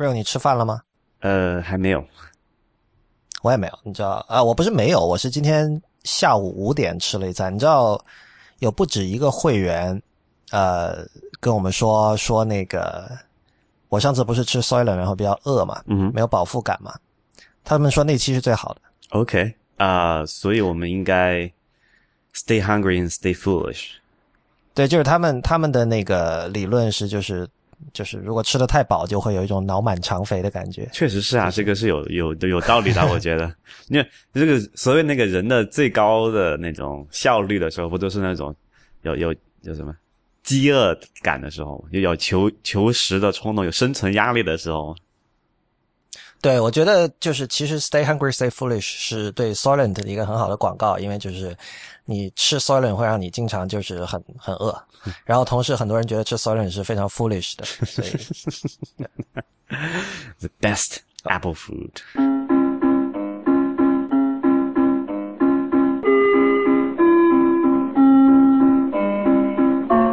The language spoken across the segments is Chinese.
Real，你吃饭了吗？呃，还没有。我也没有。你知道啊？我不是没有，我是今天下午五点吃了一餐。你知道有不止一个会员，呃，跟我们说说那个，我上次不是吃 Soylent 然后比较饿嘛，嗯没有饱腹感嘛，他们说那期是最好的。，OK 啊、所以我们应该 stay hungry and stay foolish。对，就是他们他们的那个理论是就是就是如果吃的太饱，就会有一种脑满肠肥的感觉。确实是啊，这个是有有有道理的，我觉得。因为这个所谓那个人的最高的那种效率的时候，不都是那种有有有什么饥饿感的时候，有有求求食的冲动，有生存压力的时候。对，我觉得就是其实 “stay hungry, stay foolish” 是对 Soylent 的一个很好的广告，因为就是你吃 Soylent 会让你经常就是很很饿，然后同时很多人觉得吃 Soylent 是非常 foolish 的，所以 The best apple food。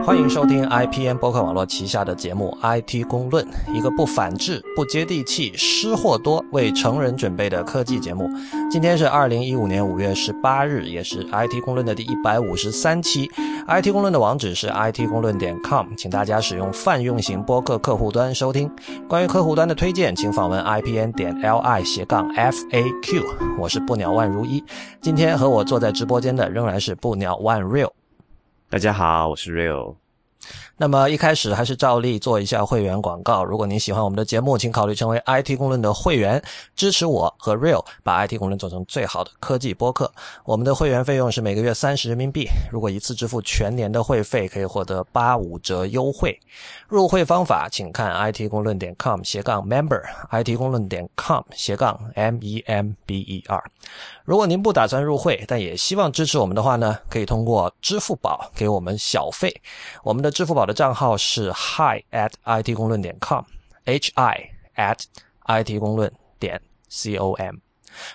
欢迎收听 IPN 播客网络旗下的节目《IT 公论》，一个不反制、不接地气、失货多、为成人准备的科技节目。今天是二零一五年五月十八日，也是 IT 公论的第一百五十三期。IT 公论的网址是 IT 公论点 com，请大家使用泛用型播客客户端收听。关于客户端的推荐，请访问 IPN 点 LI 斜杠 FAQ。我是不鸟万如一，今天和我坐在直播间的仍然是不鸟万 Real。大家好，我是 Real。那么一开始还是照例做一下会员广告。如果您喜欢我们的节目，请考虑成为 IT 公论的会员，支持我和 Real 把 IT 公论做成最好的科技播客。我们的会员费用是每个月三十人民币，如果一次支付全年的会费，可以获得八五折优惠。入会方法请看 it 公论点 com 斜杠 member，it 公论点 com 斜杠 m e m b e r。如果您不打算入会，但也希望支持我们的话呢，可以通过支付宝给我们小费。我们的支付宝的账号是 hi at it 公论点 com，h i at it 公论点 c o m。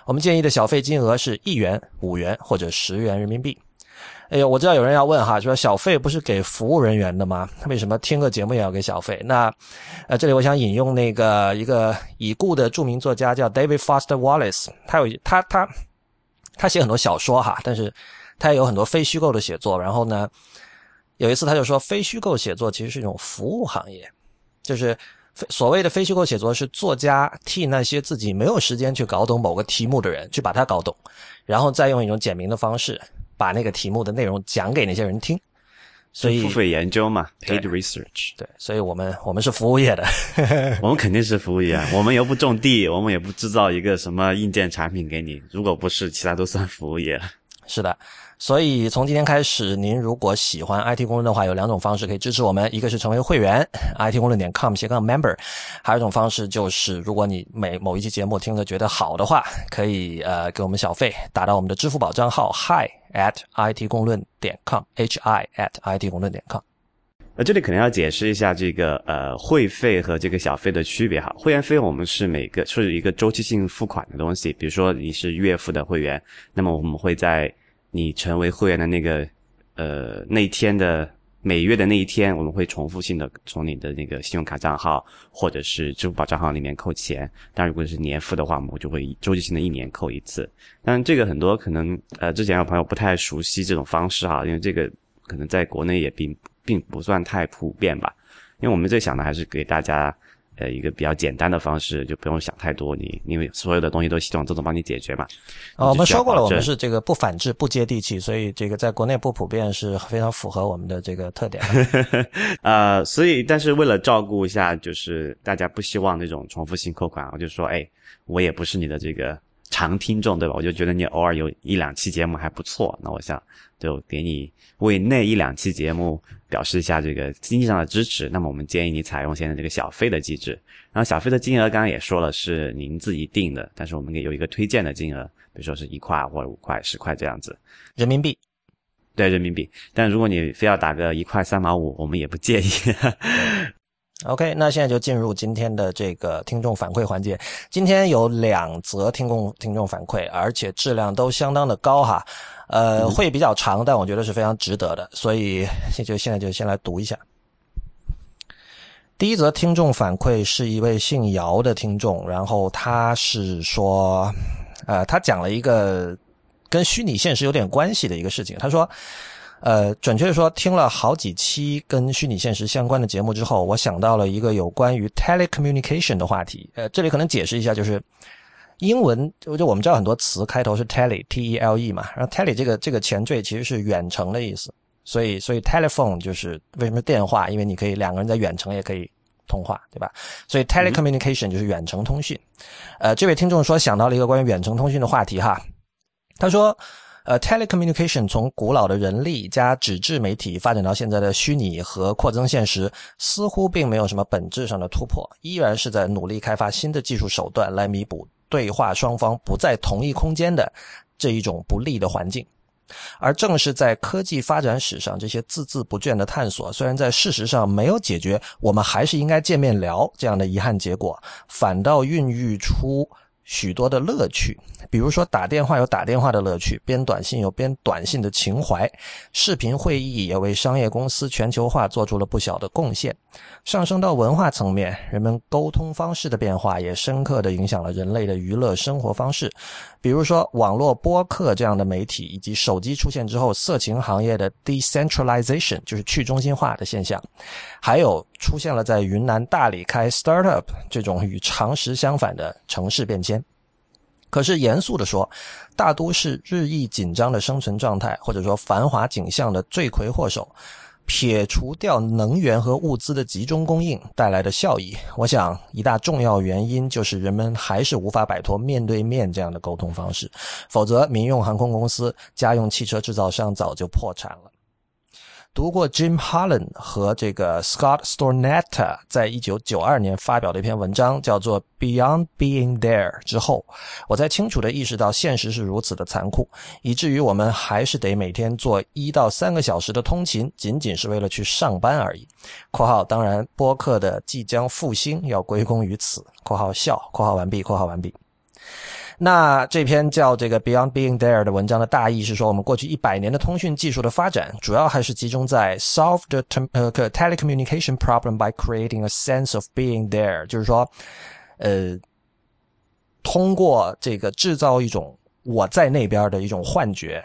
我们建议的小费金额是一元、五元或者十元人民币。哎呦，我知道有人要问哈，说小费不是给服务人员的吗？为什么听个节目也要给小费？那，呃，这里我想引用那个一个已故的著名作家叫 David Foster Wallace，他有他他他写很多小说哈，但是他也有很多非虚构的写作。然后呢，有一次他就说，非虚构写作其实是一种服务行业，就是非所谓的非虚构写作是作家替那些自己没有时间去搞懂某个题目的人去把它搞懂，然后再用一种简明的方式把那个题目的内容讲给那些人听。所以付，费研究嘛，paid research。对，所以我们我们是服务业的。我们肯定是服务业，我们又不种地，我们也不制造一个什么硬件产品给你。如果不是，其他都算服务业。是的，所以从今天开始，您如果喜欢 IT 公论的话，有两种方式可以支持我们，一个是成为会员，IT 公论点 com 斜杠 member，还有一种方式就是，如果你每某一期节目听着觉得好的话，可以呃给我们小费，打到我们的支付宝账号 hi at IT 公论点 com，h i at IT 公论点 com。呃，这里可能要解释一下这个呃会费和这个小费的区别哈。会员费用我们是每个是一个周期性付款的东西，比如说你是月付的会员，那么我们会在你成为会员的那个呃那一天的每月的那一天，我们会重复性的从你的那个信用卡账号或者是支付宝账号里面扣钱。但如果是年付的话，我们就会周期性的一年扣一次。但这个很多可能呃之前有朋友不太熟悉这种方式哈，因为这个可能在国内也并并不算太普遍吧。因为我们最想的还是给大家呃一个比较简单的方式，就不用想太多，你因为所有的东西都系统自动帮你解决嘛。哦，我们说过了，我们是是这个不反制、不接地气，所以这个在国内不普遍，是非常符合我们的这个特点的。呃，所以但是为了照顾一下，就是大家不希望那种重复性扣款，我就说，哎，我也不是你的这个常听众，对吧？我就觉得你偶尔有一两期节目还不错，那我想就给你为那一两期节目表示一下这个经济上的支持。那么我们建议你采用现在这个小费的机制，然后小费的金额刚刚也说了是您自己定的，但是我们也有一个推荐的金额，比如说是一块或者五块、十块这样子。人民币。对人民币，但如果你非要打个一块三毛五，我们也不介意。OK，那现在就进入今天的这个听众反馈环节。今天有两则听众听众反馈，而且质量都相当的高哈。呃，会比较长，但我觉得是非常值得的，所以就现在就先来读一下。第一则听众反馈是一位姓姚的听众，然后他是说，呃，他讲了一个跟虚拟现实有点关系的一个事情。他说，呃，准确的说，听了好几期跟虚拟现实相关的节目之后，我想到了一个有关于 telecommunication 的话题。呃，这里可能解释一下，就是英文就就我们知道很多词开头是 tele t e l e 嘛，然后 tele 这个这个前缀其实是远程的意思。所以，所以 telephone 就是为什么电话？因为你可以两个人在远程也可以通话，对吧？所以 telecommunication 就是远程通讯。呃，这位听众说想到了一个关于远程通讯的话题哈。他说，呃，telecommunication 从古老的人力加纸质媒体发展到现在的虚拟和扩增现实，似乎并没有什么本质上的突破，依然是在努力开发新的技术手段来弥补对话双方不在同一空间的这一种不利的环境。而正是在科技发展史上，这些孜孜不倦的探索，虽然在事实上没有解决“我们还是应该见面聊”这样的遗憾结果，反倒孕育出。许多的乐趣，比如说打电话有打电话的乐趣，编短信有编短信的情怀，视频会议也为商业公司全球化做出了不小的贡献。上升到文化层面，人们沟通方式的变化也深刻地影响了人类的娱乐生活方式。比如说网络播客这样的媒体，以及手机出现之后，色情行业的 decentralization 就是去中心化的现象，还有出现了在云南大理开 startup 这种与常识相反的城市变迁。可是严肃地说，大都市日益紧张的生存状态，或者说繁华景象的罪魁祸首，撇除掉能源和物资的集中供应带来的效益，我想一大重要原因就是人们还是无法摆脱面对面这样的沟通方式，否则民用航空公司、家用汽车制造商早就破产了。读过 Jim Holland 和这个 Scott Stornetta 在一九九二年发表的一篇文章，叫做《Beyond Being There》之后，我才清楚地意识到现实是如此的残酷，以至于我们还是得每天做一到三个小时的通勤，仅仅是为了去上班而已。（括号当然，播客的即将复兴要归功于此。）（括号笑。）（括号完毕。）（括号完毕。）那这篇叫这个 Beyond Being There 的文章的大意是说，我们过去一百年的通讯技术的发展，主要还是集中在 solve the 呃 telecommunication problem by creating a sense of being there，就是说，呃，通过这个制造一种我在那边的一种幻觉，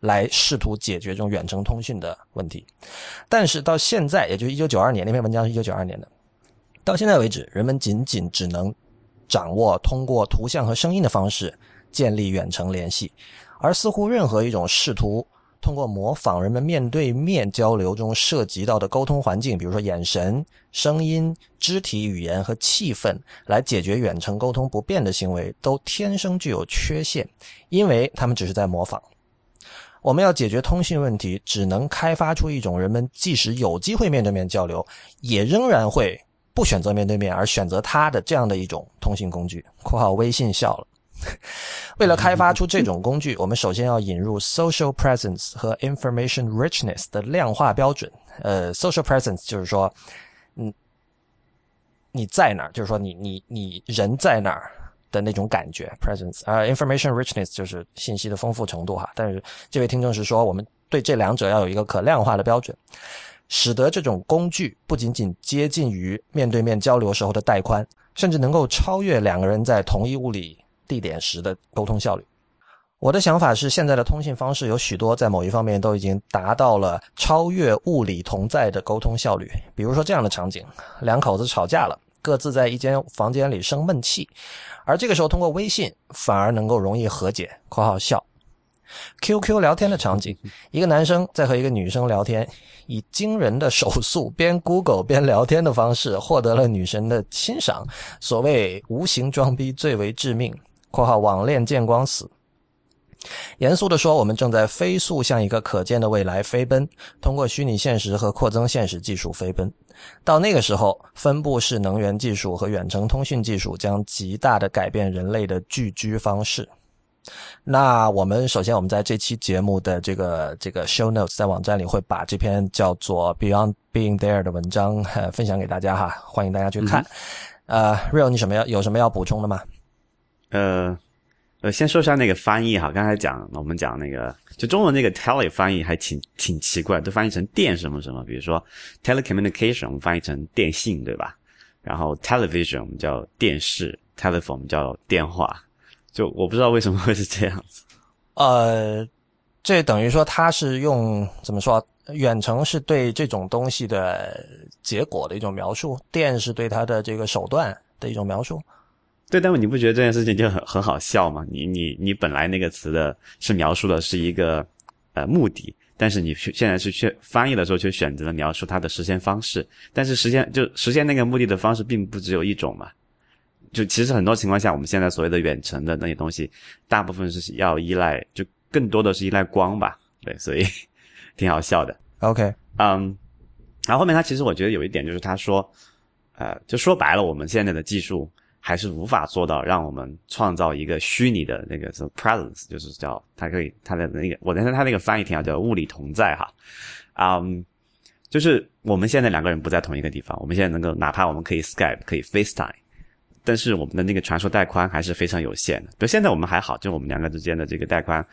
来试图解决这种远程通讯的问题。但是到现在，也就是一九九二年那篇文章是一九九二年的，到现在为止，人们仅仅只能。掌握通过图像和声音的方式建立远程联系，而似乎任何一种试图通过模仿人们面对面交流中涉及到的沟通环境，比如说眼神、声音、肢体语言和气氛，来解决远程沟通不便的行为，都天生具有缺陷，因为他们只是在模仿。我们要解决通信问题，只能开发出一种人们即使有机会面对面交流，也仍然会。不选择面对面，而选择他的这样的一种通信工具（括号微信笑了）。为了开发出这种工具，我们首先要引入 social presence 和 information richness 的量化标准。呃，social presence 就是说，嗯，你在哪儿，就是说你你你人在哪儿的那种感觉 presence。而 information richness 就是信息的丰富程度哈。但是这位听众是说，我们对这两者要有一个可量化的标准。使得这种工具不仅仅接近于面对面交流时候的带宽，甚至能够超越两个人在同一物理地点时的沟通效率。我的想法是，现在的通信方式有许多在某一方面都已经达到了超越物理同在的沟通效率。比如说这样的场景：两口子吵架了，各自在一间房间里生闷气，而这个时候通过微信反而能够容易和解。（括号笑）。QQ 聊天的场景，一个男生在和一个女生聊天，以惊人的手速边 Google 边聊天的方式获得了女神的欣赏。所谓无形装逼最为致命（括号网恋见光死）。严肃地说，我们正在飞速向一个可见的未来飞奔，通过虚拟现实和扩增现实技术飞奔。到那个时候，分布式能源技术和远程通讯技术将极大的改变人类的聚居方式。那我们首先，我们在这期节目的这个这个 show notes 在网站里会把这篇叫做 Beyond Being There 的文章分享给大家哈，欢迎大家去看。呃，Real，你什么要有什么要补充的吗？呃呃，先说一下那个翻译哈，刚才讲我们讲那个就中文那个 tele 翻译还挺挺奇怪，都翻译成电什么什么，比如说 telecommunication 我们翻译成电信对吧？然后 television 我们叫电视，telephone 我们叫电话，就我不知道为什么会是这样子。呃，这等于说它是用怎么说？远程是对这种东西的结果的一种描述，电是对它的这个手段的一种描述。对，但是你不觉得这件事情就很很好笑吗？你你你本来那个词的是描述的是一个呃目的，但是你现在是去翻译的时候却选择了描述它的实现方式，但是实现就实现那个目的的方式并不只有一种嘛。就其实很多情况下，我们现在所谓的远程的那些东西，大部分是要依赖，就更多的是依赖光吧。对，所以挺好笑的。OK，嗯，然后后面他其实我觉得有一点就是他说，呃，就说白了，我们现在的技术还是无法做到让我们创造一个虚拟的那个什么 presence，就是叫它可以它的那个，我但是他那个翻译挺好，叫物理同在哈。嗯，就是我们现在两个人不在同一个地方，我们现在能够哪怕我们可以 Skype 可以 FaceTime，但是我们的那个传输带宽还是非常有限的。比如现在我们还好，就我们两个之间的这个带宽，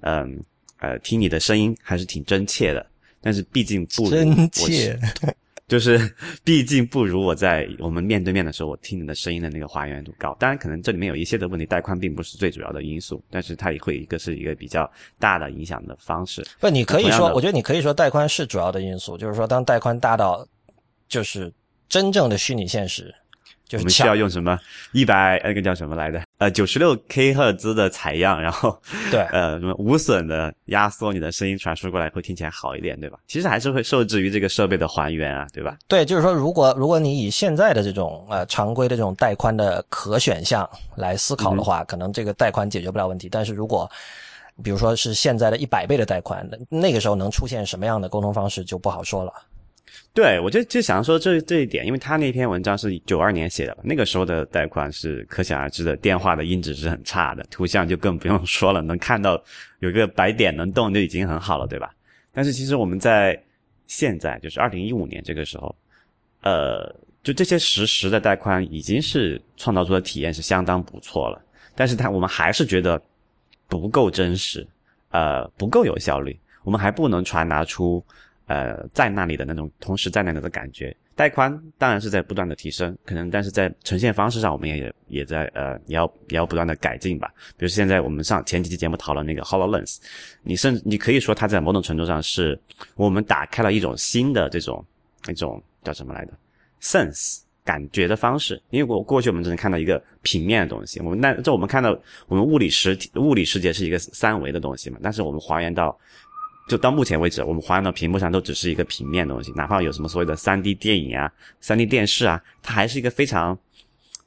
嗯呃，听你的声音还是挺真切的。但是毕竟不如真切，就是毕竟不如我在我们面对面的时候，我听你的声音的那个还原度高。当然，可能这里面有一些的问题，带宽并不是最主要的因素，但是它也会一个是一个比较大的影响的方式。不，你可以说，我觉得你可以说带宽是主要的因素，就是说当带宽大到就是真正的虚拟现实，就是我们需要用什么一百那个叫什么来着？呃，九十六 K 赫兹的采样，然后对 呃什么无损的压缩你的声音传输过来，会听起来好一点，对吧？其实还是会受制于这个设备的还原啊，对吧？对，就是说，如果如果你以现在的这种呃常规的这种带宽的可选项来思考的话，可能这个带宽解决不了问题。但是如果比如说是现在的一百倍的带宽，那那个时候能出现什么样的沟通方式就不好说了。对，我就就想说这这一点，因为他那篇文章是九二年写的，那个时候的带宽是可想而知的，电话的音质是很差的，图像就更不用 说了，能看到有个白点能动就已经很好了，对吧？但是其实我们在现在就是二零一五年这个时候，呃，就这些实时的带宽已经是创造出的体验是相当不错了，但是它我们还是觉得不够真实，呃，不够有效率，我们还不能传达出。呃，在那里的那种同时在那里的感觉，带宽当然是在不断的提升，可能但是在呈现方式上，我们也也在呃也要也要不断的改进吧。比如现在我们上前几期节目讨论那个 Hololens，你甚至你可以说它在某种程度上是我们打开了一种新的这种一种叫什么来的 sense 感觉的方式，因为我过去我们只能看到一个平面的东西，我们那这我们看到我们物理实体物理世界是一个三维的东西嘛，但是我们还原到。就到目前为止，我们还原到屏幕上都只是一个平面的东西，哪怕有什么所谓的三 D 电影啊、三 D 电视啊，它还是一个非常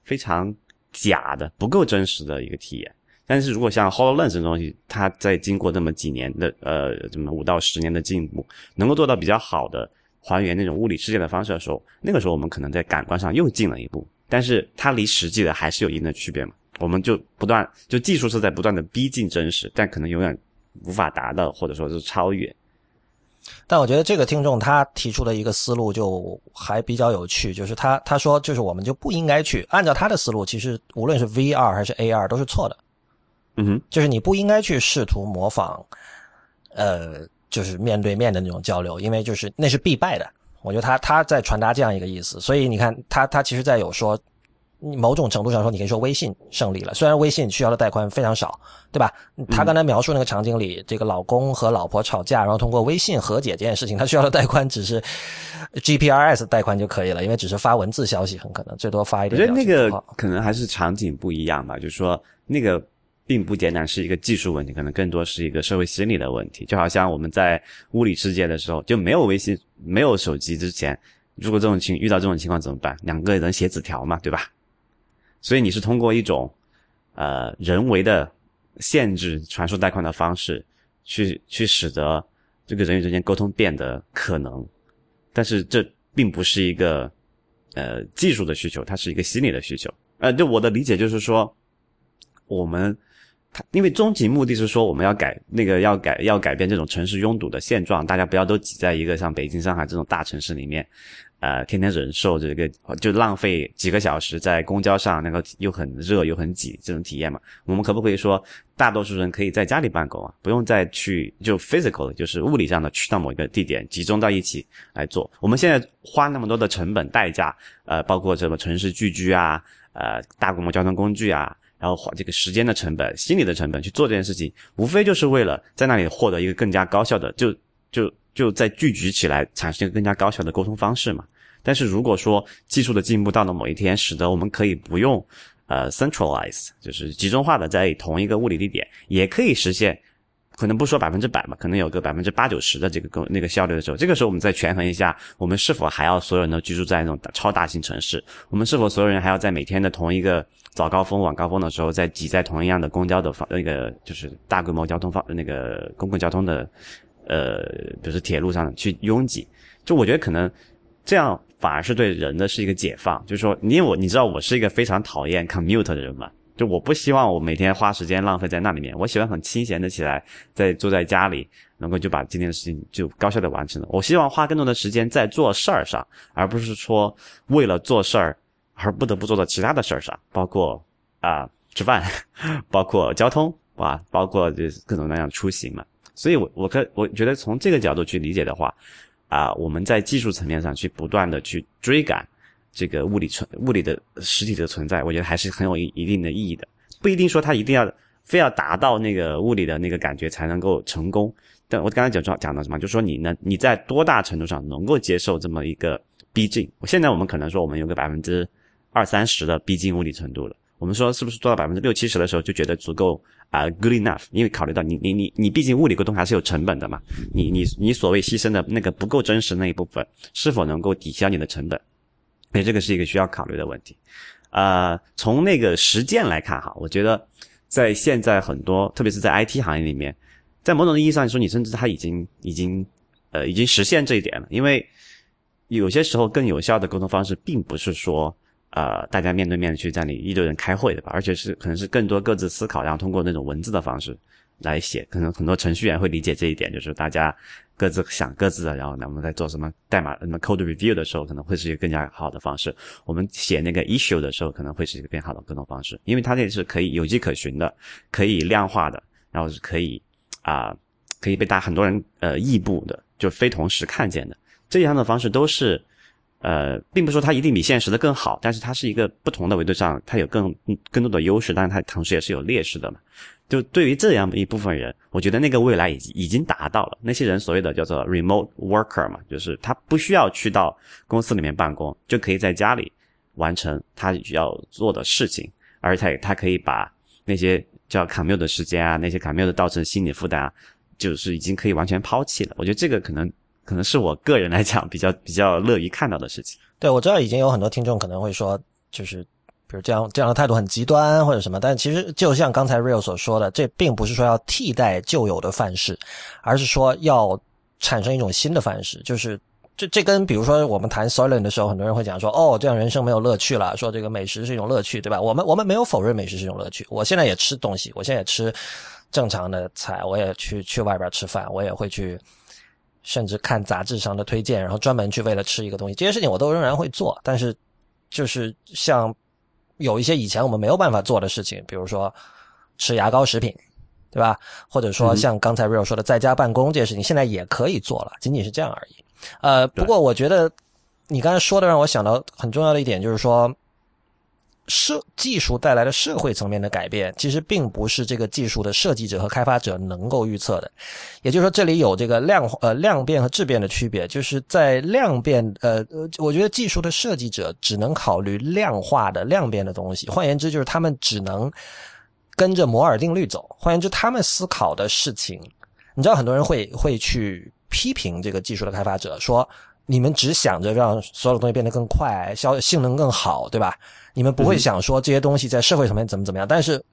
非常假的、不够真实的一个体验。但是如果像 Hololens 这东西，它在经过这么几年的呃，这么五到十年的进步，能够做到比较好的还原那种物理世界的方式的时候，那个时候我们可能在感官上又进了一步，但是它离实际的还是有一定的区别嘛。我们就不断就技术是在不断的逼近真实，但可能永远。无法达到，或者说是超越。但我觉得这个听众他提出的一个思路就还比较有趣，就是他他说就是我们就不应该去按照他的思路，其实无论是 VR 还是 AR 都是错的。嗯哼，就是你不应该去试图模仿，呃，就是面对面的那种交流，因为就是那是必败的。我觉得他他在传达这样一个意思，所以你看他他其实在有说。某种程度上说，你可以说微信胜利了。虽然微信需要的带宽非常少，对吧？他刚才描述那个场景里，这个老公和老婆吵架，然后通过微信和解这件事情，他需要的带宽只是 GPRS 带宽就可以了，因为只是发文字消息，很可能最多发一点。我觉得那个可能还是场景不一样吧，就是说那个并不简单是一个技术问题，可能更多是一个社会心理的问题。就好像我们在物理世界的时候，就没有微信、没有手机之前，如果这种情遇到这种情况怎么办？两个人写纸条嘛，对吧？所以你是通过一种，呃，人为的限制传输带宽的方式，去去使得这个人与人之间沟通变得可能，但是这并不是一个呃技术的需求，它是一个心理的需求。呃，就我的理解就是说，我们它因为终极目的是说我们要改那个要改要改变这种城市拥堵的现状，大家不要都挤在一个像北京、上海这种大城市里面，呃，天天忍受这个就浪费几个小时在公交上，那个又很热又很挤这种体验嘛？我们可不可以说，大多数人可以在家里办公啊，不用再去就 physical 就是物理上的去到某一个地点集中到一起来做？我们现在花那么多的成本代价，呃，包括什么城市聚居啊，呃，大规模交通工具啊，然后花这个时间的成本、心理的成本去做这件事情，无非就是为了在那里获得一个更加高效的就就。就在聚集起来，产生一个更加高效的沟通方式嘛。但是如果说技术的进步到了某一天，使得我们可以不用呃 centralize，就是集中化的在同一个物理地点，也可以实现，可能不说百分之百嘛，可能有个百分之八九十的这个工那个效率的时候，这个时候我们再权衡一下，我们是否还要所有人都居住在那种超大型城市？我们是否所有人还要在每天的同一个早高峰、晚高峰的时候，在挤在同一样的公交的方那个就是大规模交通方那个公共交通的？呃，比如说铁路上去拥挤，就我觉得可能这样反而是对人的是一个解放。就是说，因为我你知道我是一个非常讨厌 commute 的人嘛，就我不希望我每天花时间浪费在那里面，我喜欢很清闲的起来，在坐在家里，能够就把今天的事情就高效的完成了。我希望花更多的时间在做事儿上，而不是说为了做事儿而不得不做到其他的事儿上，包括啊吃饭，包括交通啊，包括这各种各样出行嘛。所以，我我可我觉得从这个角度去理解的话，啊，我们在技术层面上去不断的去追赶这个物理存物理的实体的存在，我觉得还是很有一一定的意义的。不一定说它一定要非要达到那个物理的那个感觉才能够成功。但我刚才讲讲讲的什么，就是说你呢，你在多大程度上能够接受这么一个逼近？现在我们可能说我们有个百分之二三十的逼近物理程度了。我们说是不是做到百分之六七十的时候就觉得足够？啊，good enough，因为考虑到你你你你毕竟物理沟通还是有成本的嘛，你你你所谓牺牲的那个不够真实那一部分，是否能够抵消你的成本？所以这个是一个需要考虑的问题。呃，从那个实践来看哈，我觉得在现在很多，特别是在 IT 行业里面，在某种意义上说，你甚至他已经已经呃已经实现这一点了，因为有些时候更有效的沟通方式，并不是说。呃，大家面对面的去在里一堆人开会的吧，而且是可能是更多各自思考，然后通过那种文字的方式来写，可能很多程序员会理解这一点，就是大家各自想各自的，然后我们在做什么代码什么 code review 的时候，可能会是一个更加好的方式。我们写那个 issue 的时候，可能会是一个更好的沟通方式，因为它这是可以有迹可循的，可以量化的，然后是可以啊，可以被大很多人呃异步的，就非同时看见的，这样的方式都是。呃，并不是说它一定比现实的更好，但是它是一个不同的维度上，它有更更多的优势，但是它同时也是有劣势的嘛。就对于这样一部分人，我觉得那个未来已经已经达到了。那些人所谓的叫做 remote worker 嘛，就是他不需要去到公司里面办公，就可以在家里完成他要做的事情，而且他可以把那些叫 commute 的时间啊，那些 commute 造成心理负担啊，就是已经可以完全抛弃了。我觉得这个可能。可能是我个人来讲比较比较乐于看到的事情。对，我知道已经有很多听众可能会说，就是比如这样这样的态度很极端或者什么，但其实就像刚才 Real 所说的，这并不是说要替代旧有的范式，而是说要产生一种新的范式。就是这这跟比如说我们谈 Solent 的时候，很多人会讲说，哦，这样人生没有乐趣了，说这个美食是一种乐趣，对吧？我们我们没有否认美食是一种乐趣，我现在也吃东西，我现在也吃正常的菜，我也去去外边吃饭，我也会去。甚至看杂志上的推荐，然后专门去为了吃一个东西，这些事情我都仍然会做。但是，就是像有一些以前我们没有办法做的事情，比如说吃牙膏食品，对吧？或者说像刚才 Real 说的在家办公这些事情，现在也可以做了，仅仅是这样而已。呃，不过我觉得你刚才说的让我想到很重要的一点，就是说。社技术带来的社会层面的改变，其实并不是这个技术的设计者和开发者能够预测的。也就是说，这里有这个量呃量变和质变的区别。就是在量变呃呃，我觉得技术的设计者只能考虑量化的量变的东西。换言之，就是他们只能跟着摩尔定律走。换言之，他们思考的事情，你知道，很多人会会去批评这个技术的开发者，说你们只想着让所有东西变得更快，效性能更好，对吧？你们不会想说这些东西在社会层面怎么怎么样，但是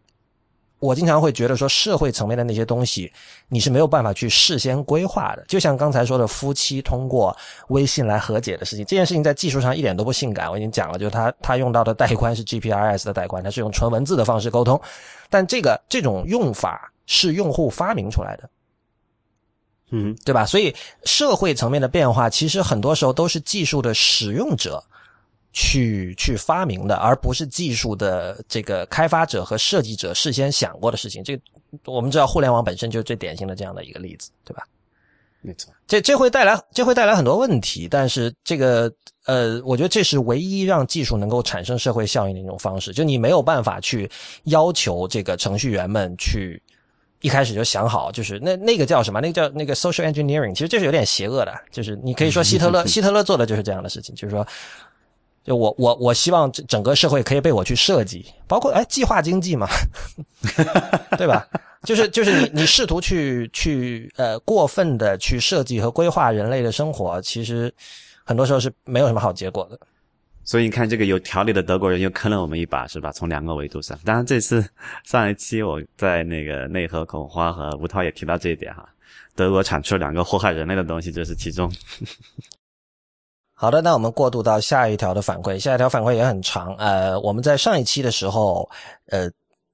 我经常会觉得说社会层面的那些东西你是没有办法去事先规划的。就像刚才说的夫妻通过微信来和解的事情，这件事情在技术上一点都不性感。我已经讲了，就是他他用到的带宽是 GPRS 的带宽，它是用纯文字的方式沟通，但这个这种用法是用户发明出来的。嗯，对吧？所以社会层面的变化，其实很多时候都是技术的使用者去去发明的，而不是技术的这个开发者和设计者事先想过的事情。这我们知道，互联网本身就是最典型的这样的一个例子，对吧？没错，这这会带来这会带来很多问题，但是这个呃，我觉得这是唯一让技术能够产生社会效应的一种方式。就你没有办法去要求这个程序员们去一开始就想好，就是那那个叫什么？那个叫那个 social engineering，其实这是有点邪恶的。就是你可以说希特勒，希特勒做的就是这样的事情，就是说，就我我我希望整个社会可以被我去设计，包括哎计划经济嘛，对吧？就是就是你你试图去去呃过分的去设计和规划人类的生活，其实很多时候是没有什么好结果的。所以你看，这个有条理的德国人又坑了我们一把，是吧？从两个维度上。当然，这次上一期我在那个内核恐慌和吴涛也提到这一点哈，德国产出两个祸害人类的东西，这是其中。好的，那我们过渡到下一条的反馈，下一条反馈也很长。呃，我们在上一期的时候，呃。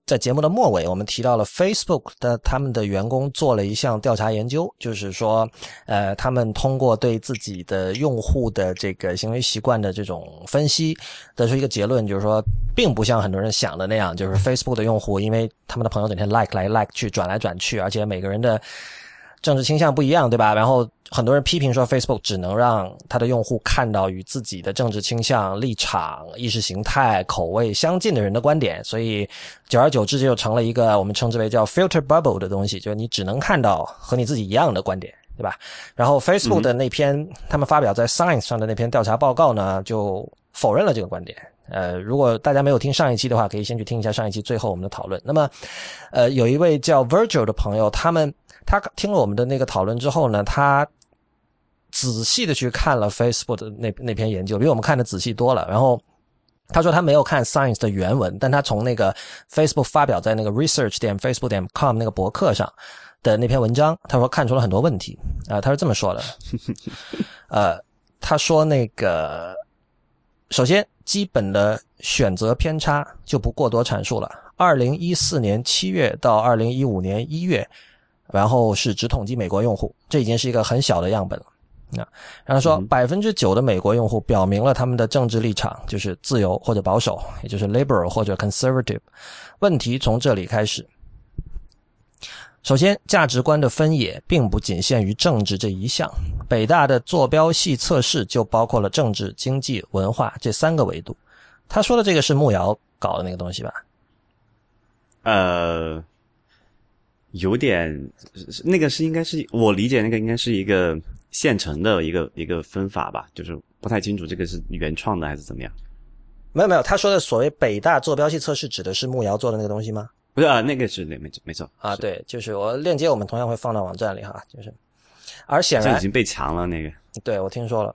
在节目的末尾，我们提到了 Facebook 的他们的员工做了一项调查研究，就是说，呃，他们通过对自己的用户的这个行为习惯的这种分析，得出一个结论，就是说，并不像很多人想的那样，就是 Facebook 的用户，因为他们的朋友整天 like 来 like 去，转来转去，而且每个人的。政治倾向不一样，对吧？然后很多人批评说，Facebook 只能让他的用户看到与自己的政治倾向、立场、意识形态、口味相近的人的观点，所以久而久之就成了一个我们称之为叫 filter bubble 的东西，就是你只能看到和你自己一样的观点，对吧？然后 Facebook 的那篇他们发表在 Science 上的那篇调查报告呢，就否认了这个观点。呃，如果大家没有听上一期的话，可以先去听一下上一期最后我们的讨论。那么，呃，有一位叫 Virgil 的朋友，他们他听了我们的那个讨论之后呢，他仔细的去看了 Facebook 的那那篇研究，比我们看的仔细多了。然后他说他没有看 Science 的原文，但他从那个 Facebook 发表在那个 Research 点 Facebook 点 com 那个博客上的那篇文章，他说看出了很多问题啊，他是这么说的，呃，他说那个。首先，基本的选择偏差就不过多阐述了。二零一四年七月到二零一五年一月，然后是只统计美国用户，这已经是一个很小的样本了。那然后说，百分之九的美国用户表明了他们的政治立场就是自由或者保守，也就是 liberal 或者 conservative。问题从这里开始。首先，价值观的分野并不仅限于政治这一项。北大的坐标系测试就包括了政治、经济、文化这三个维度。他说的这个是木瑶搞的那个东西吧？呃，有点，那个是应该是我理解那个应该是一个现成的一个一个分法吧，就是不太清楚这个是原创的还是怎么样。没有没有，他说的所谓北大坐标系测试指的是木瑶做的那个东西吗？不是啊，那个是没没没错啊，对，就是我链接，我们同样会放到网站里哈，就是，而显然已经被强了那个，对我听说了，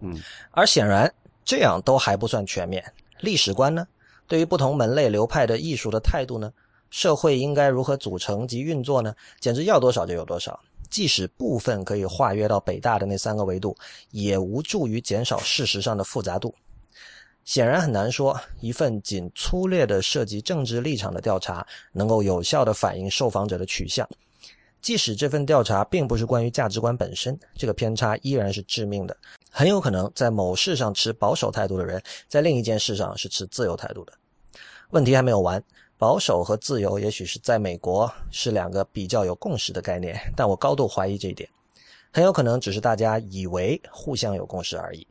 嗯，而显然这样都还不算全面。历史观呢，对于不同门类流派的艺术的态度呢，社会应该如何组成及运作呢？简直要多少就有多少。即使部分可以化约到北大的那三个维度，也无助于减少事实上的复杂度。显然很难说，一份仅粗略的涉及政治立场的调查能够有效地反映受访者的取向。即使这份调查并不是关于价值观本身，这个偏差依然是致命的。很有可能在某事上持保守态度的人，在另一件事上是持自由态度的。问题还没有完，保守和自由也许是在美国是两个比较有共识的概念，但我高度怀疑这一点。很有可能只是大家以为互相有共识而已。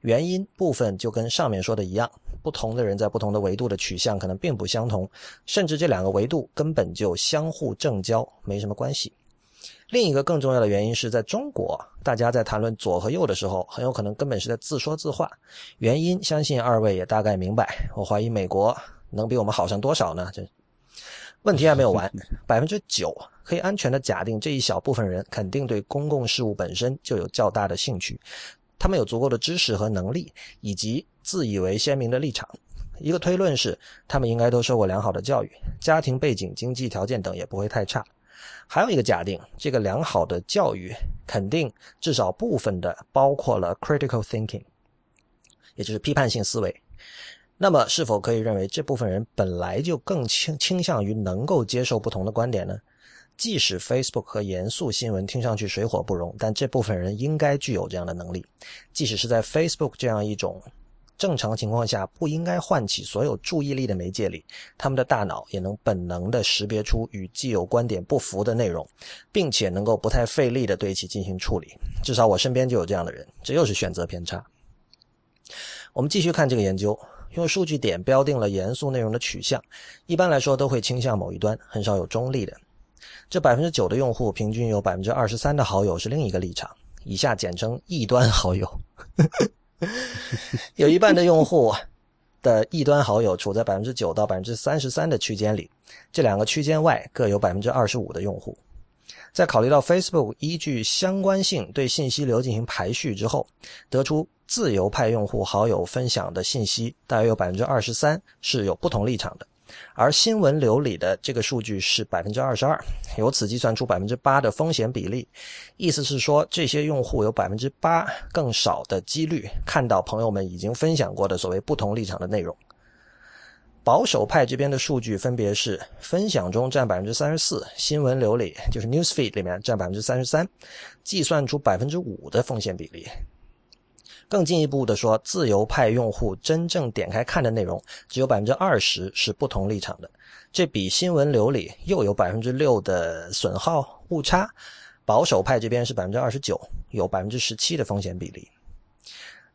原因部分就跟上面说的一样，不同的人在不同的维度的取向可能并不相同，甚至这两个维度根本就相互正交，没什么关系。另一个更重要的原因是在中国，大家在谈论左和右的时候，很有可能根本是在自说自话。原因相信二位也大概明白。我怀疑美国能比我们好上多少呢？这问题还没有完，百分之九可以安全的假定这一小部分人肯定对公共事务本身就有较大的兴趣。他们有足够的知识和能力，以及自以为鲜明的立场。一个推论是，他们应该都受过良好的教育，家庭背景、经济条件等也不会太差。还有一个假定，这个良好的教育肯定至少部分的包括了 critical thinking，也就是批判性思维。那么，是否可以认为这部分人本来就更倾倾向于能够接受不同的观点呢？即使 Facebook 和严肃新闻听上去水火不容，但这部分人应该具有这样的能力。即使是在 Facebook 这样一种正常情况下不应该唤起所有注意力的媒介里，他们的大脑也能本能地识别出与既有观点不符的内容，并且能够不太费力地对其进行处理。至少我身边就有这样的人，这又是选择偏差。我们继续看这个研究，用数据点标定了严肃内容的取向，一般来说都会倾向某一端，很少有中立的。这百分之九的用户平均有百分之二十三的好友是另一个立场，以下简称异端好友。有一半的用户的异端好友处在百分之九到百分之三十三的区间里，这两个区间外各有百分之二十五的用户。在考虑到 Facebook 依据相关性对信息流进行排序之后，得出自由派用户好友分享的信息大约有百分之二十三是有不同立场的。而新闻流里的这个数据是百分之二十二，由此计算出百分之八的风险比例，意思是说这些用户有百分之八更少的几率看到朋友们已经分享过的所谓不同立场的内容。保守派这边的数据分别是分享中占百分之三十四，新闻流里就是 newsfeed 里面占百分之三十三，计算出百分之五的风险比例。更进一步的说，自由派用户真正点开看的内容只有百分之二十是不同立场的，这比新闻流里又有百分之六的损耗误差。保守派这边是百分之二十九，有百分之十七的风险比例。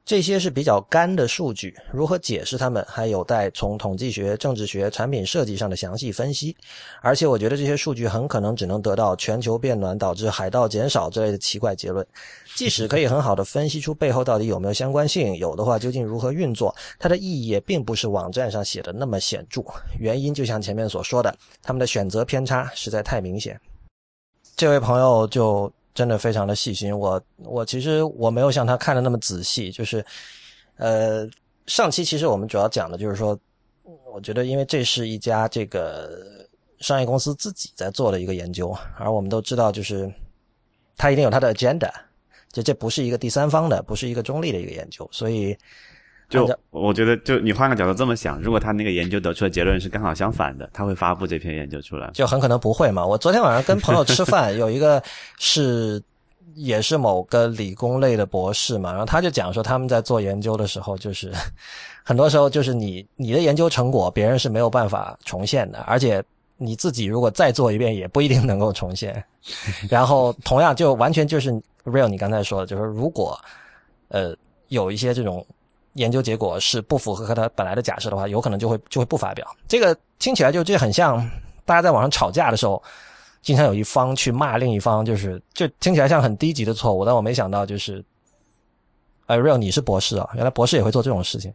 这些是比较干的数据，如何解释它们还有待从统计学、政治学、产品设计上的详细分析。而且，我觉得这些数据很可能只能得到全球变暖导致海盗减少之类的奇怪结论。即使可以很好的分析出背后到底有没有相关性，有的话究竟如何运作，它的意义也并不是网站上写的那么显著。原因就像前面所说的，他们的选择偏差实在太明显。这位朋友就。真的非常的细心，我我其实我没有像他看的那么仔细，就是，呃，上期其实我们主要讲的就是说，我觉得因为这是一家这个商业公司自己在做的一个研究，而我们都知道就是他一定有他的 agenda，就这不是一个第三方的，不是一个中立的一个研究，所以。就我觉得，就你换个角度这么想，如果他那个研究得出的结论是刚好相反的，他会发布这篇研究出来？就很可能不会嘛。我昨天晚上跟朋友吃饭，有一个是也是某个理工类的博士嘛，然后他就讲说他们在做研究的时候，就是 很多时候就是你你的研究成果别人是没有办法重现的，而且你自己如果再做一遍也不一定能够重现。然后同样就完全就是 real，你刚才说的，就是如果呃有一些这种。研究结果是不符合和他本来的假设的话，有可能就会就会不发表。这个听起来就这很像大家在网上吵架的时候，经常有一方去骂另一方，就是就听起来像很低级的错误。但我没想到就是，哎，real 你是博士啊，原来博士也会做这种事情，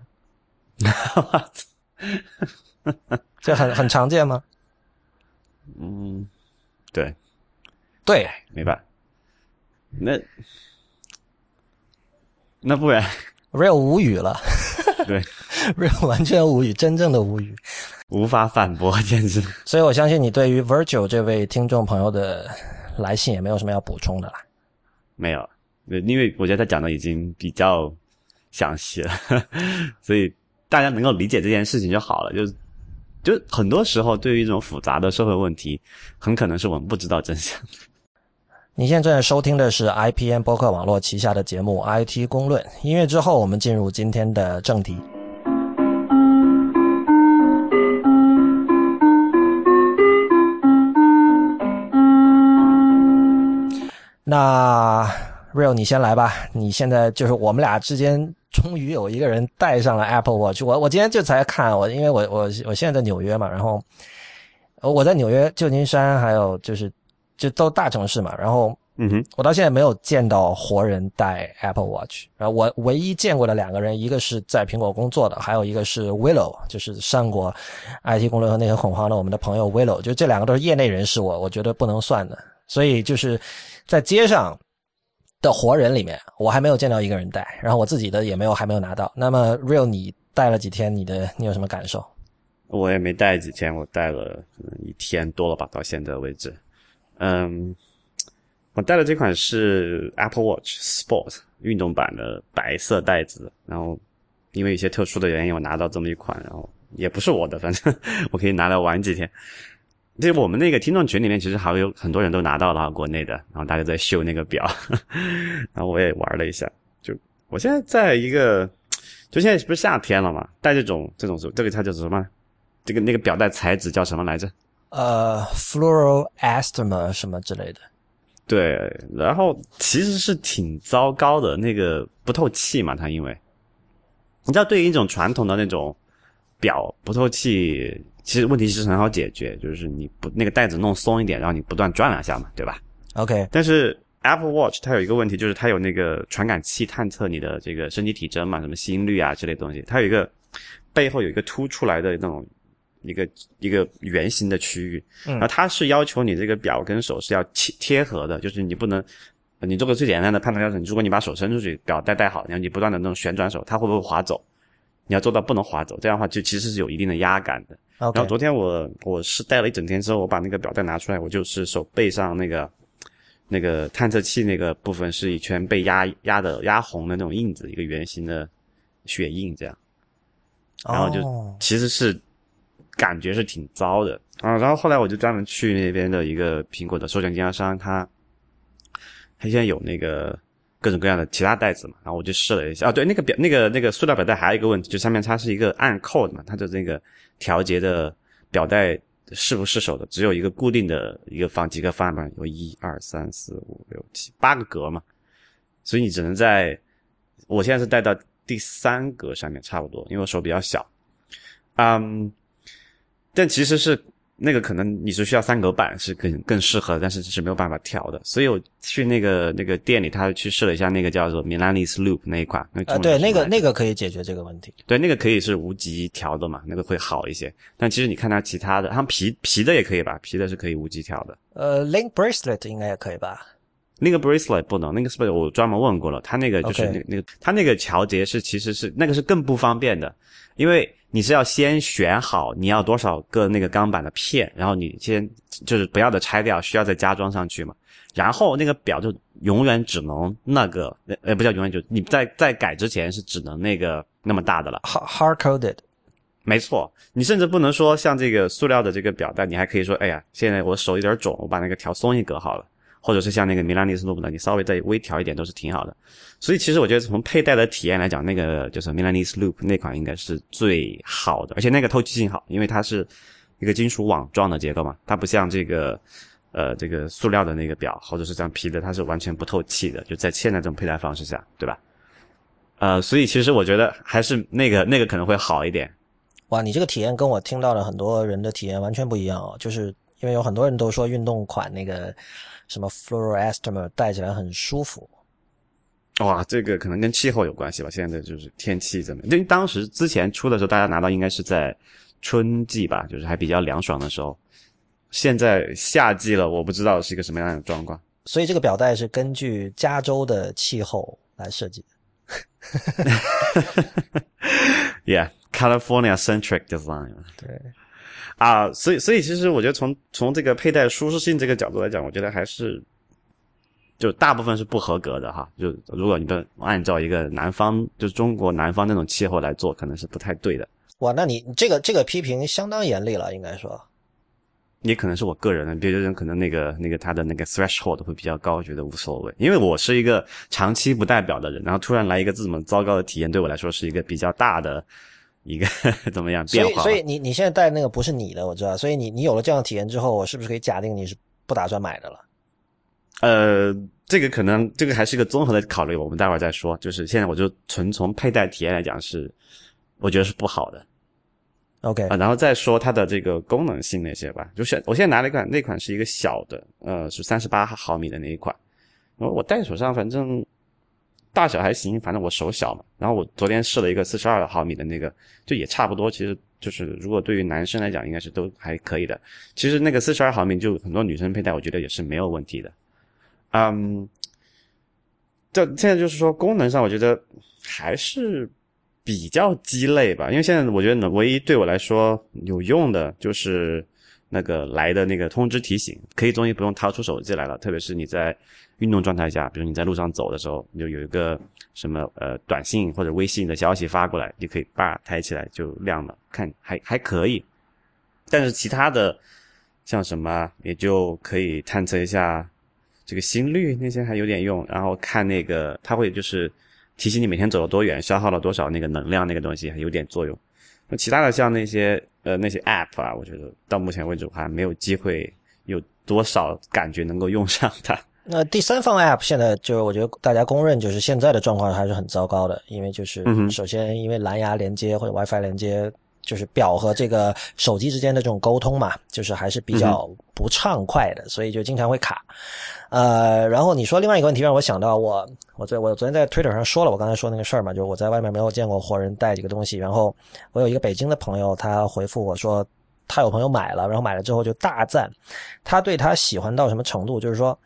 这很很常见吗？嗯，对，对，明白。那那不然。Real 无语了，对，real 完全无语，真正的无语，无法反驳，简直。所以我相信你对于 Virtual 这位听众朋友的来信也没有什么要补充的啦。没有，因为我觉得他讲的已经比较详细了，所以大家能够理解这件事情就好了。就就很多时候，对于这种复杂的社会问题，很可能是我们不知道真相。你现在正在收听的是 IPN 播客网络旗下的节目《IT 公论》。音乐之后，我们进入今天的正题。那 Real，你先来吧。你现在就是我们俩之间终于有一个人带上了 Apple Watch。我我今天就才看我，因为我我我现在在纽约嘛，然后我在纽约旧金山，还有就是。就都大城市嘛，然后，嗯哼，我到现在没有见到活人戴 Apple Watch。然后我唯一见过的两个人，一个是在苹果工作的，还有一个是 Willow，就是上过 IT 公论和内核恐慌的我们的朋友 Willow。就这两个都是业内人士，我我觉得不能算的。所以就是在街上的活人里面，我还没有见到一个人戴，然后我自己的也没有还没有拿到。那么 Real，你戴了几天？你的你有什么感受？我也没戴几天，我戴了可能一天多了吧，到现在为止。嗯，我带的这款是 Apple Watch Sport 运动版的白色袋子，然后因为一些特殊的原因，我拿到这么一款，然后也不是我的，反正我可以拿来玩几天。这我们那个听众群里面，其实还有很多人都拿到了国内的，然后大家在秀那个表，然后我也玩了一下。就我现在在一个，就现在不是夏天了嘛，戴这种这种这个它叫什么？这个那个表带材质叫什么来着？呃，fluoroester 什么之类的。对，然后其实是挺糟糕的，那个不透气嘛，它因为你知道，对于一种传统的那种表不透气，其实问题是很好解决，就是你不那个带子弄松一点，然后你不断转两下嘛，对吧？OK。但是 Apple Watch 它有一个问题，就是它有那个传感器探测你的这个身体体征嘛，什么心率啊之类东西，它有一个背后有一个凸出来的那种。一个一个圆形的区域，然后它是要求你这个表跟手是要贴贴合的，就是你不能，你做个最简单的判断标准，如果你把手伸出去，表带戴好，然后你不断的那种旋转手，它会不会滑走？你要做到不能滑走，这样的话就其实是有一定的压感的。然后昨天我我是戴了一整天之后，我把那个表带拿出来，我就是手背上那个那个探测器那个部分是一圈被压压的压红的那种印子，一个圆形的血印这样，然后就其实是。感觉是挺糟的。啊，然后后来我就专门去那边的一个苹果的授权经销商，他他现在有那个各种各样的其他袋子嘛，然后我就试了一下。啊，对，那个表那个那个塑料表带还有一个问题，就上面它是一个按扣的嘛，它的那个调节的表带是不是手的，只有一个固定的一个方几个方向盘，有一二三四五六七八个格嘛，所以你只能在，我现在是戴到第三格上面差不多，因为我手比较小，嗯。但其实是那个可能你是需要三格板是更更适合，但是是没有办法调的。所以我去那个那个店里，他去试了一下那个叫做 Milanese Loop 那一款。啊，对，那个那个可以解决这个问题。对，那个可以是无极调的嘛，那个会好一些。但其实你看它其他的，它皮皮的也可以吧？皮的是可以无极调的。呃，Link Bracelet 应该也可以吧？那个 Bracelet 不能，那个是不是我专门问过了？它那个就是那那个它那个调节是其实是那个是更不方便的，因为。你是要先选好你要多少个那个钢板的片，然后你先就是不要的拆掉，需要再加装上去嘛。然后那个表就永远只能那个，呃，不叫永远就你在在改之前是只能那个那么大的了。Hard coded，没错。你甚至不能说像这个塑料的这个表带，你还可以说，哎呀，现在我手有点肿，我把那个调松一格好了。或者是像那个米兰尼斯 loop 呢，你稍微再微调一点都是挺好的。所以其实我觉得从佩戴的体验来讲，那个就是米兰尼斯 loop 那款应该是最好的，而且那个透气性好，因为它是一个金属网状的结构嘛，它不像这个呃这个塑料的那个表或者是这样皮的，它是完全不透气的。就在现在这种佩戴方式下，对吧？呃，所以其实我觉得还是那个那个可能会好一点。哇，你这个体验跟我听到的很多人的体验完全不一样哦，就是因为有很多人都说运动款那个。什么 fluoroester 戴起来很舒服，哇，这个可能跟气候有关系吧。现在就是天气怎么？因为当时之前出的时候，大家拿到应该是在春季吧，就是还比较凉爽的时候。现在夏季了，我不知道是一个什么样的状况。所以这个表带是根据加州的气候来设计的。Yeah，California centric design。对。啊，所以所以其实我觉得从从这个佩戴舒适性这个角度来讲，我觉得还是就大部分是不合格的哈。就如果你的按照一个南方，就是中国南方那种气候来做，可能是不太对的。哇，那你这个这个批评相当严厉了，应该说。也可能是我个人的，别的人可能那个那个他的那个 threshold 会比较高，觉得无所谓。因为我是一个长期不代表的人，然后突然来一个这么糟糕的体验，对我来说是一个比较大的。一个 怎么样变化？所以，所以你你现在带那个不是你的，我知道。所以你你有了这样的体验之后，我是不是可以假定你是不打算买的了？呃，这个可能这个还是一个综合的考虑，我们待会儿再说。就是现在我就纯从佩戴体验来讲是，我觉得是不好的。OK 啊，然后再说它的这个功能性那些吧。就是我现在拿了一款，那款是一个小的，呃，是三十八毫米的那一款。然后我戴手上，反正。大小还行，反正我手小嘛。然后我昨天试了一个四十二毫米的那个，就也差不多。其实就是如果对于男生来讲，应该是都还可以的。其实那个四十二毫米就很多女生佩戴，我觉得也是没有问题的。嗯，这现在就是说功能上，我觉得还是比较鸡肋吧。因为现在我觉得，唯一对我来说有用的就是那个来的那个通知提醒，可以终于不用掏出手机来了，特别是你在。运动状态下，比如你在路上走的时候，你就有一个什么呃短信或者微信的消息发过来，你可以叭抬起来就亮了，看还还可以。但是其他的像什么也就可以探测一下这个心率那些还有点用，然后看那个它会就是提醒你每天走了多远，消耗了多少那个能量那个东西还有点作用。那其他的像那些呃那些 App 啊，我觉得到目前为止我还没有机会有多少感觉能够用上它。那第三方 App 现在就是我觉得大家公认就是现在的状况还是很糟糕的，因为就是首先因为蓝牙连接或者 WiFi 连接，就是表和这个手机之间的这种沟通嘛，就是还是比较不畅快的，所以就经常会卡。呃，然后你说另外一个问题让我想到我我昨我昨天在 Twitter 上说了我刚才说那个事儿嘛，就是我在外面没有见过活人带几个东西，然后我有一个北京的朋友他回复我说他有朋友买了，然后买了之后就大赞，他对他喜欢到什么程度，就是说。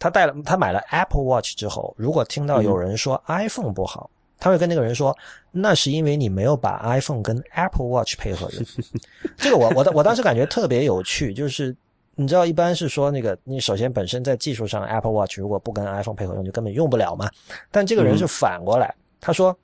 他带了，他买了 Apple Watch 之后，如果听到有人说 iPhone 不好，他会跟那个人说，那是因为你没有把 iPhone 跟 Apple Watch 配合着。这个我我我当时感觉特别有趣，就是你知道，一般是说那个你首先本身在技术上 Apple Watch 如果不跟 iPhone 配合用，就根本用不了嘛。但这个人是反过来，他说。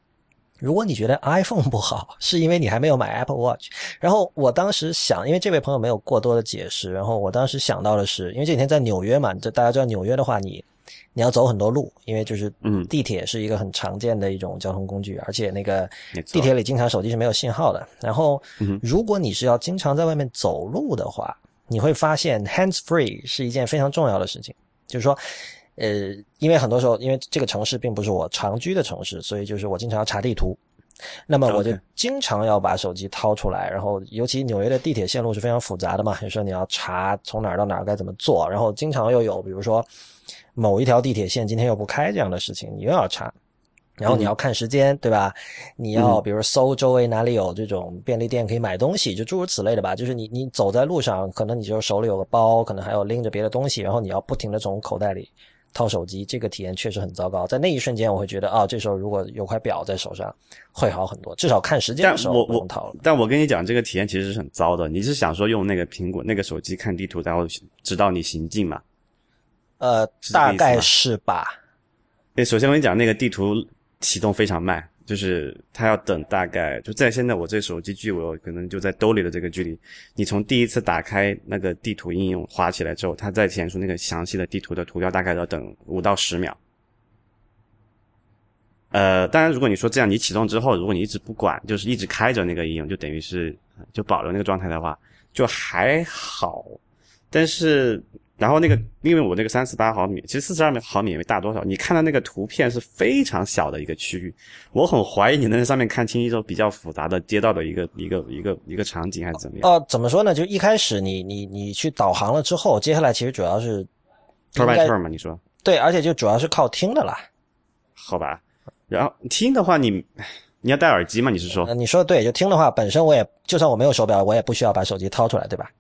如果你觉得 iPhone 不好，是因为你还没有买 Apple Watch。然后我当时想，因为这位朋友没有过多的解释，然后我当时想到的是，因为这几天在纽约嘛，这大家知道纽约的话，你你要走很多路，因为就是嗯，地铁是一个很常见的一种交通工具，而且那个地铁里经常手机是没有信号的。然后如果你是要经常在外面走路的话，你会发现 hands free 是一件非常重要的事情，就是说。呃，因为很多时候，因为这个城市并不是我常居的城市，所以就是我经常要查地图。那么我就经常要把手机掏出来，然后尤其纽约的地铁线路是非常复杂的嘛，有时候你要查从哪儿到哪儿该怎么做，然后经常又有比如说某一条地铁线今天又不开这样的事情，你又要查，然后你要看时间，对吧？你要比如搜周围哪里有这种便利店可以买东西，就诸如此类的吧。就是你你走在路上，可能你就手里有个包，可能还有拎着别的东西，然后你要不停的从口袋里。掏手机这个体验确实很糟糕，在那一瞬间我会觉得啊，这时候如果有块表在手上会好很多，至少看时间的时候不用掏了。但我跟你讲，这个体验其实是很糟的。你是想说用那个苹果那个手机看地图，然后指导你行进吗？呃，大概是吧。诶，首先我跟你讲，那个地图启动非常慢。就是它要等大概就在现在我这手机距我可能就在兜里的这个距离，你从第一次打开那个地图应用滑起来之后，它再显出那个详细的地图的图标，大概要等五到十秒。呃，当然如果你说这样，你启动之后，如果你一直不管，就是一直开着那个应用，就等于是就保留那个状态的话，就还好。但是。然后那个，因为我那个三十八毫米，其实四十二毫米也没大多少。你看到那个图片是非常小的一个区域，我很怀疑你能在上面看清一种比较复杂的街道的一个一个一个一个场景还是怎么样？哦，怎么说呢？就一开始你你你去导航了之后，接下来其实主要是 turn by turn 嘛？你说对，而且就主要是靠听的啦。好吧，然后听的话，你你要戴耳机吗？你是说？你说的对，就听的话，本身我也就算我没有手表，我也不需要把手机掏出来，对吧？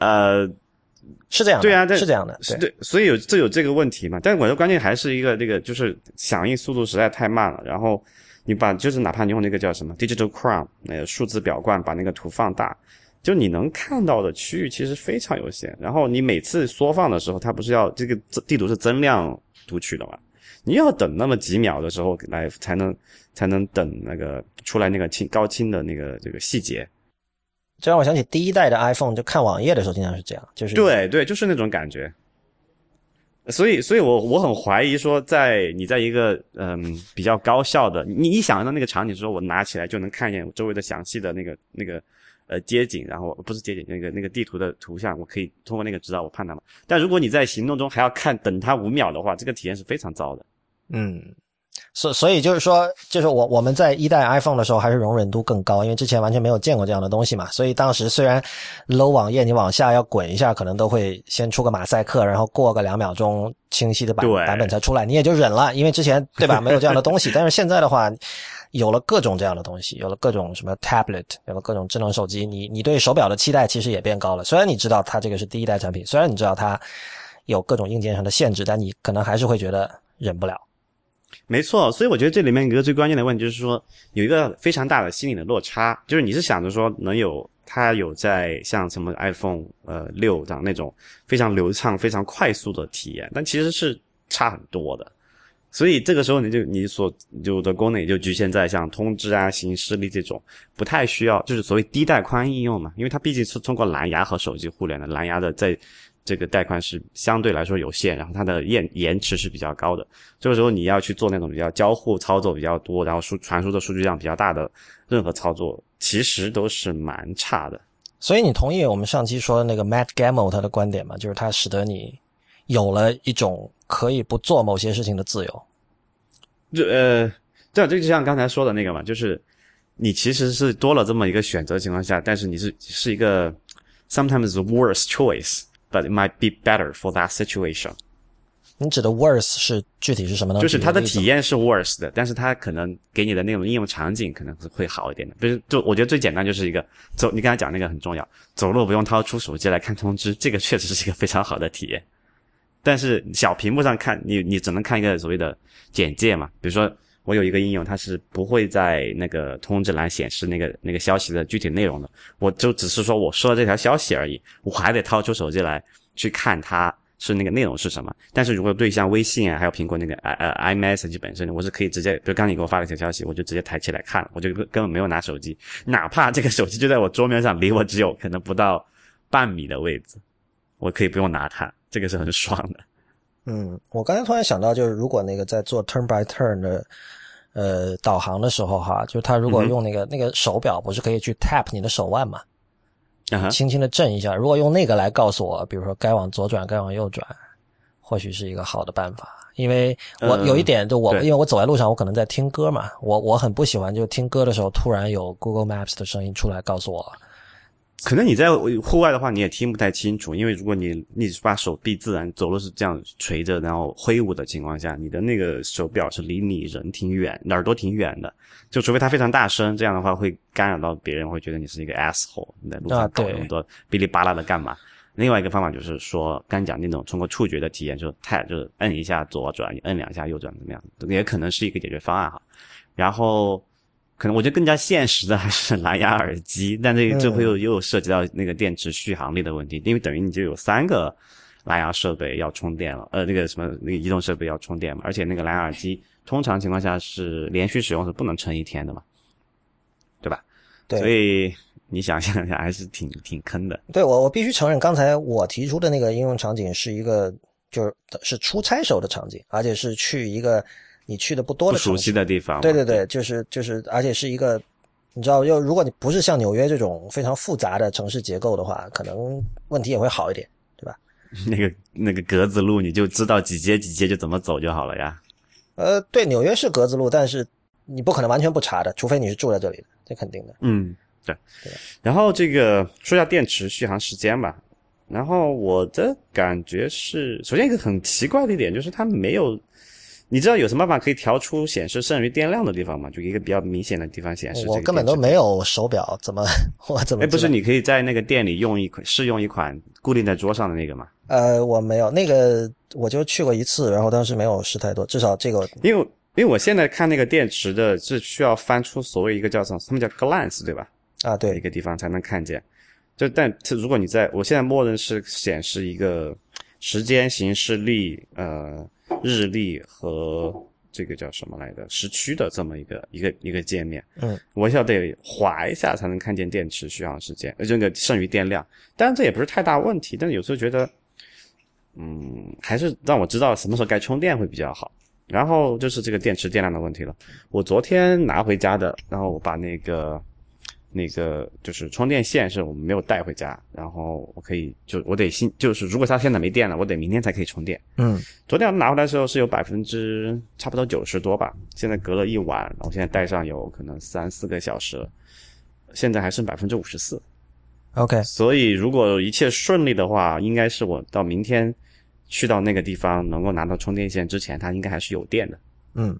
呃。是这样，对啊，是这样的，对，所以有这有这个问题嘛？但是我的关键还是一个这个，就是响应速度实在太慢了。然后你把就是哪怕你用那个叫什么 Digital Crown 那个数字表冠，把那个图放大，就你能看到的区域其实非常有限。然后你每次缩放的时候，它不是要这个地图是增量读取的嘛？你要等那么几秒的时候来才能才能等那个出来那个清高清的那个这个细节。这让我想起第一代的 iPhone，就看网页的时候经常是这样，就是对对，就是那种感觉。所以，所以我我很怀疑说，在你在一个嗯比较高效的，你一想到那个场景的时候，我拿起来就能看见周围的详细的那个那个呃街景，然后不是街景，那个那个地图的图像，我可以通过那个知道我判断嘛。但如果你在行动中还要看等它五秒的话，这个体验是非常糟的。嗯。所所以就是说，就是我我们在一代 iPhone 的时候还是容忍度更高，因为之前完全没有见过这样的东西嘛。所以当时虽然 low 网页你往下要滚一下，可能都会先出个马赛克，然后过个两秒钟清晰的版版本才出来，你也就忍了，因为之前对吧没有这样的东西。但是现在的话，有了各种这样的东西，有了各种什么 tablet，有了各种智能手机，你你对手表的期待其实也变高了。虽然你知道它这个是第一代产品，虽然你知道它有各种硬件上的限制，但你可能还是会觉得忍不了。没错，所以我觉得这里面一个最关键的问题就是说，有一个非常大的心理的落差，就是你是想着说能有它有在像什么 iPhone 呃六这样那种非常流畅、非常快速的体验，但其实是差很多的。所以这个时候你就你所有的功能也就局限在像通知啊、行事历这种不太需要，就是所谓低带宽应用嘛，因为它毕竟是通过蓝牙和手机互联的，蓝牙的在这个带宽是相对来说有限，然后它的延延迟是比较高的。这个时候你要去做那种比较交互操作比较多，然后输传输的数据量比较大的任何操作，其实都是蛮差的。所以你同意我们上期说的那个 Matt Gamble 他的观点吗？就是它使得你有了一种可以不做某些事情的自由。就呃，这这就像刚才说的那个嘛，就是你其实是多了这么一个选择情况下，但是你是是一个 sometimes the worst it might be better for that situation。你指的 worse 是具体是什么呢？就是它的体验是 worse 的，但是它可能给你的那种应用场景可能是会好一点的。比如，就我觉得最简单就是一个走，你刚才讲那个很重要，走路不用掏出手机来看通知，这个确实是一个非常好的体验。但是小屏幕上看，你你只能看一个所谓的简介嘛。比如说，我有一个应用，它是不会在那个通知栏显示那个那个消息的具体内容的，我就只是说我说了这条消息而已，我还得掏出手机来去看它是那个内容是什么。但是如果对像微信啊，还有苹果那个呃呃 iMessage 本身，我是可以直接，比如刚你给我发了一条消息，我就直接抬起来看，我就根根本没有拿手机，哪怕这个手机就在我桌面上，离我只有可能不到半米的位置，我可以不用拿它，这个是很爽的。嗯，我刚才突然想到，就是如果那个在做 turn by turn 的呃导航的时候哈，就是他如果用那个、那个手表，不是可以去 tap 你的手腕嘛，轻轻的震一下。如果用那个来告诉我，比如说该往左转，该往右转，或许是一个好的办法。因为我呃有一点，就我、对因为我走在路上，我可能在听歌嘛，我我很不喜欢就听歌的时候突然有 Google Maps 的声音出来告诉我，可能你在户外的话，你也听不太清楚，因为如果你你把手臂自然走路是这样垂着，然后挥舞的情况下，你的那个手表是离你人挺远，耳朵挺远的，就除非它非常大声，这样的话会干扰到别人，会觉得你是一个 asshole，你在路啊上搞那么多哔哩吧啦的干嘛？另外一个方法就是说，刚讲那种通过触觉的体验，就是太就是摁一下左转，摁两下右转，怎么样，也可能是一个解决方案哈。然后可能我觉得更加现实的还是蓝牙耳机，但这这会又又涉及到那个电池续航力的问题，因为等于你就有三个蓝牙设备要充电了，呃，那个什么那个移动设备要充电嘛，而且那个蓝牙耳机通常情况下是连续使用是不能撑一天的嘛，对吧？对所以你想象一下，还是挺挺坑的。对我，我必须承认，刚才我提出的那个应用场景是一个，就是是出差时候的场景，而且是去一个你去的不多不熟的城市悉的地方，对对对，就是就是，而且是一个，你知道，又如果你不是像纽约这种非常复杂的城市结构的话，可能问题也会好一点，对吧？那个那个格子路，你就知道几街几街就怎么走就好了呀。呃，对，纽约是格子路，但是你不可能完全不查的，除非你是住在这里的，这肯定的。嗯，对对。然后这个说一下电池续航时间吧。然后我的感觉是，首先一个很奇怪的一点就是它没有，你知道有什么办法可以调出显示剩余电量的地方吗？就一个比较明显的地方显示这个我根本都没有手表，怎么 我怎么？哎，不是，你可以在那个店里用一款试用一款固定在桌上的那个吗？呃，我没有那个，我就去过一次，然后当时没有试太多，至少这个因为因为我现在看那个电池的是需要翻出所谓一个叫什么，他们叫 glance 对吧？啊，对一，个地方才能看见。就但如果你在我现在默认是显示一个时间、行事历、呃日历和这个叫什么来着时区的这么一个一个一个界面，嗯，我要得划一下才能看见电池续航时间，呃这个剩余电量。当然这也不是太大问题，但是有时候觉得，嗯，还是让我知道什么时候该充电会比较好。然后就是这个电池电量的问题了。我昨天拿回家的，然后我把那个那个就是充电线是我们没有带回家，然后我可以就我得新就是如果它现在没电了，我得明天才可以充电。嗯，昨天拿回来的时候是有百分之差不多九十多吧，现在隔了一晚，我现在带上有可能三四个小时了，现在还剩百分之五十四。OK，所以如果一切顺利的话，应该是我到明天去到那个地方能够拿到充电线之前，它应该还是有电的。嗯，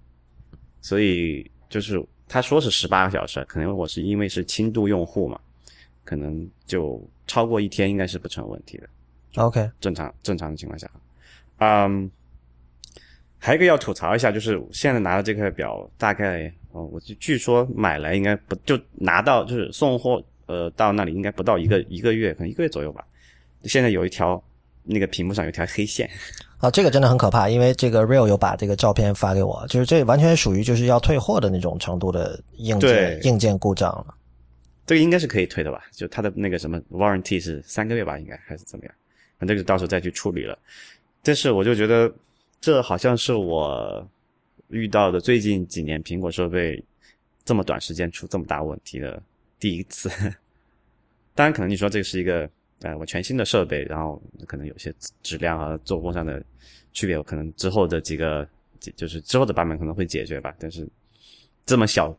所以就是他说是十八个小时，可能我是因为是轻度用户嘛，可能就超过一天应该是不成问题的。OK，正常正常的情况下，嗯，还有一个要吐槽一下，就是现在拿的这块表大概，哦，我就据说买来应该不就拿到就是送货，呃，到那里应该不到一个一个月，可能一个月左右吧。现在有一条那个屏幕上有条黑线。啊，这个真的很可怕，因为这个 Real 有把这个照片发给我，就是这完全属于就是要退货的那种程度的硬件硬件故障了。这个应该是可以退的吧？就它的那个什么 warranty 是三个月吧，应该还是怎么样？反正就到时候再去处理了。但是我就觉得这好像是我遇到的最近几年苹果设备这么短时间出这么大问题的第一次。当然，可能你说这个是一个。呃，我全新的设备，然后可能有些质量和做工上的区别，我可能之后的几个，就是之后的版本可能会解决吧。但是这么小，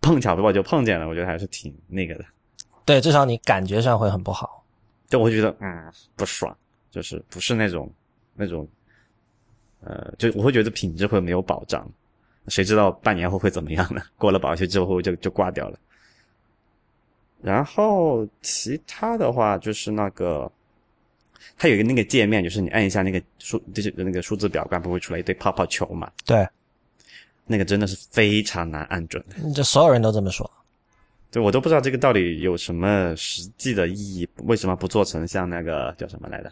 碰巧被我就碰见了，我觉得还是挺那个的。对，至少你感觉上会很不好。就我会觉得，嗯，不爽，就是不是那种那种，呃，就我会觉得品质会没有保障。谁知道半年后会怎么样呢？过了保修之后就就挂掉了。然后其他的话就是那个，它有一个那个界面，就是你按一下那个数，就是那个数字表冠不会出来一堆泡泡球嘛？对，那个真的是非常难按准。这所有人都这么说。对，我都不知道这个到底有什么实际的意义，为什么不做成像那个叫什么来着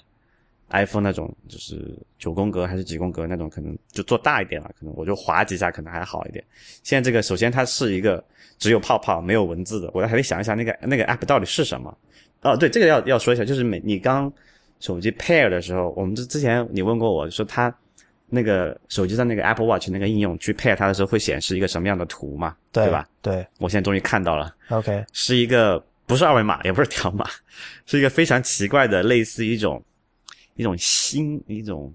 ？iPhone 那种就是九宫格还是几宫格那种，可能就做大一点了，可能我就划几下可能还好一点。现在这个首先它是一个。只有泡泡没有文字的，我还得想一想那个那个 app 到底是什么。哦，对，这个要要说一下，就是每你刚手机 pair 的时候，我们之之前你问过我说，它那个手机上那个 Apple Watch 那个应用去 pair 它的时候，会显示一个什么样的图嘛？对吧？对，我现在终于看到了。OK，是一个不是二维码，也不是条码，是一个非常奇怪的，类似一种一种星一种。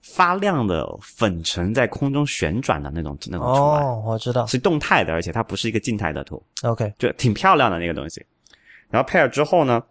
发亮的粉尘在空中旋转的那种那种图案，哦，我知道是动态的，而且它不是一个静态的图。OK，就挺漂亮的那个东西。然后 pair 之后呢，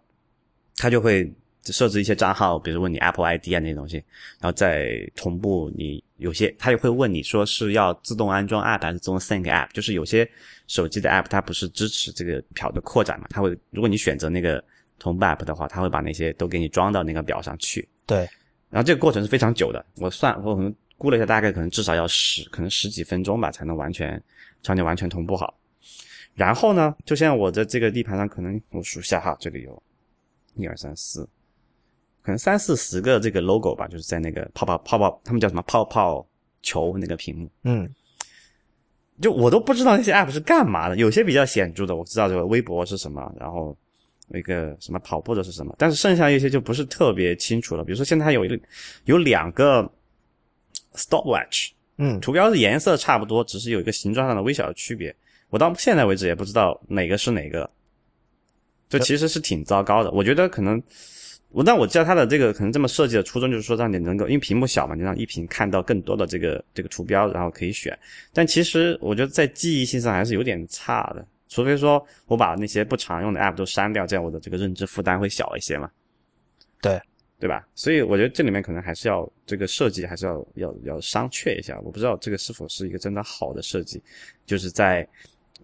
它就会设置一些账号，比如问你 Apple ID 啊那些东西，然后再同步你有些，它也会问你说是要自动安装 app 还是自动 sync app。就是有些手机的 app 它不是支持这个漂的扩展嘛，它会如果你选择那个同步 app 的话，它会把那些都给你装到那个表上去。对。然后这个过程是非常久的，我算我可能估了一下，大概可能至少要十，可能十几分钟吧，才能完全场景完全同步好。然后呢，就像我的这个地盘上，可能我数下哈，这里有一二三四，可能三四十个这个 logo 吧，就是在那个泡泡泡泡，他们叫什么泡泡球那个屏幕，嗯，就我都不知道那些 app 是干嘛的，有些比较显著的，我知道这个微博是什么，然后。一个什么跑步的是什么？但是剩下一些就不是特别清楚了。比如说现在还有一个有两个 stopwatch，嗯，图标的颜色差不多，只是有一个形状上的微小的区别。我到现在为止也不知道哪个是哪个，这其实是挺糟糕的。我觉得可能我但我知道它的这个可能这么设计的初衷就是说让你能够因为屏幕小嘛，你让一屏看到更多的这个这个图标，然后可以选。但其实我觉得在记忆性上还是有点差的。除非说我把那些不常用的 app 都删掉，这样我的这个认知负担会小一些嘛？对，对吧？所以我觉得这里面可能还是要这个设计还是要要要商榷一下。我不知道这个是否是一个真的好的设计，就是在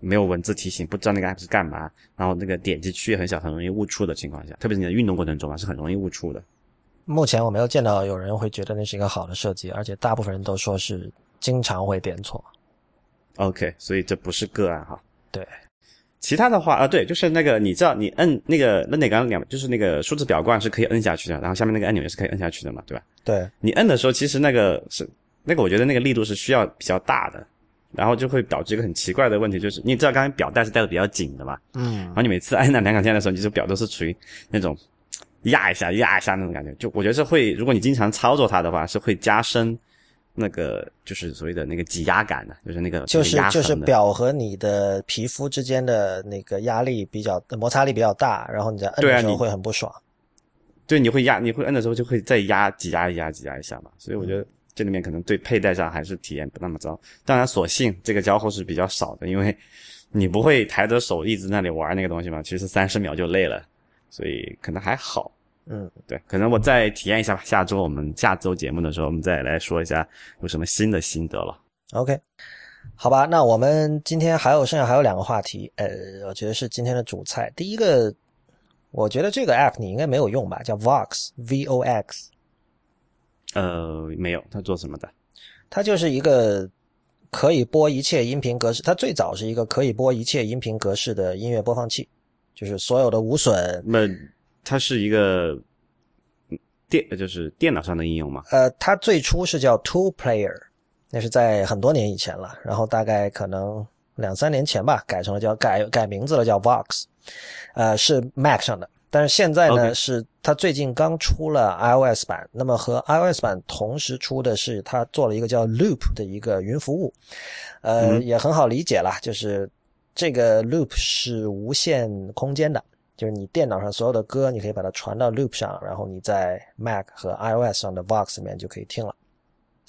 没有文字提醒、不知道那个 app 是干嘛，然后那个点击区域很小、很容易误触的情况下，特别是你的运动过程中啊，是很容易误触的。目前我没有见到有人会觉得那是一个好的设计，而且大部分人都说是经常会点错。OK，所以这不是个案哈。对。其他的话啊，对，就是那个，你知道，你摁那个那哪个两，就是那个数字表冠是可以摁下去的，然后下面那个按钮也是可以摁下去的嘛，对吧？对，你摁的时候，其实那个是那个，我觉得那个力度是需要比较大的，然后就会导致一个很奇怪的问题，就是你知道刚才表带是带的比较紧的嘛，嗯，然后你每次按那两杆键的时候，你这表都是处于那种压一下压一下那种感觉，就我觉得是会，如果你经常操作它的话，是会加深。那个就是所谓的那个挤压感的，就是那个就是就是表和你的皮肤之间的那个压力比较摩擦力比较大，然后你在摁的时候会很不爽。对，你会压，你会摁的时候就会再压挤压一压挤压一下嘛。所以我觉得这里面可能对佩戴上还是体验不那么糟。当然，所幸这个交互是比较少的，因为你不会抬着手一直那里玩那个东西嘛。其实三十秒就累了，所以可能还好。嗯，对，可能我再体验一下吧。下周我们下周节目的时候，我们再来说一下有什么新的心得了。OK，好吧，那我们今天还有剩下还有两个话题，呃，我觉得是今天的主菜。第一个，我觉得这个 app 你应该没有用吧，叫 Vox，V O X。呃，没有，它做什么的？它就是一个可以播一切音频格式，它最早是一个可以播一切音频格式的音乐播放器，就是所有的无损。那它是一个电就是电脑上的应用嘛？呃，它最初是叫 Two Player，那是在很多年以前了。然后大概可能两三年前吧，改成了叫改改名字了，叫 Vox，呃，是 Mac 上的。但是现在呢，是它最近刚出了 iOS 版。那么和 iOS 版同时出的是，它做了一个叫 Loop 的一个云服务，呃，也很好理解啦，就是这个 Loop 是无限空间的，就是你电脑上所有的歌，你可以把它传到 Loop 上，然后你在 Mac 和 iOS 上的 Vox 里面就可以听了。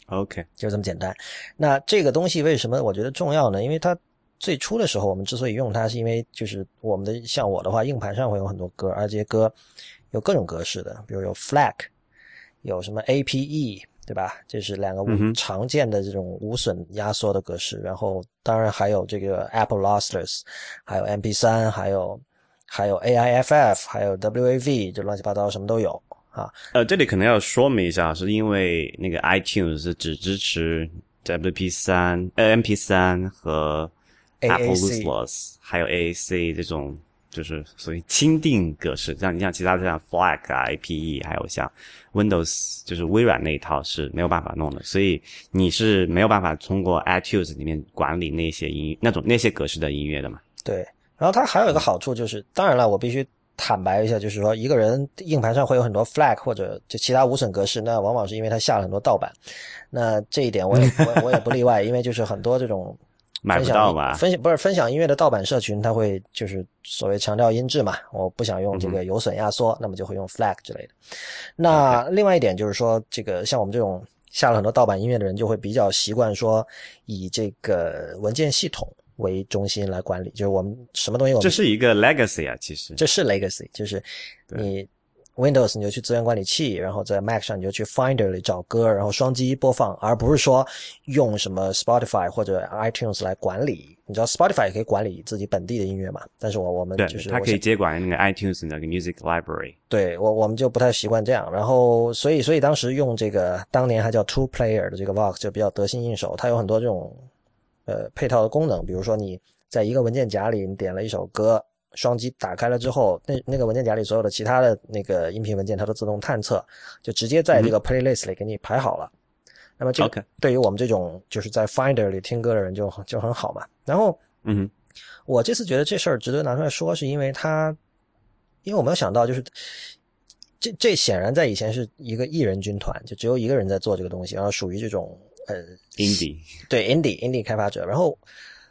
OK，就这么简单。那这个东西为什么我觉得重要呢？因为它最初的时候，我们之所以用它，是因为就是我们的像我的话，硬盘上会有很多歌，而这些歌有各种格式的，比如有 FLAC，有什么 APE，对吧？这是两个常见的这种无损压缩的格式。然后当然还有这个 Apple Lossless，还有 MP3，还有还有 AIFF，还有 WAV，就乱七八糟什么都有啊。呃，这里可能要说明一下，是因为那个 iTunes 是只支持 WP 三、呃 MP 三和 Apple Lossless，还有 AAC 这种，就是属于钦定格式。像你像其他的像 FLAC 啊、APE，还有像 Windows，就是微软那一套是没有办法弄的。所以你是没有办法通过 iTunes 里面管理那些音那种那些格式的音乐的嘛？对。然后它还有一个好处就是，当然了，我必须坦白一下，就是说一个人硬盘上会有很多 FLAC 或者就其他无损格式，那往往是因为他下了很多盗版。那这一点我也我我也不例外，因为就是很多这种。买不到吧？分享不是分享音乐的盗版社群，他会就是所谓强调音质嘛，我不想用这个有损压缩，那么就会用 FLAC 之类的。那另外一点就是说，这个像我们这种下了很多盗版音乐的人，就会比较习惯说以这个文件系统为中心来管理，就是我们什么东西我们这是一个 legacy 啊，其实这是 legacy，就是你。Windows 你就去资源管理器，然后在 Mac 上你就去 Finder 里找歌，然后双击播放，而不是说用什么 Spotify 或者 iTunes 来管理。你知道 Spotify 也可以管理自己本地的音乐嘛？但是我我们就是它可以接管那个 iTunes 那个 Music Library。对我我们就不太习惯这样。然后所以所以当时用这个当年还叫 Two Player 的这个 Vox 就比较得心应手，它有很多这种呃配套的功能，比如说你在一个文件夹里你点了一首歌。双击打开了之后，那那个文件夹里所有的其他的那个音频文件，它都自动探测，就直接在这个 playlist 里给你排好了。那么这个对于我们这种就是在 Finder 里听歌的人就就很好嘛。然后，嗯，我这次觉得这事儿值得拿出来说，是因为它，因为我没有想到，就是这这显然在以前是一个艺人军团，就只有一个人在做这个东西，然后属于这种呃 indie 对 indie indie 开发者，然后。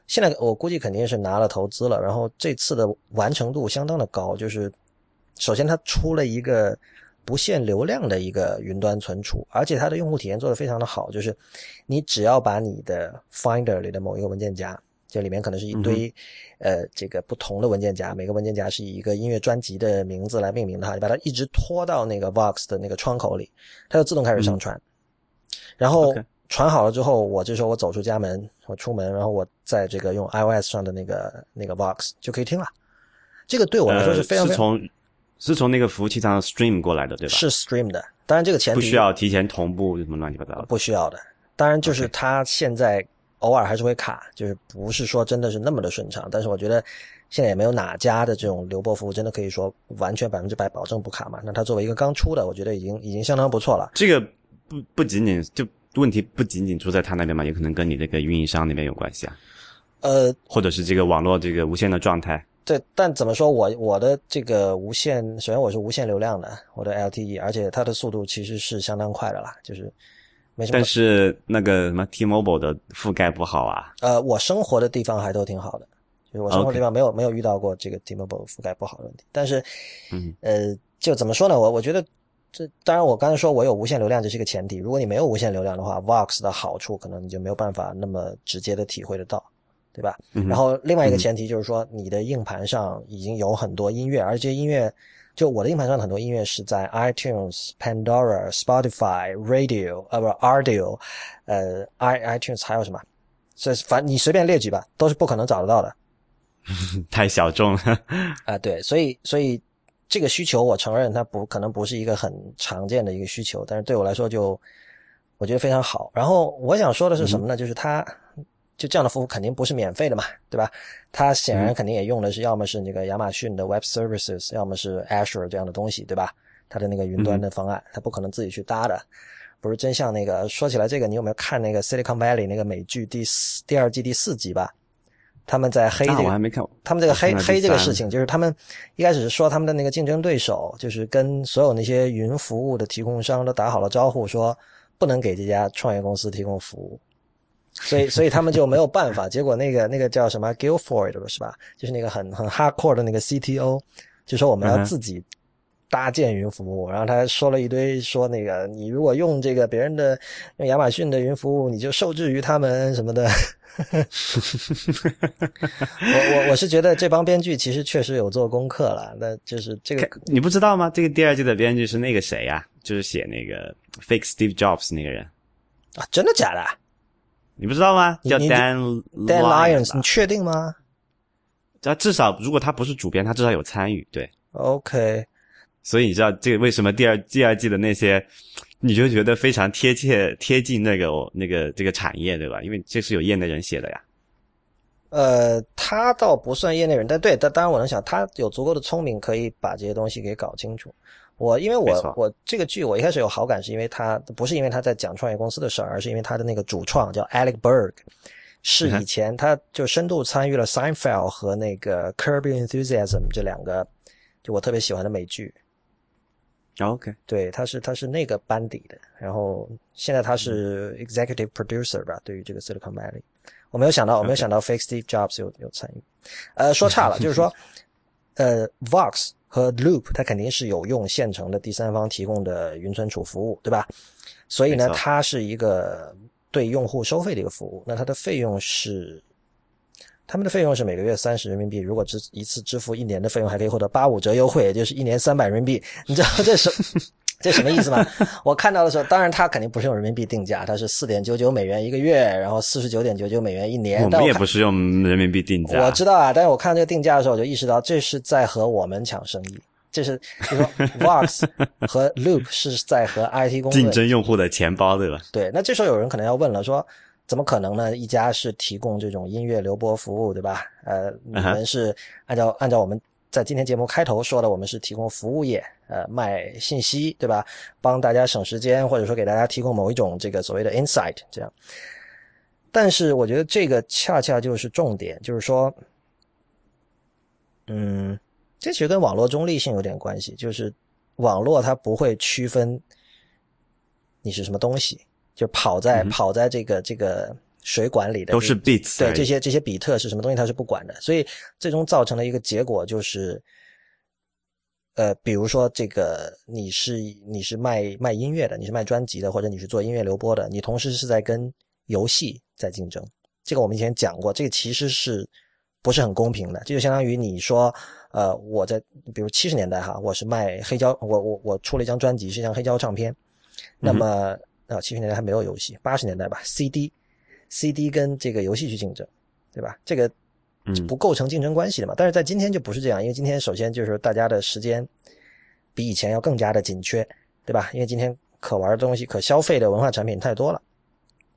现在我估计肯定是拿了投资了，然后这次的完成度相当的高。就是首先它出了一个不限流量的一个云端存储，而且它的用户体验做得非常的好。就是你只要把你的 Finder 里的某一个文件夹，这里面可能是一堆呃这个不同的文件夹，每个文件夹是以一个音乐专辑的名字来命名的哈，你把它一直拖到那个 Vox 的那个窗口里，它就自动开始上传，然后。传好了之后，我这时候我走出家门，我出门，然后我在这个用 iOS 上的那个那个 box 就可以听了。这个对我来说是非常是从是从那个服务器上 stream 过来的，对吧？是 stream 的，当然这个前提不需要提前同步什么乱七八糟的，不需要的。当然就是它现在偶尔还是会卡，就是不是说真的是那么的顺畅。但是我觉得现在也没有哪家的这种流播服务真的可以说完全百分之百保证不卡嘛。那它作为一个刚出的，我觉得已经已经相当不错了。这个不不仅仅就。问题不仅仅出在他那边嘛，也可能跟你这个运营商那边有关系啊。呃，或者是这个网络这个无线的状态。对，但怎么说我我的这个无线，首先我是无线流量的，我的 LTE，而且它的速度其实是相当快的啦，就是没什么。但是那个什么 T-Mobile 的覆盖不好啊。呃，我生活的地方还都挺好的，就是我生活地方没有没有遇到过这个 T-Mobile 覆盖不好的问题。但是，嗯，呃，就怎么说呢？我我觉得。这当然，我刚才说我有无限流量，这是一个前提。如果你没有无限流量的话，Vox 的好处可能你就没有办法那么直接的体会得到，对吧？然后另外一个前提就是说，你的硬盘上已经有很多音乐，而这些音乐，就我的硬盘上很多音乐是在 iTunes、Pandora、Spotify、Radio，呃，不，Audio，呃，i iTunes 还有什么？所以反你随便列举吧，都是不可能找得到的。太小众了。啊，对，所以所以。这个需求我承认它不可能不是一个很常见的一个需求，但是对我来说就我觉得非常好。然后我想说的是什么呢？就是它就这样的服务肯定不是免费的嘛，对吧？它显然肯定也用的是要么是那个亚马逊的 Web Services，要么是 Azure 这样的东西，对吧？它的那个云端的方案，它不可能自己去搭的。不是真像那个说起来这个，你有没有看那个 Silicon Valley 那个美剧第四第二季第四集吧？他们在黑这啊，我还个，没看。他们这个黑黑这个事情，就是他们一开始是说他们的那个竞争对手，就是跟所有那些云服务的提供商都打好了招呼，说不能给这家创业公司提供服务。所以，所以他们就没有办法。结果那个那个叫什么 Guilford 是吧？就是那个很很 hardcore 的那个 CTO，就说我们要自己搭建云服务。然后他说了一堆，说那个你如果用这个别人的用亚马逊的云服务，你就受制于他们什么的。我我我是觉得这帮编剧其实确实有做功课了，那就是这个你不知道吗？这个第二季的编剧是那个谁呀、就是写那个 Fake Steve Jobs 那个人，啊，真的假的你不知道吗？叫你你 Dan？Dan Lyons，你确定吗他至少如果他不是主编，他至少有参与，对。？OK，所以你知道这个为什么第二第二季的那些，你就觉得非常贴切贴近那个那个这个产业，对吧？因为这是有业内人写的呀。呃，他倒不算业内人，但对，但当然我能想，他有足够的聪明可以把这些东西给搞清楚。我因为我我这个剧我一开始有好感，是因为他不是因为他在讲创业公司的事儿，而是因为他的那个主创叫 Alec Berg，是以前他就深度参与了 Seinfeld 和那个 Curb Enthusiasm 这两个就我特别喜欢的美剧。OK，对，他是他是那个班底的，然后现在他是 executive producer 吧，对于这个 Silicon Valley，我没有想到，我没有想到 Fake Steve Jobs 有有参与，呃，说差了，就是说，呃，Vox 和 Loop 它肯定是有用现成的第三方提供的云存储服务，对吧？所以呢，它是一个对用户收费的一个服务，那它的费用是。他们的费用是每个月三十人民币，如果支一次支付一年的费用，还可以获得八五折优惠，也就是一年三百人民币。你知道这是 这什么意思吗？我看到的时候，当然它肯定不是用人民币定价，它是四点九九美元一个月，然后四十九点九九美元一年。我们也不是用人民币定价，我知道啊，但是我看到这个定价的时候，我就意识到这是在和我们抢生意。这是就是说，Vox 和 Loop 是在和 IT 公司竞争用户的钱包，对吧？对，那这时候有人可能要问了，说怎么可能呢？一家是提供这种音乐流播服务，对吧？呃，你们是按照按照我们在今天节目开头说的，我们是提供服务业，呃，卖信息，对吧？帮大家省时间，或者说给大家提供某一种这个所谓的 insight，这样。但是我觉得这个恰恰就是重点，就是说，嗯，这其实跟网络中立性有点关系，就是网络它不会区分你是什么东西，就跑在、嗯跑在这个这个水管里的都是这 bits，对这些这些比特是什么东西，它是不管的，所以最终造成了一个结果就是，呃，比如说这个你是你是卖卖音乐的，你是卖专辑的，或者你是做音乐流播的，你同时是在跟游戏在竞争。这个我们以前讲过，这个其实是不是很公平的？这就相当于你说，呃，我在比如七十年代哈，我是卖黑胶，我我我出了一张专辑，是一张黑胶唱片，那么啊七十年代还没有游戏，八十年代吧，CD。CD 跟这个游戏去竞争，对吧？这个嗯不构成竞争关系的嘛。但是在今天就不是这样，因为今天首先就是大家的时间比以前要更加的紧缺，对吧？因为今天可玩的东西、可消费的文化产品太多了。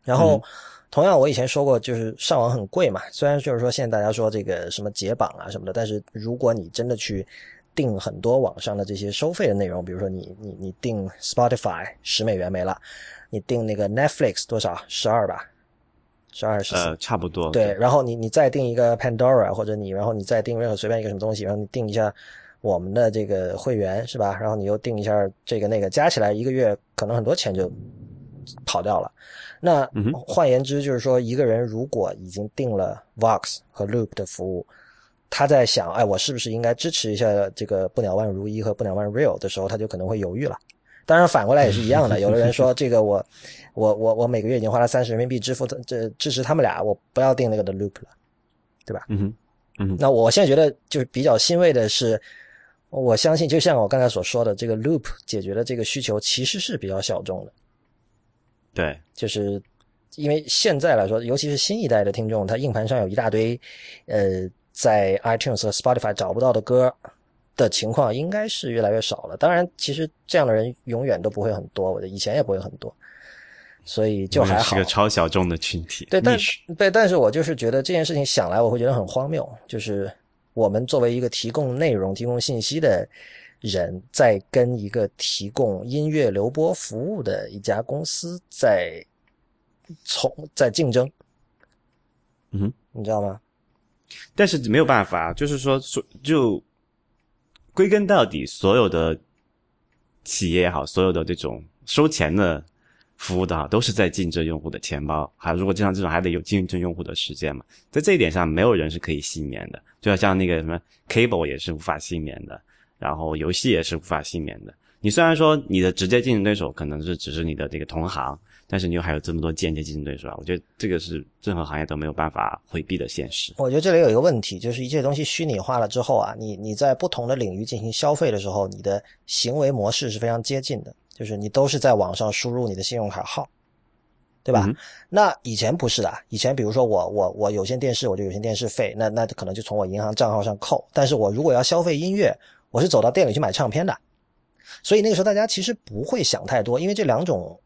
然后，同样我以前说过，就是上网很贵嘛。虽然就是说现在大家说这个什么解绑啊什么的，但是如果你真的去订很多网上的这些收费的内容，比如说你你你订 Spotify 十美元没了，你订那个 Netflix 多少十二吧，十二十四。呃，差不多。对，然后你你再订一个 Pandora，或者你然后你再订任何随便一个什么东西，然后你订一下我们的这个会员是吧？然后你又订一下这个那个，加起来一个月可能很多钱就跑掉了。那嗯换言之，就是说一个人如果已经订了 Vox 和 Loop 的服务，他在想，哎，我是不是应该支持一下这个不鸟万如一和不鸟万 Real 的时候，他就可能会犹豫了。当然，反过来也是一样的。有的人说，这个我，我，我，我每个月已经花了三十人民币支付这支持他们俩，我不要定那个的 Loop 了。嗯哼，嗯哼，那我现在觉得就是比较欣慰的是，我相信就像我刚才所说的，这个 Loop 解决的这个需求其实是比较小众的，对，就是因为现在来说，尤其是新一代的听众，他硬盘上有一大堆，呃，在 iTunes 和 Spotify 找不到的歌的情况，应该是越来越少了。当然，其实这样的人永远都不会很多，我的以前也不会很多，所以就还好是个。超小众的群体。对，但 niche 对，但是我就是觉得这件事情想来，我会觉得很荒谬。就是我们作为一个提供内容、提供信息的人在跟一个提供音乐流播服务的一家公司在从在竞争，嗯哼，你知道吗？但是没有办法，就是说，所就归根到底，所有的企业也好，所有的这种收钱的服务的哈，都是在竞争用户的钱包。还如果就像这种，还得有竞争用户的时间嘛。在这一点上，没有人是可以幸免的。就像那个什么 cable 也是无法幸免的，然后游戏也是无法幸免的。你虽然说你的直接竞争对手可能是只是你的这个同行。但是你又还有这么多间接竞争对手啊，我觉得这个是任何行业都没有办法回避的现实。我觉得这里有一个问题，就是一切东西虚拟化了之后啊，你你在不同的领域进行消费的时候，你的行为模式是非常接近的，就是你都是在网上输入你的信用卡号，对吧？那以前不是的，以前比如说我我我有线电视，我就有线电视费，那那可能就从我银行账号上扣。但是我如果要消费音乐，我是走到店里去买唱片的，所以那个时候大家其实不会想太多，因为这两种。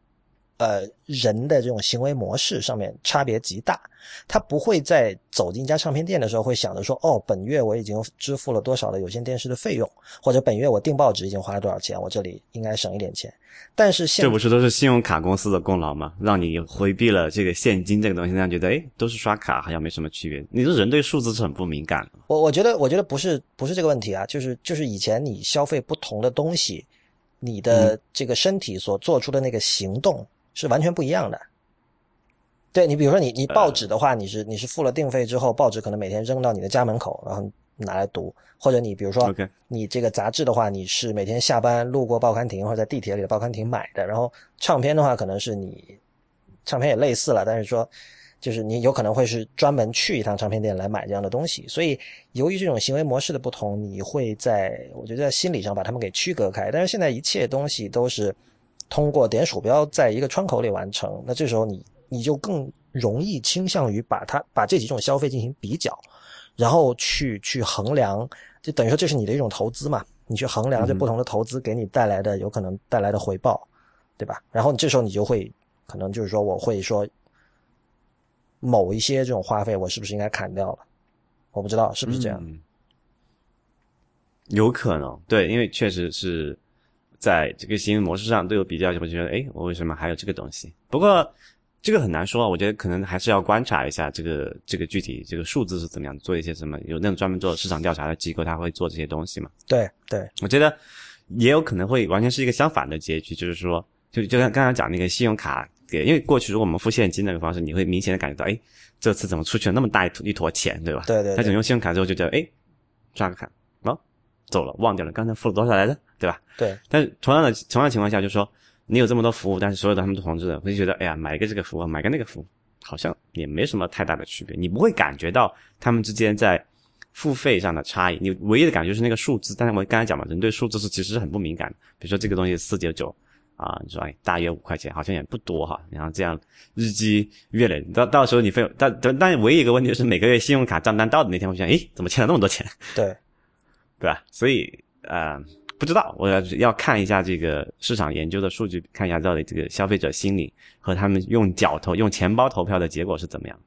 呃，人的这种行为模式上面差别极大，他不会在走进一家唱片店的时候会想着说，哦，本月我已经支付了多少的有线电视的费用，或者本月我订报纸已经花了多少钱，我这里应该省一点钱。但是现这不是都是信用卡公司的功劳吗？让你回避了这个现金这个东西，让觉得哎，都是刷卡，好像没什么区别。你这人对数字是很不敏感的。我我觉得，我觉得不是不是这个问题啊，就是就是以前你消费不同的东西，你的这个身体所做出的那个行动。是完全不一样的。对你，比如说你你报纸的话，你是你是付了定费之后，报纸可能每天扔到你的家门口，然后拿来读；或者你比如说你这个杂志的话，你是每天下班路过报刊亭或者在地铁里的报刊亭买的。然后唱片的话，可能是你唱片也类似了，但是说就是你有可能会是专门去一趟唱片店来买这样的东西。所以由于这种行为模式的不同，你会在我觉得在心理上把他们给区隔开。但是现在一切东西都是。通过点鼠标在一个窗口里完成，那这时候你你就更容易倾向于把它把这几种消费进行比较，然后去去衡量，就等于说这是你的一种投资嘛，你去衡量这不同的投资给你带来的有可能带来的回报，对吧？然后这时候你就会可能就是说我会说某一些这种花费我是不是应该砍掉了？我不知道是不是这样，有可能对，因为确实是。在这个行为模式上都有比较，就会觉得，哎，我为什么还有这个东西？不过这个很难说，我觉得可能还是要观察一下这个这个具体这个数字是怎么样，做一些什么，有那种专门做市场调查的机构，他会做这些东西嘛？对对，我觉得也有可能会完全是一个相反的结局，就是说，就就像刚才讲那个信用卡给，因为过去如果我们付现金那个方式，你会明显的感觉到，哎，这次怎么出去了那么大一一坨钱，对吧？对对，他只用信用卡之后就觉得，哎，刷个卡，哦，走了，忘掉了刚才付了多少来着？对吧？对。但是同样的同样情况下，就是说你有这么多服务，但是所有的他们都同质的，会觉得哎呀，买一个这个服务，买个那个服务，好像也没什么太大的区别。你不会感觉到他们之间在付费上的差异，你唯一的感觉是那个数字。但是我刚才讲嘛，人对数字是其实是很不敏感的。比如说这个东西四九九啊，你说哎，大约五块钱，好像也不多哈。然后这样日积月累，到到时候你费，但但但唯一一个问题就是每个月信用卡账单到的那天，我想，哎，怎么欠了那么多钱？对，对吧？所以啊。不知道，我要要看一下这个市场研究的数据，看一下到底这个消费者心理和他们用脚投、用钱包投票的结果是怎么样。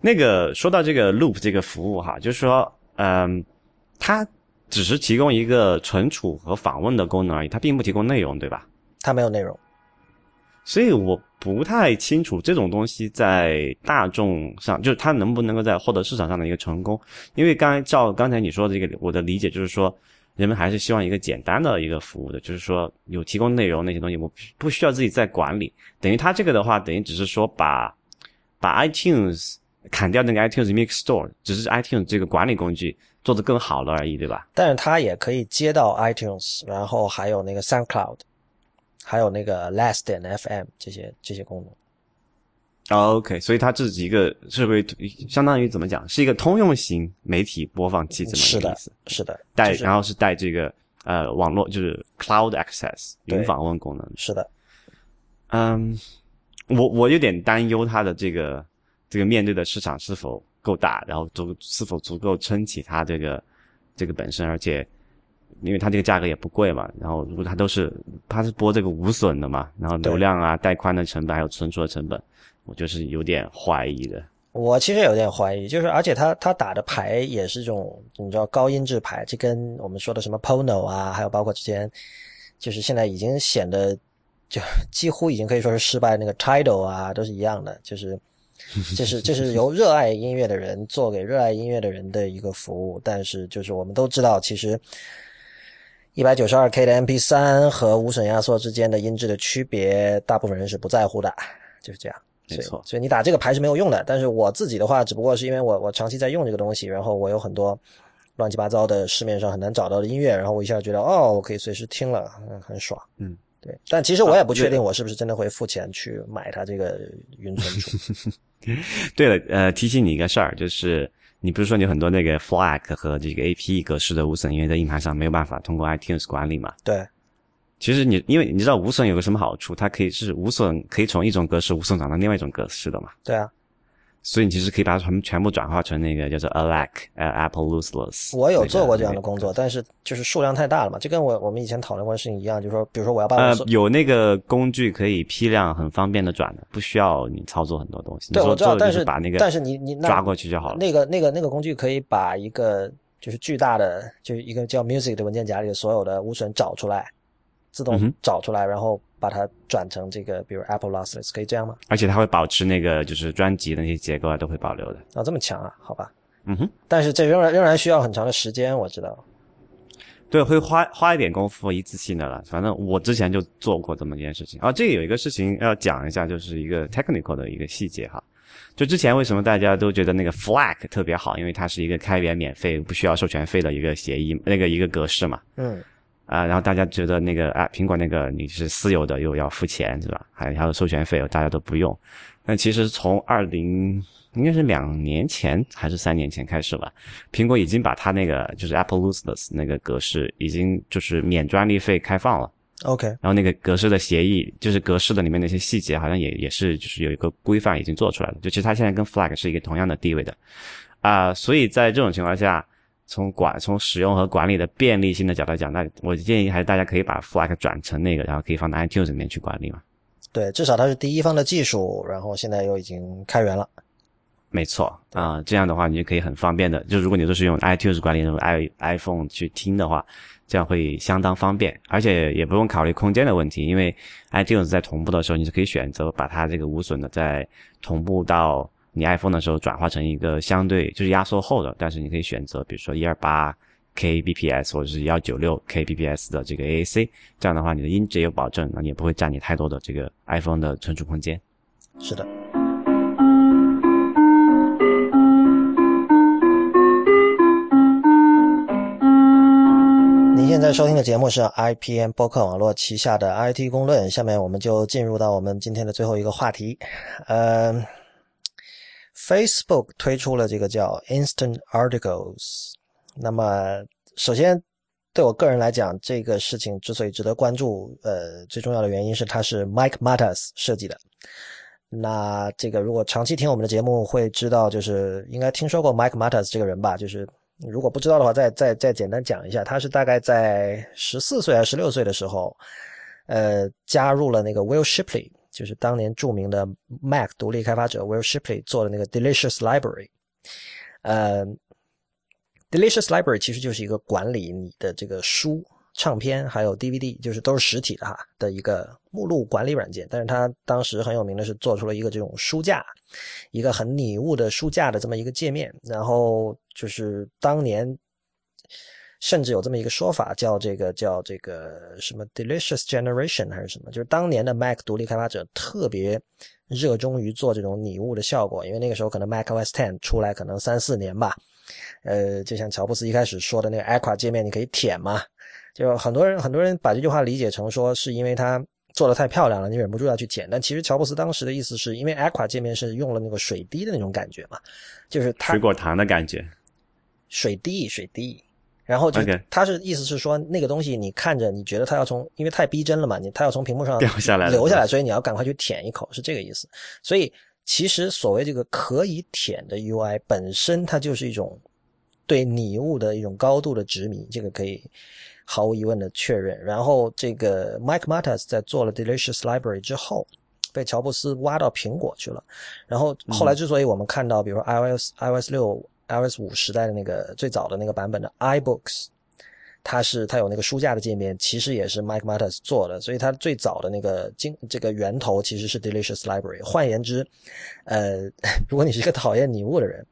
那个说到这个 Loop 这个服务哈，就是说，嗯，它只是提供一个存储和访问的功能而已，它并不提供内容，对吧？它没有内容，所以我不太清楚这种东西在大众上，就是它能不能够在获得市场上的一个成功。因为刚才照刚才你说的这个，我的理解就是说。人们还是希望一个简单的一个服务的，就是说有提供内容那些东西，我不需要自己再管理。等于他这个的话，等于只是说把把 iTunes 砍掉那个 iTunes Mix Store，只是 iTunes 这个管理工具做得更好了而已，对吧？但是它也可以接到 iTunes，然后还有那个 SoundCloud，还有那个 Last.fm 这些这些功能。OK，所以它这是一个是会相当于怎么讲，是一个通用型媒体播放器这么一个意思，是的，带然后是带这个呃网络就是 Cloud Access 云访问功能，是的，嗯，我我有点担忧它的这个这个面对的市场是否够大，然后足是否足够撑起它这个这个本身，而且因为它这个价格也不贵嘛，然后如果它都是它是播这个无损的嘛，然后流量啊带宽的成本还有存储的成本。我就是有点怀疑的。我其实有点怀疑，就是而且他他打的牌也是这种你知道高音质牌，这跟我们说的什么 Pono 啊，还有包括之前就是现在已经显得就几乎已经可以说是失败那个 Tidal 啊，都是一样的，就是 就是就是由热爱音乐的人做给热爱音乐的人的一个服务，但是就是我们都知道，其实一百九十二 K 的 MP 三和无损压缩之间的音质的区别，大部分人是不在乎的，就是这样。没错，所以你打这个牌是没有用的。但是我自己的话，只不过是因为我我长期在用这个东西，然后我有很多乱七八糟的市面上很难找到的音乐，然后我一下觉得哦，我可以随时听了，嗯，很爽。嗯，对。但其实我也不确定我是不是真的会付钱去买它这个云存储。对了，呃，提醒你一个事儿，就是你比如说你很多那个 FLAC 和这个 APE 格式的无损因为在硬盘上没有办法通过 iTunes 管理嘛？对。其实你因为你知道无损有个什么好处，它可以是无损可以从一种格式无损转到另外一种格式的嘛？对啊。所以你其实可以把它全全部转化成那个叫做 ALAC，呃，Apple Lossless。我有做过这样的工作，但是就是数量太大了嘛，就跟我我们以前讨论过的事情一样，就是说，比如说我要把呃有那个工具可以批量很方便的转的，不需要你操作很多东西。对，我知道，但是把那个但是你你抓过去就好了。那个那个那个工具可以把一个就是巨大的就是一个叫 Music 的文件夹里的所有的无损找出来，自动找出来，然后。把它转成这个，比如 Apple Lossless，可以这样吗？而且它会保持那个，就是专辑的那些结构啊，都会保留的。啊，这么强啊？好吧。嗯哼。但是这仍然仍然需要很长的时间，我知道。对，会花花一点功夫，一次性的了。反正我之前就做过这么一件事情。啊，这个有一个事情要讲一下，就是一个 technical 的一个细节哈。就之前为什么大家都觉得那个 FLAC 特别好？因为它是一个开源免费、不需要授权费的一个协议，那个一个格式嘛。嗯。啊，然后大家觉得那个啊，苹果那个你是私有的，又要付钱是吧？还还有授权费，大家都不用。那其实从二零应该是两年前还是三年前开始吧，苹果已经把它那个就是 Apple Lossless 那个格式已经就是免专利费开放了。OK，然后那个格式的协议，就是格式的里面那些细节，好像也也是就是有一个规范已经做出来了。就其实它现在跟 Flag 是一个同样的地位的啊，所以在这种情况下。从管从使用和管理的便利性的角度讲，那我建议还是大家可以把 FLAC 转成那个，然后可以放到 iTunes 里面去管理嘛。对，至少它是第一方的技术，然后现在又已经开源了。没错啊，这样的话你就可以很方便的，就如果你都是用 iTunes 管理用 i iPhone 去听的话，这样会相当方便，而且也不用考虑空间的问题，因为 iTunes 在同步的时候，你是可以选择把它这个无损的再同步到。你 iPhone 的时候转化成一个相对就是压缩后的，但是你可以选择比如说一二八 kbps 或者是幺九六 kbps 的这个 AAC，这样的话你的音质有保证，那也不会占你太多的这个 iPhone 的存储空间。是的。您现在收听的节目是 IPM 播客网络旗下的 IT 公论，下面我们就进入到我们今天的最后一个话题，呃。Facebook 推出了这个叫 Instant Articles。那么，首先对我个人来讲，这个事情之所以值得关注，呃，最重要的原因是它是 Mike Matas 设计的。那这个如果长期听我们的节目，会知道就是应该听说过 Mike Matas 这个人吧？就是如果不知道的话，再再再简单讲一下，他是大概在十四岁还是十六岁的时候，呃，加入了那个 Will Shipley。就是当年著名的 Mac 独立开发者 Will Shipley 做的那个 Delicious Library，呃，Delicious Library 其实就是一个管理你的这个书、唱片还有 DVD，就是都是实体的哈的一个目录管理软件。但是它当时很有名的是做出了一个这种书架，一个很拟物的书架的这么一个界面。然后就是当年。甚至有这么一个说法，叫这个叫这个什么 “delicious generation” 还是什么？就是当年的 Mac 独立开发者特别热衷于做这种拟物的效果，因为那个时候可能 Mac OS Ten 出来可能三四年吧。呃，就像乔布斯一开始说的那个 Aqua 界面，你可以舔嘛。就很多人很多人把这句话理解成说是因为它做的太漂亮了，你忍不住要去舔。但其实乔布斯当时的意思是因为 Aqua 界面是用了那个水滴的那种感觉嘛，就是它水果糖的感觉，水滴水滴。然后就他是意思是说那个东西你看着你觉得它要从因为太逼真了嘛，你它要从屏幕上掉下来留下来，所以你要赶快去舔一口，是这个意思。所以其实所谓这个可以舔的 UI 本身它就是一种对拟物的一种高度的执迷，这个可以毫无疑问的确认。然后这个 Mike Matas 在做了 Delicious Library 之后，被乔布斯挖到苹果去了。然后后来之所以我们看到，比如说 iOS iOS 六、iOS 五时代的那个最早的那个版本的 iBooks，它是它有那个书架的界面，其实也是 Mike Matas 做的，所以它最早的那个经这个源头其实是 Delicious Library。换言之，呃，如果你是一个讨厌拟物的人，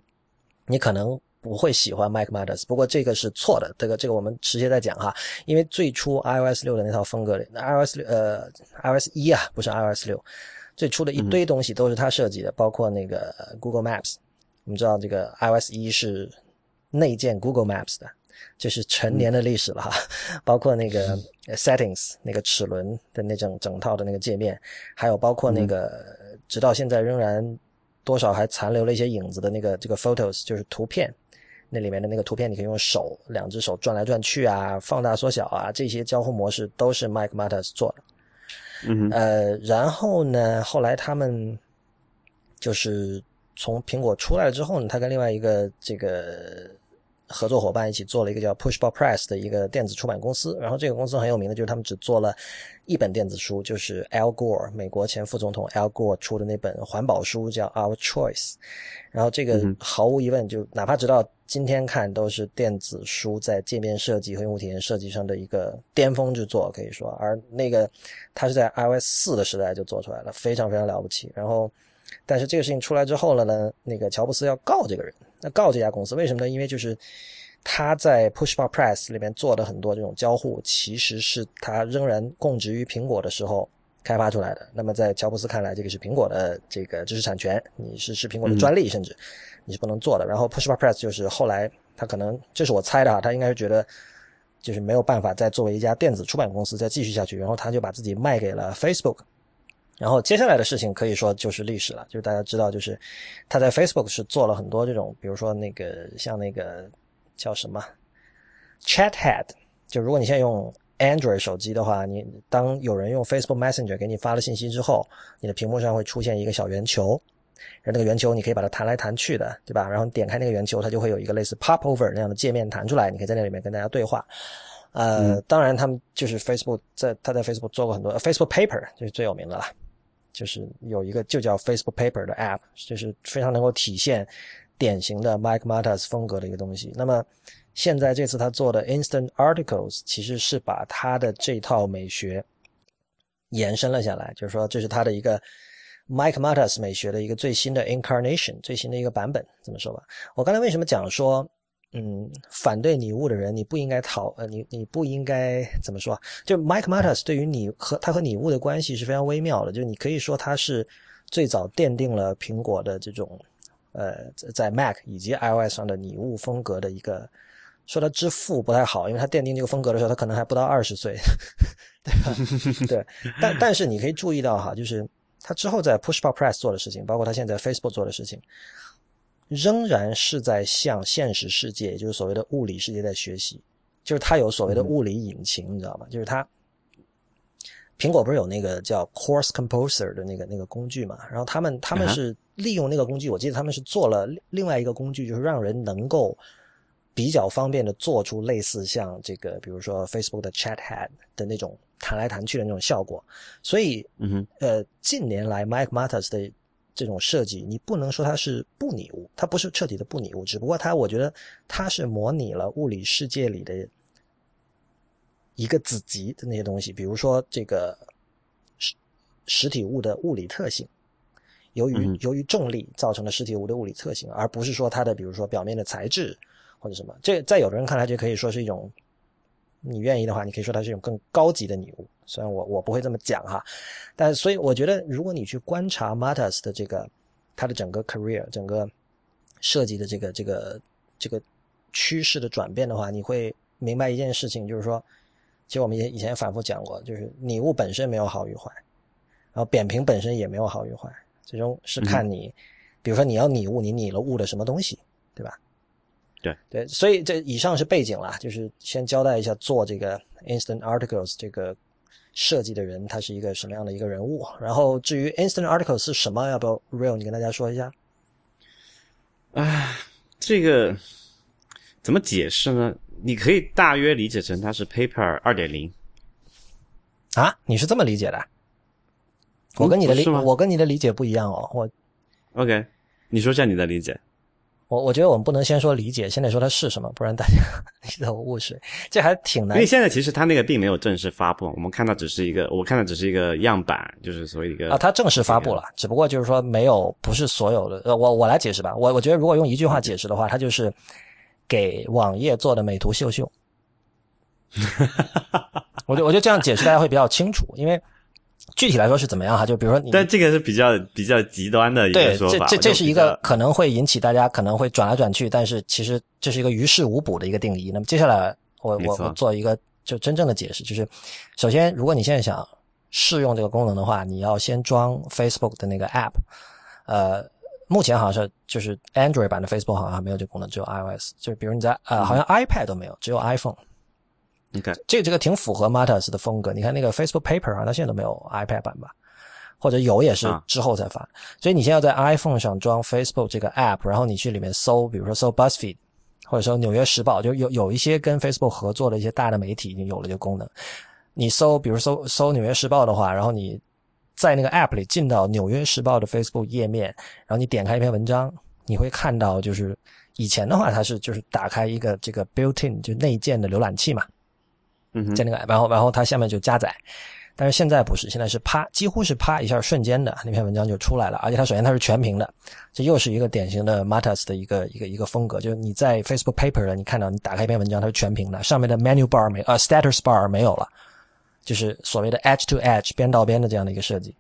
你可能。不会喜欢 Mike Matas，不过这个是错的，这个这个我们直接再讲哈，因为最初 iOS 六的那套风格里，iOS 六呃 iOS 一啊，不是 iOS 六，最初的一堆东西都是他设计的，包括那个 Google Maps，我们知道这个 iOS 一是内建 Google Maps 的，这是成年的历史了哈，包括那个 Settings 那个齿轮的那整整套的那个界面，还有包括那个直到现在仍然多少还残留了一些影子的那个这个 Photos 就是图片。那里面的那个图片，你可以用手两只手转来转去啊，放大缩小啊，这些交互模式都是 Mike Matas 做的。嗯，呃，然后呢，后来他们就是从苹果出来了之后呢，他跟另外一个这个合作伙伴一起做了一个叫 Pushball Press 的一个电子出版公司。然后这个公司很有名的，就是他们只做了一本电子书，就是 Al Gore 美国前副总统 Al Gore 出的那本环保书叫 Our Choice。然后这个毫无疑问，就哪怕直到今天看都是电子书在界面设计和用户体验设计上的一个巅峰之作，可以说。而那个它是在 iOS 四的时代就做出来了，非常非常了不起。然后，但是这个事情出来之后了呢，那个乔布斯要告这个人，那告这家公司，为什么呢？因为就是他在 Pushbar Press 里面做的很多这种交互，其实是他仍然供职于苹果的时候开发出来的。那么在乔布斯看来，这个是苹果的这个知识产权，你是是苹果的专利，甚至。你是不能做的。然后 Pushbar Press 就是后来他可能，这是我猜的啊，他应该是觉得就是没有办法再作为一家电子出版公司再继续下去，然后他就把自己卖给了 Facebook。然后接下来的事情可以说就是历史了，就是大家知道，就是他在 Facebook 是做了很多这种，比如说那个像那个叫什么 Chathead，就如果你现在用 Android 手机的话，你当有人用 Facebook Messenger 给你发了信息之后，你的屏幕上会出现一个小圆球。然后那个圆球你可以把它弹来弹去的，对吧？然后你点开那个圆球，它就会有一个类似 pop over 那样的界面弹出来，你可以在那里面跟大家对话。呃，当然他们就是 Facebook 在他在 Facebook 做过很多 Facebook Paper 就是最有名的了，就是有一个就叫 Facebook Paper 的 app，就是非常能够体现典型的 Mike Matas 风格的一个东西。那么现在这次他做的 Instant Articles 其实是把他的这套美学延伸了下来，就是说这是他的一个。Mike Matas 美学的一个最新的 incarnation，最新的一个版本，这么说吧。我刚才为什么讲说，嗯，反对拟物的人，你不应该讨，呃，你你不应该怎么说？就 Mike Matas 对于你和他和拟物的关系是非常微妙的，就是你可以说他是最早奠定了苹果的这种，呃，在 Mac 以及 iOS 上的拟物风格的一个，说他之父不太好，因为他奠定这个风格的时候，他可能还不到二十岁，对吧？对，但但是你可以注意到哈，就是。他之后在 Push Pop Press 做的事情，包括他现在 Facebook 做的事情，仍然是在向现实世界，也就是所谓的物理世界在学习。就是它有所谓的物理引擎，你知道吗？就是它，苹果不是有那个叫 Course Composer 的那个那个工具嘛？然后他们他们是利用那个工具，我记得他们是做了另外一个工具，就是让人能够比较方便的做出类似像这个，比如说 Facebook 的 Chat Head 的那种。弹来弹去的那种效果，所以，嗯哼，呃，近年来 Mike Matas 的这种设计，你不能说它是不拟物，它不是彻底的不拟物，只不过它，我觉得它是模拟了物理世界里的一个子集的那些东西，比如说这个实实体物的物理特性，由于由于重力造成的实体物的物理特性，而不是说它的比如说表面的材质或者什么，这在有的人看来就可以说是一种。你愿意的话，你可以说它是一种更高级的礼物。虽然我我不会这么讲哈，但所以我觉得，如果你去观察 Matas 的这个他的整个 career、整个设计的这个这个这个趋势的转变的话，你会明白一件事情，就是说，其实我们以以前反复讲过，就是礼物本身没有好与坏，然后扁平本身也没有好与坏，最终是看你，比如说你要拟物，你拟了物的什么东西，对吧？对。对，所以这以上是背景啦，就是先交代一下做这个 Instant Articles 这个设计的人，他是一个什么样的一个人物。然后至于 Instant Articles 是什么，要不要 Real 你跟大家说一下？啊，这个怎么解释呢？你可以大约理解成它是 Paper 二点零。啊，你是这么理解的？我跟你的理，我跟你的理解不一样哦。我 OK，你说一下你的理解。我我觉得我们不能先说理解，先得说它是什么，不然大家一头雾水。这还挺难因为。现在其实它那个并没有正式发布，我们看到只是一个，我看到只是一个样板，就是所谓一个啊，它正式发布了，只不过就是说没有，不是所有的。呃，我我来解释吧。我我觉得如果用一句话解释的话，它就是给网页做的美图秀秀。我就我觉得这样解释大家会比较清楚，因为具体来说是怎么样哈？就比如说你但这个是比较比较极端的一个对，说法。这这这是一个可能会引起大家可能会转来转去，但是其实这是一个于事无补的一个定义。那么接下来我我我做一个就真正的解释，就是首先如果你现在想试用这个功能的话，你要先装 Facebook 的那个 App，呃。目前好像是就是 Android 版的 Facebook 好像还没有这个功能，只有 iOS。就是比如你在呃，好像 iPad 都没有，只有 iPhone。你看，这个这个挺符合 Matters 的风格。你看那个 Facebook Paper 啊，它现在都没有 iPad 版吧？或者有也是啊之后再发。所以你现在要在 iPhone 上装 Facebook 这个 app，然后你去里面搜，比如说搜 BuzzFeed，或者说《纽约时报》，就有有一些跟 Facebook 合作的一些大的媒体已经有了这个功能。你搜，比如搜搜《纽约时报》的话，然后你在那个 app 里进到《纽约时报》的 Facebook 页面，然后你点开一篇文章，你会看到就是以前的话它是就是打开一个这个 built-in 就内建的浏览器嘛，嗯在那个，然后然后它下面就加载。但是现在不是，现在是啪，几乎是啪一下瞬间的那篇文章就出来了，而且它首先它是全屏的，这又是一个典型的 Matas 的一个一个一个风格，就是你在 Facebook Paper 的，你看到你打开一篇文章，它是全屏的，上面的 menu bar 没呃 status bar 没有了，就是所谓的 edge to edge 边到边的这样的一个设计。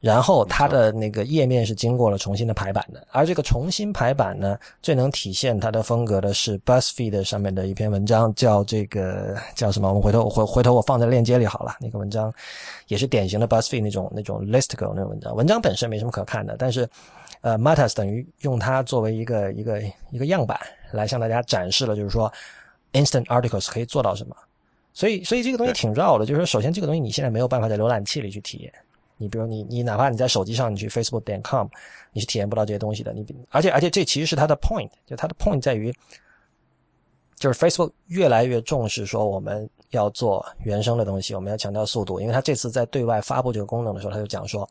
然后它的那个页面是经过了重新的排版的，而这个重新排版呢，最能体现它的风格的是 BuzzFeed 上面的一篇文章，叫这个叫什么？我们回头回回头我放在链接里好了。那个文章也是典型的 BuzzFeed 那种那种 listicle 那种文章，文章本身没什么可看的，但是呃 Matters 等于用它作为一个一个一个样板来向大家展示了，就是说 Instant Articles 可以做到什么。所以所以这个东西挺绕的，就是说首先这个东西你现在没有办法在浏览器里去体验。你比如你你哪怕你在手机上你去 Facebook 点 com，你是体验不到这些东西的。你而且而且这其实是它的 point，就它的 point 在于，就是 Facebook 越来越重视说我们要做原生的东西，我们要强调速度。因为它这次在对外发布这个功能的时候，他就讲说，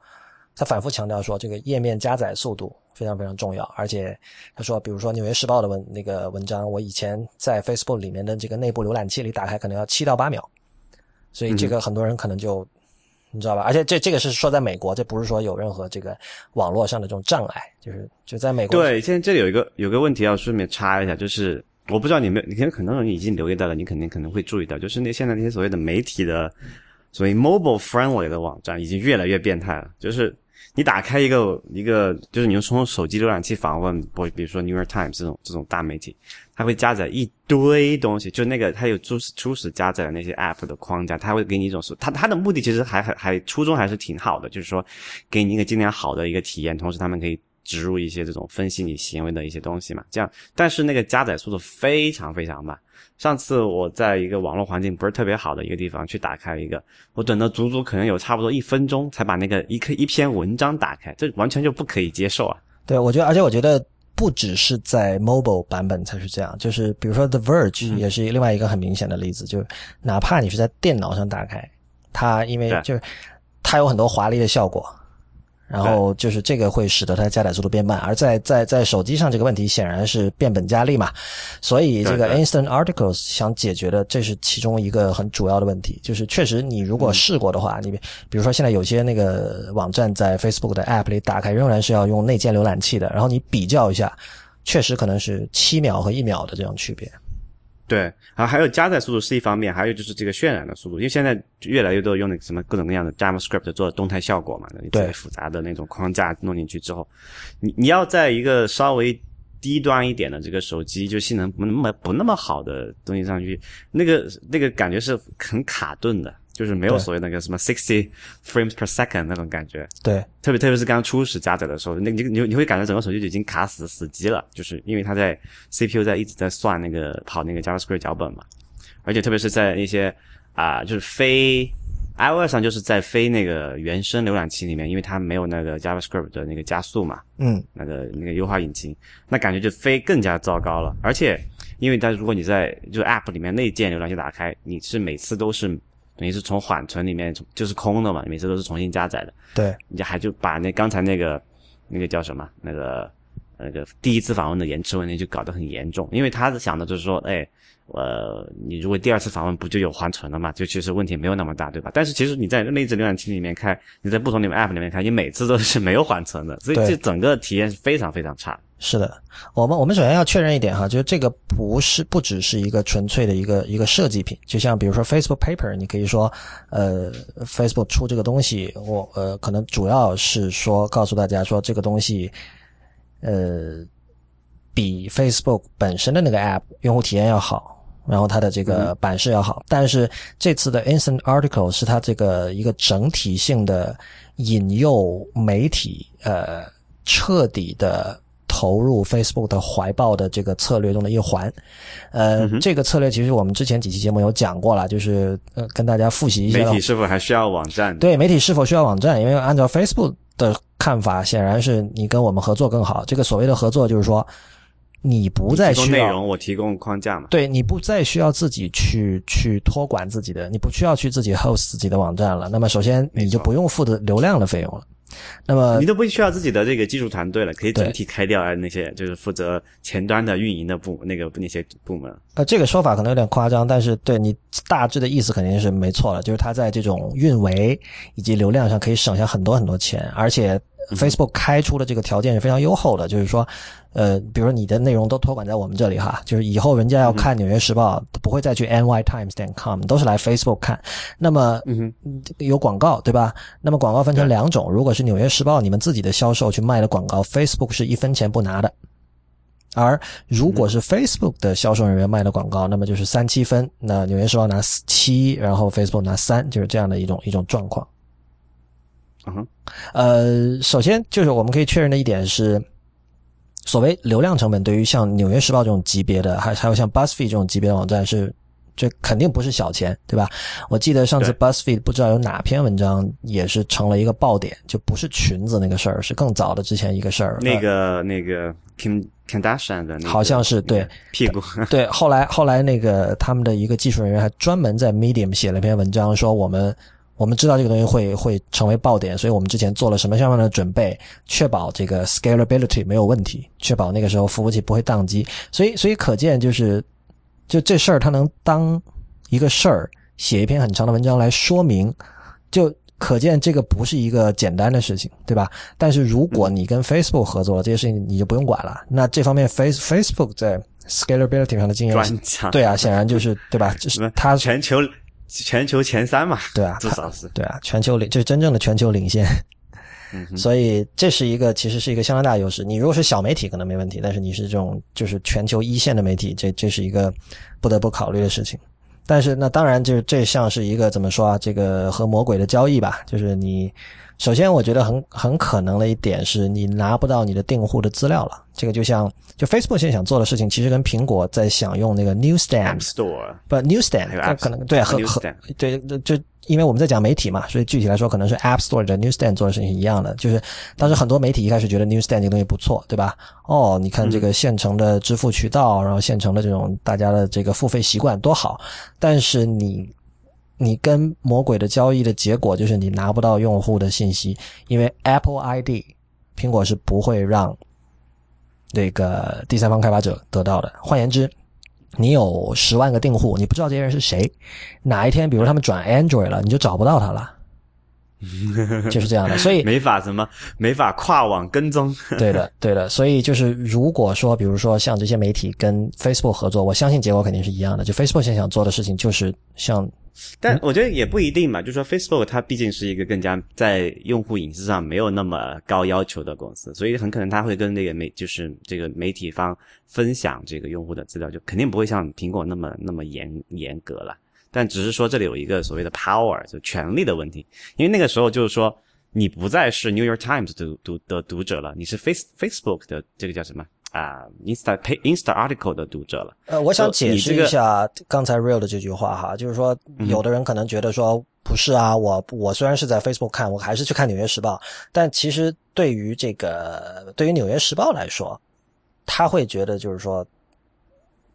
他反复强调说这个页面加载速度非常非常重要。而且他说，比如说《纽约时报》的文那个文章，我以前在 Facebook 里面的这个内部浏览器里打开可能要七到八秒，所以这个很多人可能就。你知道吧？而且这这个是说在美国，这不是说有任何这个网络上的这种障碍，就是就在美国。对，现在这里有一个有个问题要顺便插一下，就是我不知道你们，你看很多人已经留意到了，你肯定可能会注意到，就是那现在那些所谓的媒体的所谓 mobile friendly 的网站已经越来越变态了，就是你打开一个一个，就是你用从手机浏览器访问，不，比如说 New York Times 这种这种大媒体，它会加载一堆东西，就那个它有初始初始加载的那些 app 的框架，它会给你一种是它它的目的其实还还还初衷还是挺好的，就是说给你一个尽量好的一个体验，同时他们可以植入一些这种分析你行为的一些东西嘛，这样，但是那个加载速度非常非常慢。上次我在一个网络环境不是特别好的一个地方去打开一个，我等了足足可能有差不多一分钟才把那个一个一篇文章打开，这完全就不可以接受啊！对，我觉得，而且我觉得不只是在 mobile 版本才是这样，就是比如说 The Verge 也是另外一个很明显的例子，就是哪怕你是在电脑上打开，它因为就是它有很多华丽的效果。然后就是这个会使得它加载速度变慢，而在在在手机上这个问题显然是变本加厉嘛，所以这个 Instant Articles 想解决的这是其中一个很主要的问题，就是确实你如果试过的话，你比如说现在有些那个网站在 Facebook 的 App 里打开仍然是要用内建浏览器的，然后你比较一下，确实可能是七秒和一秒的这种区别。对，然后还有加载速度是一方面，还有就是这个渲染的速度，因为现在越来越多用那个什么各种各样的 JavaScript 做动态效果嘛，你特别复杂的那种框架弄进去之后，你你要在一个稍微低端一点的这个手机，就性能不那么不那么好的东西上去，那个那个感觉是很卡顿的，就是没有所谓那个什么 sixty frames per second 那种感觉。对，特别特别是刚初始加载的时候，那你你你会感觉整个手机就已经卡死死机了，就是因为它在 CPU 在一直在算那个跑那个 JavaScript 脚本嘛，而且特别是在一些啊、就是非 iOS 上就是在非那个原生浏览器里面，因为它没有那个 JavaScript 的那个加速嘛，嗯，那个那个优化引擎，那感觉就非更加糟糕了。而且因为它如果你在就是 App 里面内建浏览器打开，你是每次都是等于是从缓存里面就是空的嘛，每次都是重新加载的。对，你还就把那刚才那个那个叫什么那个那个第一次访问的延迟问题就搞得很严重，因为他想的就是说，哎，呃，你如果第二次访问不就有缓存了嘛，就其实问题没有那么大，对吧？但是其实你在内置浏览器里面开，你在不同里面 App 里面开，你 每次都是没有缓存的，所以这整个体验是非常非常差。是的，我们我们首先要确认一点哈，就是这个不是不只是一个纯粹的一个一个设计品，就像比如说 Facebook Paper，你可以说，呃，Facebook 出这个东西，我呃可能主要是说告诉大家说这个东西，呃，比 Facebook 本身的那个 App 用户体验要好，然后它的这个版式要好，但是这次的 Instant Article 是它这个一个整体性的引诱媒体呃彻底的。投入 Facebook 的怀抱的这个策略中的一环，呃，这个策略其实我们之前几期节目有讲过了，就是呃跟大家复习一下。媒体是否还需要网站？对，媒体是否需要网站？因为按照 Facebook 的看法，显然是你跟我们合作更好。这个所谓的合作，就是说你不再需要内容，我提供框架嘛。对，你不再需要自己去去托管自己的，你不需要去自己 host 自己的网站了。那么首先你就不用付的流量的费用了。那么你都不需要自己的这个技术团队了，可以整体开掉啊那些就是负责前端的运营的部那个那些部门。呃，这个说法可能有点夸张，但是对你大致的意思肯定是没错了，就是它在这种运维以及流量上可以省下很多很多钱，而且 Facebook 开出的这个条件是非常优厚的，就是说，呃，比如说你的内容都托管在我们这里哈，就是以后人家要看《纽约时报》不会再去 nytimes 点 com，都是来 Facebook 看。那么，嗯有广告对吧？那么广告分成两种，如果是《纽约时报》你们自己的销售去卖的广告，Facebook 是一分钱不拿的。而如果是 Facebook 的销售人员卖的广告，那么就是三七分，那纽约时报拿七，然后 Facebook 拿三，就是这样的一种一种状况。嗯哼，呃，首先就是我们可以确认的一点是，所谓流量成本对于像纽约时报这种级别的，还还有像 BuzzFeed 这种级别的网站是。这肯定不是小钱，对吧？我记得上次 BuzzFeed 不知道有哪篇文章也是成了一个爆点，就不是裙子那个事儿，是更早的之前一个事儿。那个那个 Kim Kardashian 的，好像是对屁股。对，后来后来那个他们的一个技术人员还专门在 Medium 写了一篇文章，说我们我们知道这个东西会会成为爆点，所以我们之前做了什么样的准备，确保这个 scalability 没有问题，确保那个时候服务器不会宕机。所以所以可见就是。就这事儿，它能当一个事儿写一篇很长的文章来说明，就可见这个不是一个简单的事情，对吧？但是如果你跟 Facebook 合作了，这些事情你就不用管了。那这方面 Face Facebook 在 scalability 上的经验，对啊，显然就是对吧？就是它全球全球前三嘛，对啊，至少是对啊，全球领就是真正的全球领先。所以这是一个，其实是一个相当大的优势。你如果是小媒体，可能没问题；但是你是这种就是全球一线的媒体，这这是一个不得不考虑的事情。但是那当然，就是这像是一个怎么说啊？这个和魔鬼的交易吧。就是你首先，我觉得很很可能的一点是你拿不到你的订户的资料了。这个就像就 Facebook 现在想做的事情，其实跟苹果在想用那个 Newsstand Store 不 Newsstand 可能对和和对就。因为我们在讲媒体嘛，所以具体来说，可能是 App Store 的 Newsstand 做的事情是一样的。就是当时很多媒体一开始觉得 Newsstand 这个东西不错，对吧？哦，你看这个现成的支付渠道，然后现成的这种大家的这个付费习惯多好。但是你你跟魔鬼的交易的结果就是你拿不到用户的信息，因为 Apple ID 苹果是不会让那个第三方开发者得到的。换言之。你有十万个订户，你不知道这些人是谁，哪一天比如他们转 Android 了，你就找不到他了，就是这样的。所以没法什么，没法跨网跟踪。对的，对的。所以就是如果说，比如说像这些媒体跟 Facebook 合作，我相信结果肯定是一样的。就 Facebook 现在想做的事情就是像。但我觉得也不一定嘛，就是说 Facebook 它毕竟是一个更加在用户隐私上没有那么高要求的公司，所以很可能它会跟那个媒就是这个媒体方分享这个用户的资料，就肯定不会像苹果那么那么严严格了。但只是说这里有一个所谓的 power 就权力的问题，因为那个时候就是说你不再是 New York Times 读读的读者了，你是 Face Facebook 的这个叫什么？啊，Insta Insta article 的读者了。呃，我想解释一下刚才 Real 的这句话哈，就是说，有的人可能觉得说，不是啊，我我虽然是在 Facebook 看，我还是去看《纽约时报》，但其实对于这个对于《纽约时报》来说，他会觉得就是说，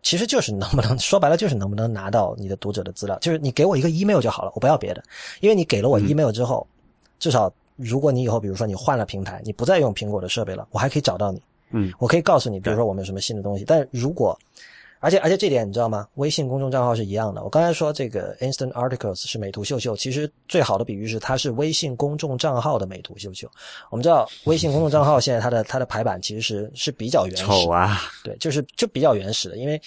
其实就是能不能说白了就是能不能拿到你的读者的资料，就是你给我一个 email 就好了，我不要别的，因为你给了我 email 之后，至少如果你以后比如说你换了平台，你不再用苹果的设备了，我还可以找到你，嗯，我可以告诉你，比如说我们有什么新的东西。但如果而且而且这点你知道吗？微信公众账号是一样的。我刚才说这个 Instant Articles 是美图秀秀，其实最好的比喻是它是微信公众账号的美图秀秀。我们知道微信公众账号现在它的它的排版其实是是比较原始，丑啊，对，就是就比较原始的。因为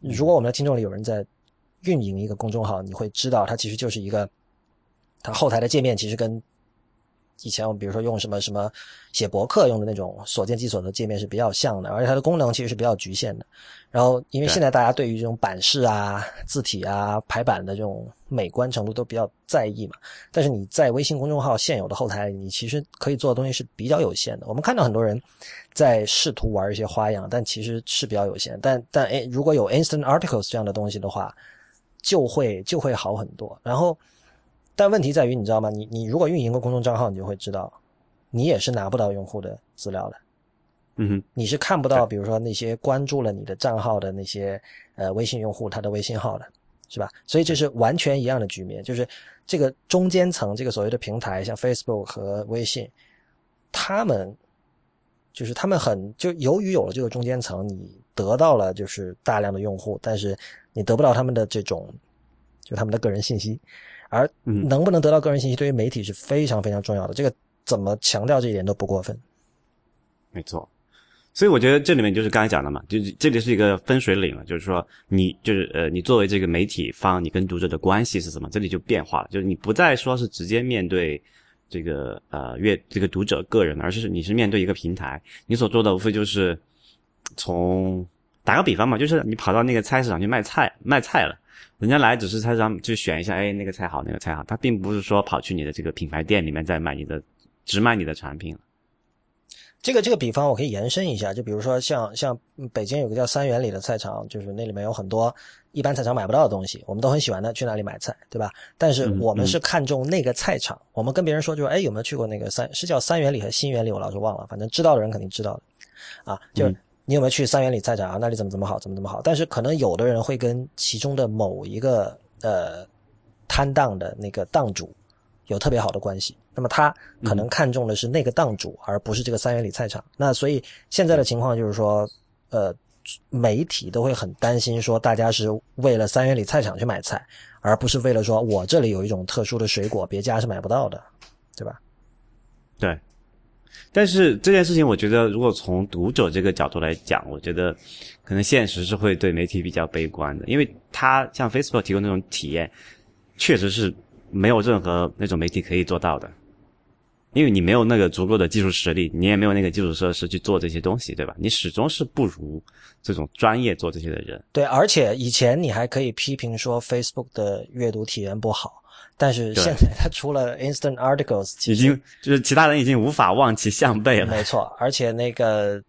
如果我们的听众里有人在运营一个公众号，你会知道它其实就是一个它后台的界面其实跟以前我们比如说用什么什么写博客用的那种所见即所得界面是比较像的，而且它的功能其实是比较局限的。然后，因为现在大家对于这种版式啊、字体啊、排版的这种美观程度都比较在意嘛，但是你在微信公众号现有的后台，你其实可以做的东西是比较有限的。我们看到很多人在试图玩一些花样，但其实是比较有限。但但诶，如果有 Instant Articles 这样的东西的话，就会就会好很多。然后。但问题在于，你知道吗？你你如果运营过公众账号，你就会知道，你也是拿不到用户的资料的。嗯哼，你是看不到，比如说那些关注了你的账号的那些呃微信用户他的微信号的，是吧？所以这是完全一样的局面，就是这个中间层，这个所谓的平台，像 Facebook 和微信，他们就是他们很就由于有了这个中间层，你得到了就是大量的用户，但是你得不到他们的这种就他们的个人信息。而能不能得到个人信息，对于媒体是非常非常重要的。这个怎么强调这一点都不过分。没错，所以我觉得这里面就是刚才讲的嘛，就是这里是一个分水岭了，就是说你就是呃，你作为这个媒体方，你跟读者的关系是什么？这里就变化了，就是你不再说是直接面对这个呃阅这个读者个人，而是你是面对一个平台，你所做的无非就是从打个比方嘛，就是你跑到那个菜市场去卖菜卖菜了。人家来只是他让就选一下，哎，那个菜好，那个菜好，他并不是说跑去你的这个品牌店里面再买你的，只买你的产品。这个这个比方我可以延伸一下，就比如说像像北京有个叫三元里的菜场，就是那里面有很多一般菜场买不到的东西，我们都很喜欢的，去那里买菜，对吧？但是我们是看中那个菜场，我们跟别人说就是，哎，有没有去过那个三是叫三元里和新元里，我老是忘了，反正知道的人肯定知道的，啊，就。你有没有去三元里菜场啊？那里怎么怎么好，怎么怎么好？但是可能有的人会跟其中的某一个呃摊档的那个档主有特别好的关系，那么他可能看中的是那个档主，而不是这个三元里菜场。那所以现在的情况就是说，呃，媒体都会很担心，说大家是为了三元里菜场去买菜，而不是为了说我这里有一种特殊的水果，别家是买不到的，对吧？对。但是这件事情，我觉得如果从读者这个角度来讲，我觉得可能现实是会对媒体比较悲观的，因为它像 Facebook 提供那种体验，确实是没有任何那种媒体可以做到的，因为你没有那个足够的技术实力，你也没有那个基础设施去做这些东西，对吧？你始终是不如这种专业做这些的人。对，而且以前你还可以批评说 Facebook 的阅读体验不好。但是现在它除了 Instant Articles，已经就是其他人已经无法望其项背了。没错，而且那个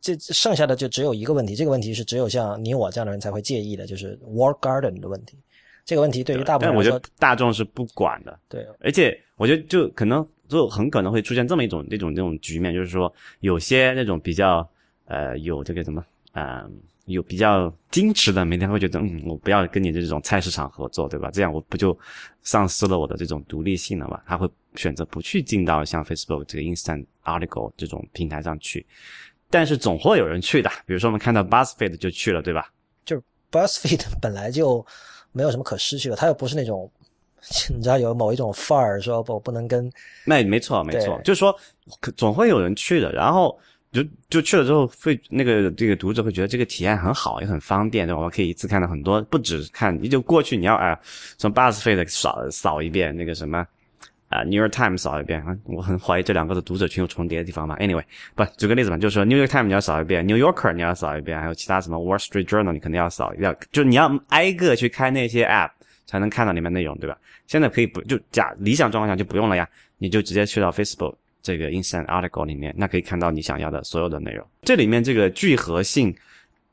这剩下的就只有一个问题，这个问题是只有像你我这样的人才会介意的，就是 War Garden 的问题。这个问题对于大部分人来说，大众是不管的。对，而且我觉得就可能就很可能会出现这么一种那种那种局面，就是说有些那种比较呃有这个什么啊。有比较矜持的，每天会觉得，嗯，我不要跟你这种菜市场合作，对吧？这样我不就丧失了我的这种独立性了嘛？他会选择不去进到像 Facebook 这个 Instant Article 这种平台上去，但是总会有人去的。比如说我们看到 Buzzfeed 就去了，对吧？就是 Buzzfeed 本来就没有什么可失去的，他又不是那种 你知道有某一种范儿，说不不能跟那没错没错，就是说总会有人去的，然后。就就去了之后，会那个这个读者会觉得这个体验很好，也很方便，对吧？我可以一次看到很多，不止看，你就过去你要啊，从 Buzzfeed 扫扫一遍，那个什么啊 New York Times 扫一遍啊，我很怀疑这两个的读者群有重叠的地方嘛。Anyway，不举个例子嘛，就是说 New York Times 你要扫一遍，New Yorker 你要扫一遍，还有其他什么 Wall Street Journal 你肯定要扫，要就你要挨个去开那些 App 才能看到里面内容，对吧？现在可以不就假理想状况下就不用了呀，你就直接去到 Facebook。这个 Instant Article 里面，那可以看到你想要的所有的内容。这里面这个聚合性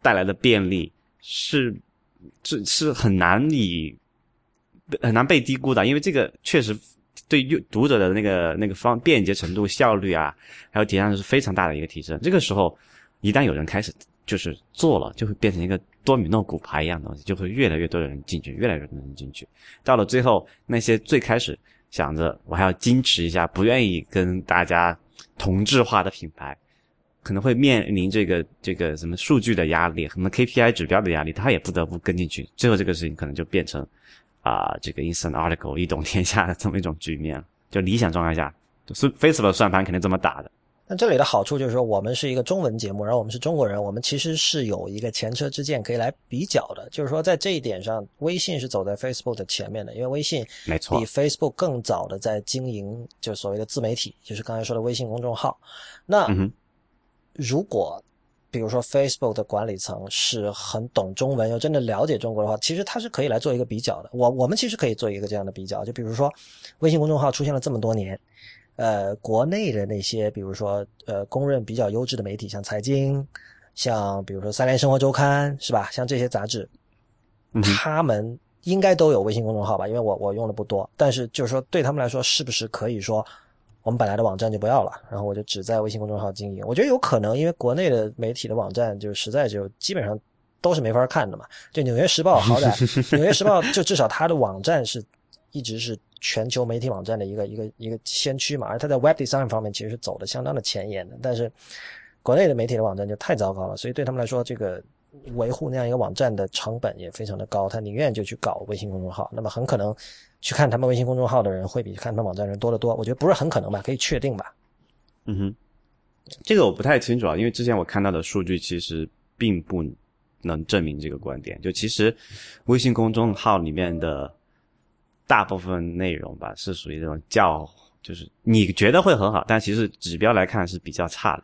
带来的便利是，是是很难以很难被低估的，因为这个确实对阅读者的那个那个方便捷程度、效率啊，还有体验是非常大的一个提升。这个时候，一旦有人开始就是做了，就会变成一个多米诺骨牌一样的东西，就会越来越多的人进去，越来越多的人进去。到了最后，那些最开始想着我还要矜持一下，不愿意跟大家同质化的品牌，可能会面临这个这个什么数据的压力，什么 KPI 指标的压力，他也不得不跟进去。最后这个事情可能就变成啊、这个 instant article 一统天下的这么一种局面。就理想状态下，是 Facebook 算盘肯定这么打的。那这里的好处就是说，我们是一个中文节目，然后我们是中国人，我们其实是有一个前车之鉴可以来比较的。就是说，在这一点上，微信是走在 Facebook 的前面的，因为微信没错比 Facebook 更早的在经营，就所谓的自媒体，就是刚才说的微信公众号。那嗯，如果比如说 Facebook 的管理层是很懂中文，又真的了解中国的话，其实它是可以来做一个比较的。我我们其实可以做一个这样的比较，就比如说微信公众号出现了这么多年，呃，国内的那些比如说呃公认比较优质的媒体，像财经，像比如说三联生活周刊，是吧？像这些杂志，他们应该都有微信公众号吧？因为我我用的不多，但是就是说对他们来说，是不是可以说我们本来的网站就不要了，然后我就只在微信公众号经营？我觉得有可能，因为国内的媒体的网站就实在就基本上都是没法看的嘛。就《纽约时报》好歹，《纽约时报》就至少它的网站是一直是全球媒体网站的一个一个一个先驱嘛，而它在 Web Design 方面其实是走的相当的前沿的，但是国内的媒体的网站就太糟糕了，所以对他们来说，这个维护那样一个网站的成本也非常的高，他宁愿就去搞微信公众号。那么很可能去看他们微信公众号的人会比看他们网站的人多得多。我觉得不是很可能吧，可以确定吧？嗯哼，这个我不太清楚啊，因为之前我看到的数据其实并不能证明这个观点。就其实微信公众号里面的大部分内容吧，是属于这种较，就是你觉得会很好，但其实指标来看是比较差的，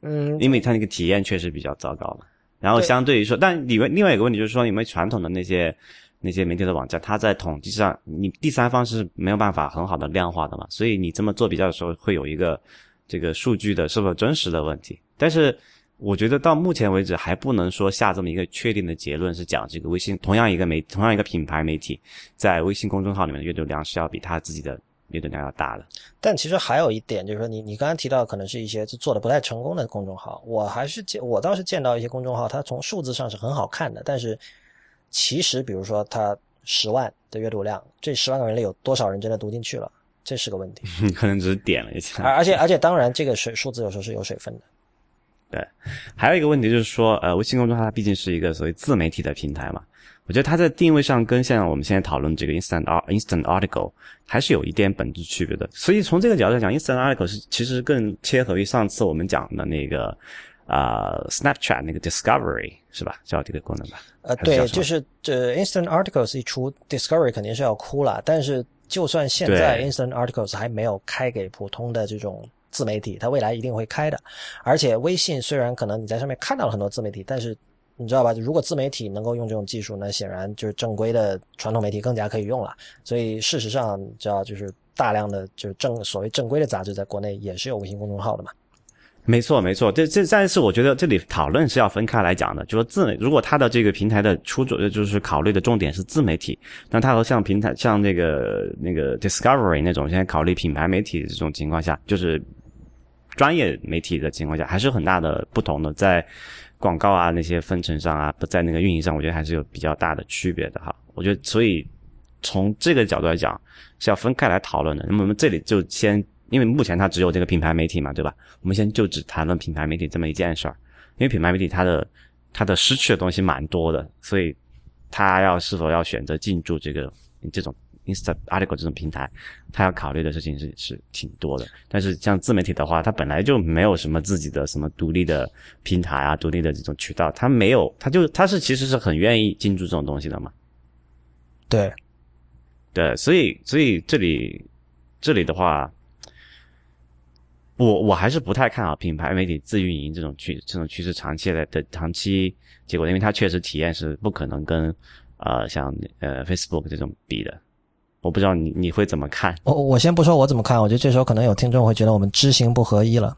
嗯，因为它那个体验确实比较糟糕嘛。然后相对于说，但里面另外一个问题就是说，你们传统的那些那些媒体的网站，它在统计上，你第三方是没有办法很好的量化的嘛，所以你这么做比较的时候，会有一个这个数据的是否真实的问题。但是我觉得到目前为止还不能说下这么一个确定的结论，是讲这个微信同样一个媒同样一个品牌媒体在微信公众号里面的阅读量是要比它自己的阅读量要大的。但其实还有一点，就是说你你刚刚提到可能是一些做的不太成功的公众号，我还是见我倒是见到一些公众号，它从数字上是很好看的，但是其实比如说它十万的阅读量，这十万个人里有多少人真的读进去了，这是个问题。可能只是点了一下。而而且而且当然这个水数字有时候是有水分的。还有一个问题就是说，呃，微信公众号它毕竟是一个所谓自媒体的平台嘛，我觉得它在定位上跟像我们现在讨论这个 instant instant article 还是有一点本质区别的。所以从这个角度来讲，instant article 是其实更切合于上次我们讲的那个啊、呃 Snapchat 那个 discovery 是吧？叫这个功能吧？呃，对，就是这 Instant Articles 一出，Discovery 肯定是要哭了。但是就算现在 Instant Articles 还没有开给普通的这种自媒体，它未来一定会开的。而且微信虽然可能你在上面看到了很多自媒体，但是你知道吧？如果自媒体能够用这种技术，那显然就是正规的传统媒体更加可以用了。所以事实上，你知道就是大量的就是正所谓正规的杂志在国内也是有微信公众号的嘛。没错，没错，这这但是我觉得这里讨论是要分开来讲的，就说自如果它的这个平台的出主就是考虑的重点是自媒体，那它和像平台像那个那个 Discovery 那种现在考虑品牌媒体的这种情况下，就是专业媒体的情况下，还是有很大的不同的，在广告啊那些分成上啊，不在那个运营上，我觉得还是有比较大的区别的哈。我觉得所以从这个角度来讲是要分开来讨论的。那么我们这里就先。因为目前它只有这个品牌媒体嘛，对吧？我们先就只谈论品牌媒体这么一件事儿，因为品牌媒体它的它的失去的东西蛮多的，所以它要是否要选择进驻这个这种 Insta Article 这种平台，它要考虑的事情是是挺多的。但是像自媒体的话，它本来就没有什么自己的什么独立的平台啊，独立的这种渠道，它没有，它就它是其实是很愿意进驻这种东西的嘛。对，对，所以所以这里这里的话。我我还是不太看好品牌媒体自运营这种趋这种趋势长期来的长期结果，因为它确实体验是不可能跟呃像呃 Facebook 这种比的。我不知道你你会怎么看？我我先不说我怎么看，我觉得这时候可能有听众会觉得我们知行不合一了，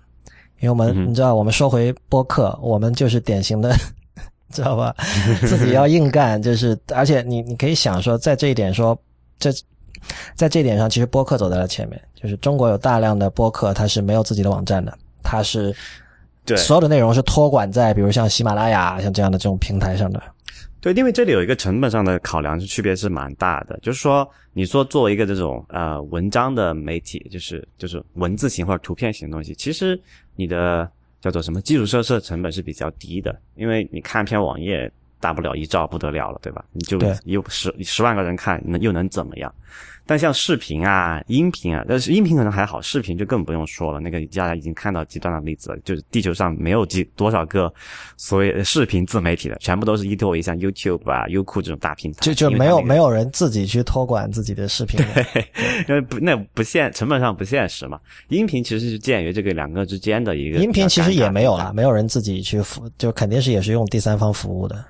因为我们、嗯、你知道，我们说回播客，我们就是典型的，知道吧？自己要硬干，就是而且你你可以想说，在这一点说这。在这一点上，其实播客走在了前面。就是中国有大量的播客，它是没有自己的网站的，它是对所有的内容是托管在比如像喜马拉雅像这样的这种平台上的。对，因为这里有一个成本上的考量，是区别是蛮大的。就是说，你说作为一个这种呃文章的媒体，就是就是文字型或者图片型的东西，其实你的叫做什么基础设施成本是比较低的，因为你看篇网页大不了一兆不得了了，对吧？你就对有十十万个人看，能又能怎么样？但像视频啊、音频啊，但是音频可能还好，视频就更不用说了。那个大家已经看到极端的例子了，就是地球上没有几多少个所谓的视频自媒体的，全部都是依托于像 YouTube 啊、优酷这种大平台，就就没有没有，人自己去托管自己的视频的。因为不那不现成本上不现实嘛。音频其实是介于这个两个之间的一个，音频其实也没有了啦，。没有人自己去服，就肯定是也是用第三方服务的。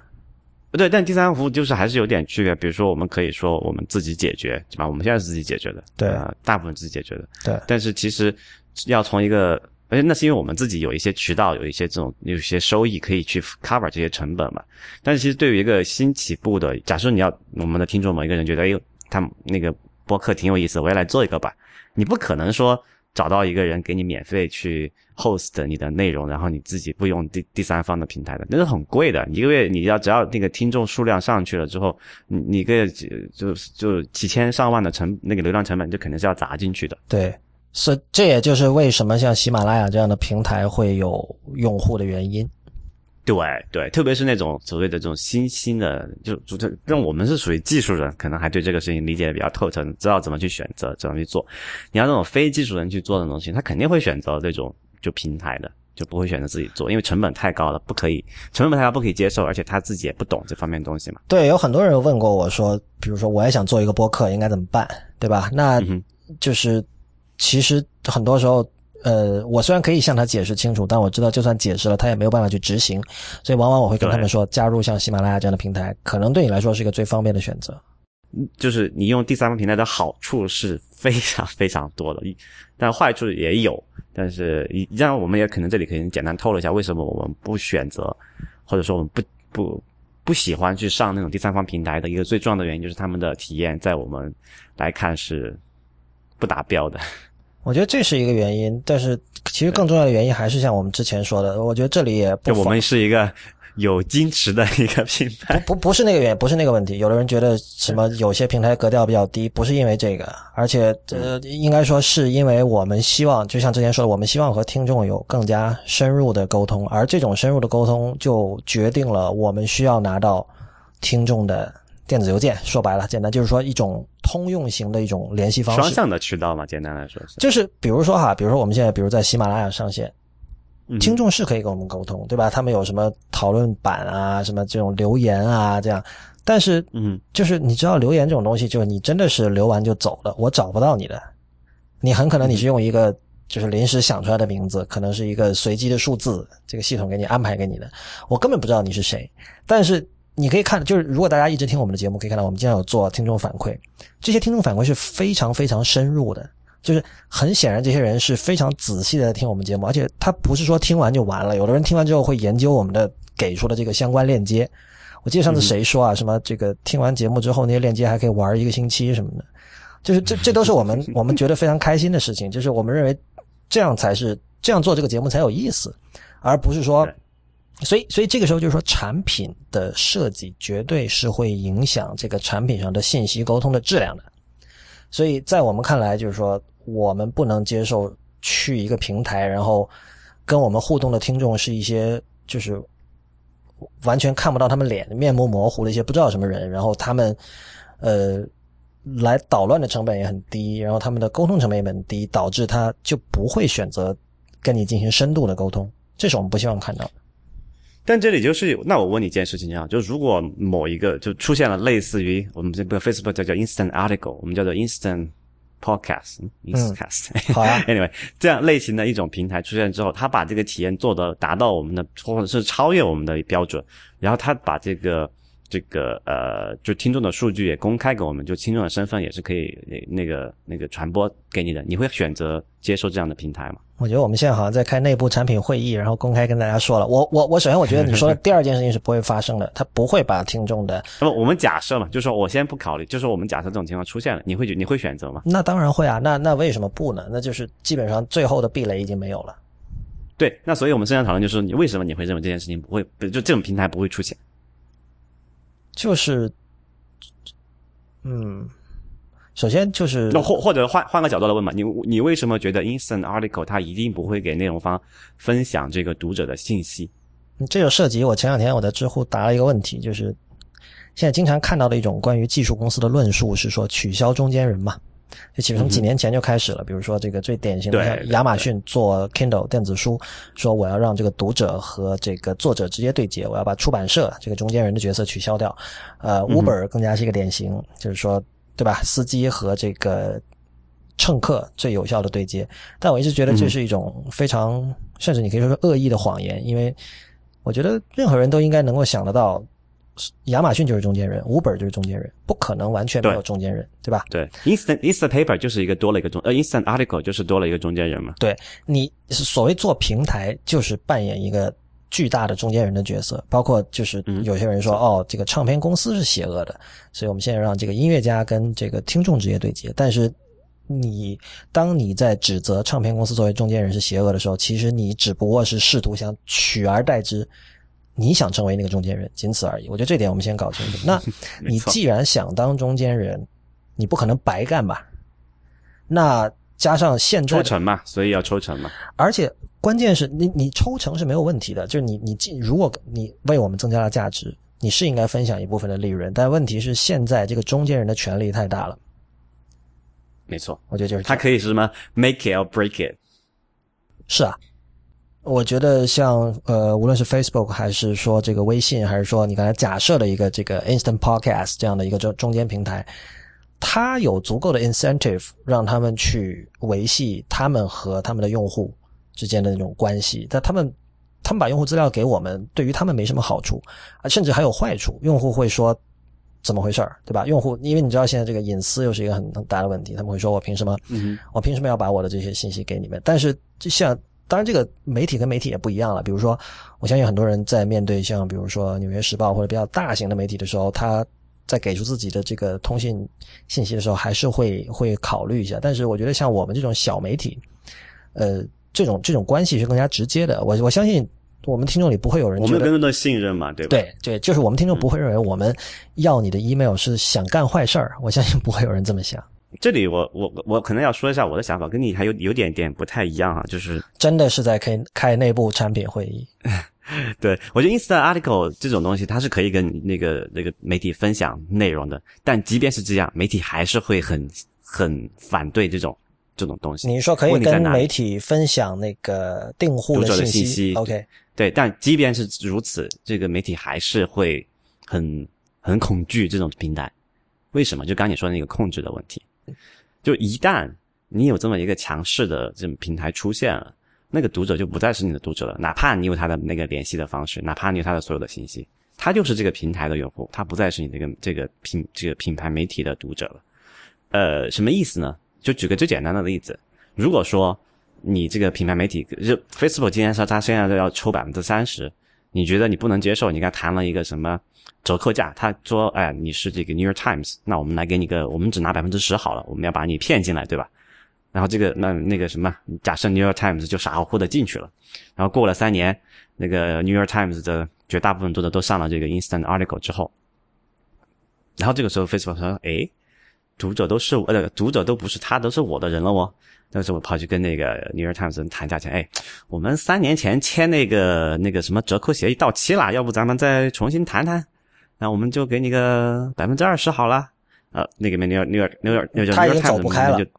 对，但第三方服务就是还是有点区别。比如说，我们可以说我们自己解决，对吧？我们现在是自己解决的，对呃，大部分自己解决的。对但是其实要从一个，而且那是因为我们自己有一些渠道，有一些这种有一些收益可以去 cover 这些成本嘛。但是其实对于一个新起步的，假设你要我们的听众某一个人觉得，哎呦，他那个播客挺有意思，我也来做一个吧。你不可能说找到一个人给你免费去 host 你的内容，然后你自己不用第第三方的平台的，那是很贵的。一个月你要只要那个听众数量上去了之后，你你个就就几千上万的成那个流量成本，就肯定是要砸进去的。对，是这也就是为什么像喜马拉雅这样的平台会有用户的原因。对对，特别是那种所谓的这种新兴的，就就这，但我们是属于技术人，可能还对这个事情理解的比较透彻，知道怎么去选择，怎么去做。你要那种非技术人去做的东西，他肯定会选择这种就平台的，就不会选择自己做，因为成本太高了，不可以，成本太高不可以接受，而且他自己也不懂这方面东西嘛。对，有很多人问过我说，比如说我也想做一个播客，应该怎么办，对吧？那就是其实很多时候，呃，我虽然可以向他解释清楚，但我知道就算解释了，他也没有办法去执行，所以往往我会跟他们说，加入像喜马拉雅这样的平台，可能对你来说是一个最方便的选择。就是你用第三方平台的好处是非常非常多的，但坏处也有。但是，一让我们也可能这里可以简单透露一下，为什么我们不选择，或者说我们不不不喜欢去上那种第三方平台的一个最重要的原因，就是他们的体验在我们来看是不达标的。我觉得这是一个原因，但是其实更重要的原因还是像我们之前说的，我觉得这里也不就我们是一个有矜持的一个品牌。不不是那个原因，不是那个问题。有的人觉得什么有些平台格调比较低，不是因为这个，而且呃，应该说是因为我们希望，就像之前说的，我们希望和听众有更加深入的沟通，而这种深入的沟通就决定了我们需要拿到听众的电子邮件。说白了，简单就是说一种通用型的一种联系方式。双向的渠道嘛，简单来说是。就是比如说哈，比如说我们现在比如在喜马拉雅上线，嗯听众是可以跟我们沟通，对吧？他们有什么讨论版啊，什么这种留言啊，这样。但是，嗯，就是你知道留言这种东西，就是你真的是留完就走了，我找不到你的。你很可能你是用一个就是临时想出来的名字，可能是一个随机的数字，这个系统给你安排给你的，我根本不知道你是谁。但是你可以看，就是如果大家一直听我们的节目，可以看到我们经常有做听众反馈，这些听众反馈是非常非常深入的。就是很显然，这些人是非常仔细的听我们节目，而且他不是说听完就完了。有的人听完之后会研究我们的给出的这个相关链接。我记得上次谁说啊，什么这个听完节目之后那些链接还可以玩一个星期什么的，就是这这都是我们我们觉得非常开心的事情。就是我们认为这样才是这样做这个节目才有意思，而不是说对，所以所以这个时候就是说产品的设计绝对是会影响这个产品上的信息沟通的质量的。所以在我们看来，就是说我们不能接受去一个平台，然后跟我们互动的听众是一些就是完全看不到他们脸、面目模糊的一些不知道什么人，然后他们呃来捣乱的成本也很低，然后他们的沟通成本也很低，导致他就不会选择跟你进行深度的沟通，这是我们不希望看到。但这里就是，那我问你一件事情啊，就如果某一个就出现了类似于我们这个 Facebook 叫叫 Instant Article，我们叫做 Instant Podcast、Instacast，好呀 anyway，这样类型的一种平台出现之后，它把这个体验做的达到我们的，或者是超越我们的标准，然后它把这个这个呃，就听众的数据也公开给我们，就听众的身份也是可以那那个那个传播给你的，你会选择接受这样的平台吗？我觉得我们现在好像在开内部产品会议，然后公开跟大家说了。我我我首先我觉得你说的第二件事情是不会发生的，他不会把听众的那么我们假设嘛，就是说我先不考虑，就是说我们假设这种情况出现了，你会你会选择吗？那当然会啊，那那为什么不呢？那就是基本上最后的壁垒已经没有了。对，那所以我们现在讨论就是你为什么你会认为这件事情不会，不就这种平台不会出现？就是，嗯，首先就是那或或者换换个角度来问嘛，你你为什么觉得 Instant Article 它一定不会给内容方分享这个读者的信息？这就涉及我前两天我在知乎答了一个问题，就是现在经常看到的一种关于技术公司的论述是说取消中间人嘛。就其实从几年前就开始了，比如说这个最典型的，亚马逊做 Kindle 电子书，说我要让这个读者和这个作者直接对接，我要把出版社这个中间人的角色取消掉。呃，Uber 更加是一个典型，就是说，对吧？司机和这个乘客最有效的对接。但我一直觉得这是一种非常，甚至你可以说是恶意的谎言，因为我觉得任何人都应该能够想得到，亚马逊就是中间人，Uber 就是中间人，不可能完全没有中间人，对吧？对，Instant Instant Paper 就是一个多了一个中呃 Instant Article 就是多了一个中间人嘛。对你所谓做平台，就是扮演一个巨大的中间人的角色，包括就是有些人说、哦，这个唱片公司是邪恶的，所以我们现在让这个音乐家跟这个听众直接对接。但是你当你在指责唱片公司作为中间人是邪恶的时候，其实你只不过是试图想取而代之。你想成为那个中间人，仅此而已。我觉得这点我们先搞清楚。那你既然想当中间人，你不可能白干吧？那加上现在抽成嘛，所以要抽成嘛。而且关键是你你抽成是没有问题的，就是你你进如果你为我们增加了价值，你是应该分享一部分的利润。但问题是现在这个中间人的权力太大了，没错，我觉得就是这样它可以是什么 make it or break it。是啊。我觉得像呃，无论是 Facebook 还是说这个微信，还是说你刚才假设的一个这个 Instant Podcast 这样的一个中中间平台，它有足够的 incentive 让他们去维系他们和他们的用户之间的那种关系。但他们他们把用户资料给我们，对于他们没什么好处啊，甚至还有坏处。用户会说怎么回事儿，对吧？用户因为你知道现在这个隐私又是一个很很大的问题，他们会说我凭什么，我凭什么要把我的这些信息给你们？但是就像当然这个媒体跟媒体也不一样了，比如说我相信很多人在面对像比如说《纽约时报》或者比较大型的媒体的时候，他在给出自己的这个通信信息的时候，还是会会考虑一下。但是我觉得像我们这种小媒体，呃，这种这种关系是更加直接的。我我相信我们听众里不会有人我觉得们更多的信任嘛，对吧？对对，就是我们听众不会认为我们要你的 email 是想干坏事儿，我相信不会有人这么想。这里我我我可能要说一下我的想法，跟你还有有点点不太一样啊，就是真的是在开开内部产品会议，对我觉得 Instant Article 这种东西，它是可以跟那个那个媒体分享内容的，但即便是这样，媒体还是会很很反对这种这种东西。你是说可以跟媒体分享那个订户读者的信信息 OK，对，但即便是如此，这个媒体还是会很很恐惧这种平台。为什么？就刚才你说的那个控制的问题，就一旦你有这么一个强势的这种平台出现了，那个读者就不再是你的读者了。哪怕你有他的那个联系的方式，哪怕你有他的所有的信息，他就是这个平台的用户，他不再是你这个这个品这个品牌媒体的读者了。呃，什么意思呢？就举个最简单的例子，如果说你这个品牌媒体，就 Facebook 今天说他现在都要抽百分之三十，你觉得你不能接受？你跟他谈了一个什么折扣价，他说，哎，你是这个 New York Times，那我们来给你个，我们只拿百分之十好了，我们要把你骗进来，对吧？然后这个那那个什么，假设 New York Times 就傻乎乎的进去了，然后过了三年，那个 New York Times 的绝大部分读者都上了这个 Instant Article 之后，然后这个时候 Facebook 说，哎，读者都是呃，读者都不是他，都是我的人了哦。那时候我跑去跟那个 New York Times 谈价钱，哎，我们三年前签那个那个什么折扣协议到期了，要不咱们再重新谈谈？那我们就给你个百分之二十好了。呃，那个 New New New York New York 他已经走不开了就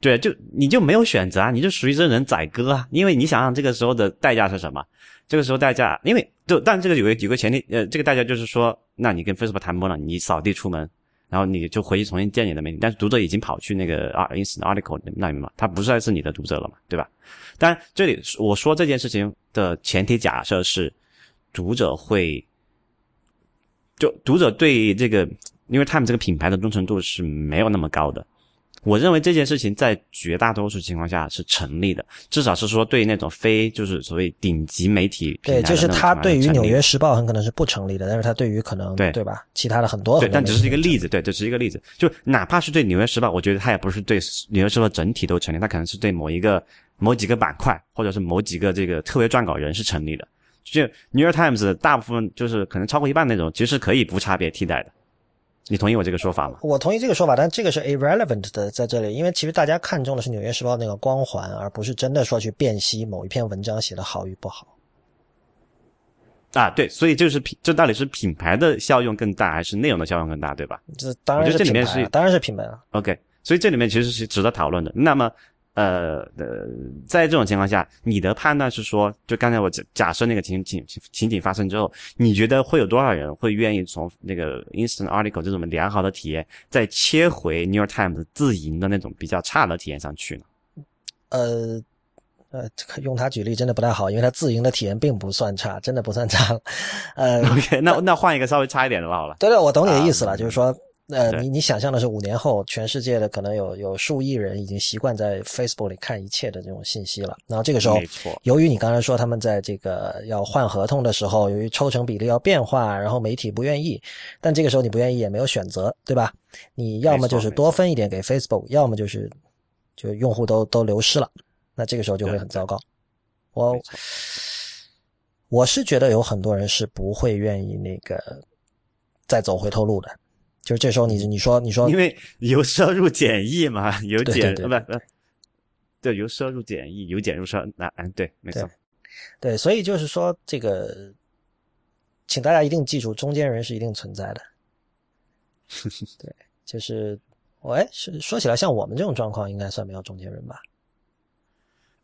对，就你就没有选择啊，你就属于任人宰割啊。因为你想想这个时候的代价是什么？这个时候代价，因为就但这个有个有个前提，呃，这个代价就是说，那你跟 Facebook 谈崩了，你扫地出门，然后你就回去重新建你的媒体，但是读者已经跑去那个 Article 那里面嘛，他不再是你的读者了嘛，对吧？当然，这里我说这件事情的前提假设是读者会，就读者对这个 New York Times 这个品牌的忠诚度是没有那么高的。我认为这件事情在绝大多数情况下是成立的，至少是说对那种非就是所谓顶级媒体平对，就是他对于《纽约时报》很可能是不成立的，但是他对于可能对对吧？其他的很多对，但只是一个例子，对，这只是一个例子。就哪怕是对《纽约时报》，我觉得它也不是对《纽约时报》整体都成立，它可能是对某一个某几个板块，或者是某几个这个特别撰稿人是成立的。就 New York Times 大部分就是可能超过一半那种，其实是可以无差别替代的。你同意我这个说法吗？我同意这个说法，但这个是 irrelevant 的在这里，因为其实大家看重的是《纽约时报》那个光环，而不是真的说去辨析某一篇文章写的好与不好。啊，对，所以就是品，这到底是品牌的效用更大，还是内容的效用更大，对吧？这当然是品牌，当然是品牌了。OK，所以这里面其实是值得讨论的。那么。呃呃，在这种情况下，你的判断是说，就刚才我假假设那个情情情景发生之后，你觉得会有多少人会愿意从那个 instant article 这种良好的体验，再切回 New York Times 自营的那种比较差的体验上去呢？呃呃，用它举例真的不太好，因为它自营的体验并不算差，真的不算差。呃，OK，那那换一个稍微差一点的吧，好了。对对，我懂你的意思了，就是说。呃，你你想象的是五年后，全世界的可能有有数亿人已经习惯在 Facebook 里看一切的这种信息了。然后这个时候，由于你刚才说他们在这个要换合同的时候，由于抽成比例要变化，然后媒体不愿意，但这个时候你不愿意也没有选择，对吧？你要么就是多分一点给 Facebook，要么就是就用户都都流失了，那这个时候就会很糟糕。我我是觉得有很多人是不会愿意那个再走回头路的。就是这时候，你你说你说，因为由奢入俭易嘛，由俭不不，对，由奢入俭易，由俭入奢，那嗯，对，没错，对，所以就是说，这个，请大家一定记住，中间人是一定存在的。对，就是，喂，是说起来，像我们这种状况，应该算没有中间人吧？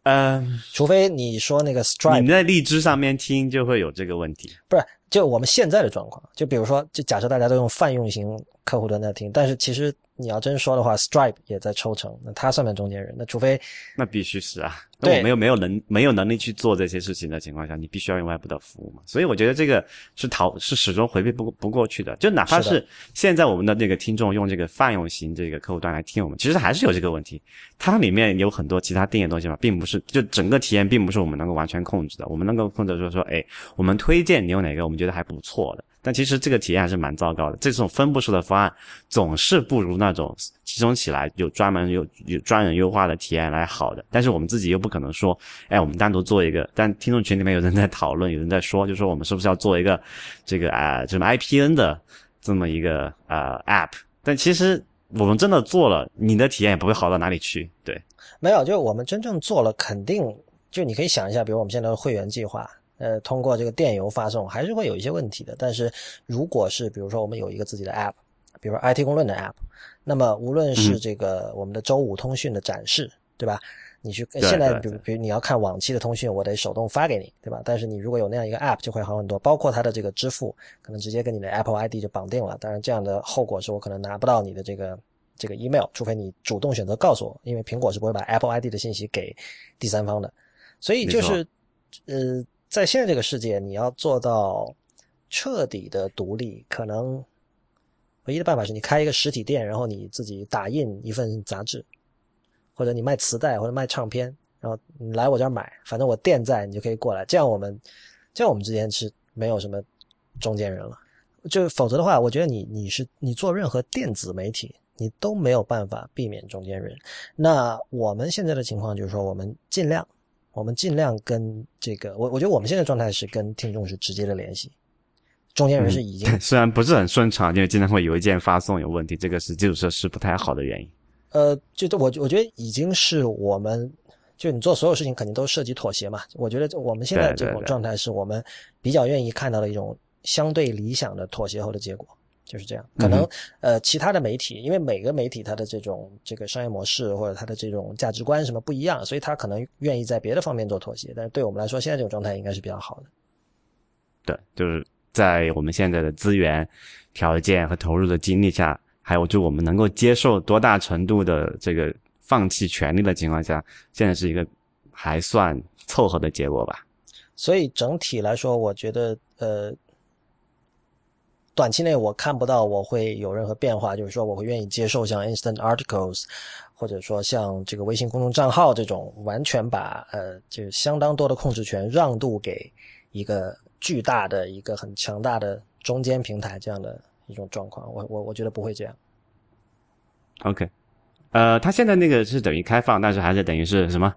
嗯，除非你说那个 Stripe，你在荔枝上面听就会有这个问题，不是？就我们现在的状况，就比如说，就假设大家都用泛用型客户端在听，但是其实。你要真说的话，Stripe 也在抽成，那他算不算中间人？那除非那必须是啊，那我没有没有能没有能力去做这些事情的情况下，你必须要用外部的服务嘛。所以我觉得这个是逃是始终回避不不过去的。就哪怕是现在我们的这个听众用这个泛用型这个客户端来听我们，其实还是有这个问题，它里面有很多其他定义的东西嘛，并不是就整个体验并不是我们能够完全控制的。我们能够控制说说，哎，我们推荐你用哪个，我们觉得还不错的。但其实这个体验还是蛮糟糕的。这种分布式的方案总是不如那种集中起来有专门有有专人优化的体验来好的。但是我们自己又不可能说，哎，我们单独做一个。但听众群里面有人在讨论，有人在说，就说我们是不是要做一个这个啊，这么 IPN 的这么一个呃 App？但其实我们真的做了，你的体验也不会好到哪里去。对，没有，就我们真正做了，肯定就你可以想一下，比如我们现在的会员计划。呃，通过这个电邮发送还是会有一些问题的。但是，如果是比如说我们有一个自己的 App，比如说 IT 公论的 App，那么无论是这个我们的周五通讯的展示，对吧？你去现在，比如比如你要看往期的通讯，我得手动发给你，对吧？但是你如果有那样一个 App，就会好很多。包括它的这个支付，可能直接跟你的 Apple ID 就绑定了。当然，这样的后果是我可能拿不到你的这个这个 email，除非你主动选择告诉我，因为苹果是不会把 Apple ID 的信息给第三方的。所以就是，呃。在现在这个世界，你要做到彻底的独立，可能唯一的办法是你开一个实体店，然后你自己打印一份杂志，或者你卖磁带或者卖唱片，然后你来我这儿买，反正我店在，你就可以过来。这样我们，这样我们之间是没有什么中间人了。就否则的话，我觉得你你是你做任何电子媒体，你都没有办法避免中间人。那我们现在的情况就是说，我们尽量。我们尽量跟这个，我我觉得我们现在状态是跟听众是直接的联系，中间人是已经 虽然不是很顺畅，因为经常会邮件发送有问题，这个是基础设施不太好的原因。呃，就我我觉得已经是我们，就你做所有事情肯定都涉及妥协嘛。我觉得我们现在这种状态是我们比较愿意看到的一种相对理想的妥协后的结果。就是这样，可能呃，其他的媒体，因为每个媒体它的这种这个商业模式或者它的这种价值观什么不一样，所以他可能愿意在别的方面做妥协。但是对我们来说，现在这种状态应该是比较好的。对，就是在我们现在的资源条件和投入的精力下，还有就我们能够接受多大程度的这个放弃权利的情况下，现在是一个还算凑合的结果吧。所以整体来说，我觉得呃。短期内我看不到我会有任何变化，就是说我会愿意接受像 Instant Articles，或者说像这个微信公众账号这种完全把呃就相当多的控制权让渡给一个巨大的一个很强大的中间平台这样的一种状况，我我我觉得不会这样。OK，呃，他现在那个是等于开放，但是还是等于是什么？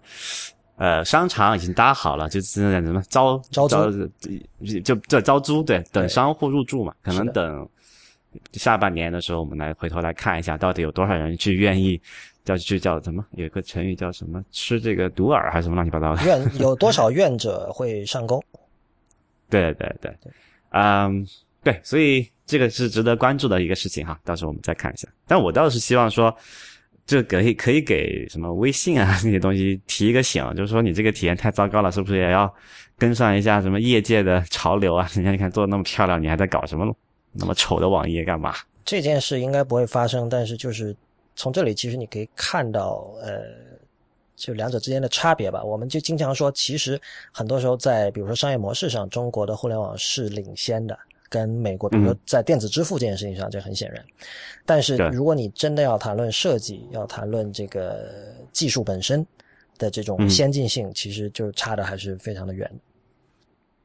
呃，商场已经搭好了，就是那什么招招租招就就招租，对，等商户入住嘛，可能等下半年的时候，我们来回头来看一下，到底有多少人去愿意叫去叫什么？有一个成语叫什么？吃这个独饵还是什么乱七八糟的？愿有多少愿者会上钩？对对对，嗯，对，所以这个是值得关注的一个事情哈，到时候我们再看一下。但我倒是希望说，这可以可以给什么微信啊 那些东西提一个醒，就是说你这个体验太糟糕了，是不是也要跟上一下什么业界的潮流啊？人家你看做的那么漂亮，你还在搞什么那么丑的网页干嘛？这件事应该不会发生，但是就是从这里其实你可以看到，呃，就两者之间的差别吧。我们就经常说，其实很多时候在比如说商业模式上，中国的互联网是领先的，跟美国，比如说嗯在电子支付这件事情上，这很显然。但是如果你真的要谈论设计，要谈论这个技术本身的这种嗯先进性，其实就差的还是非常的远。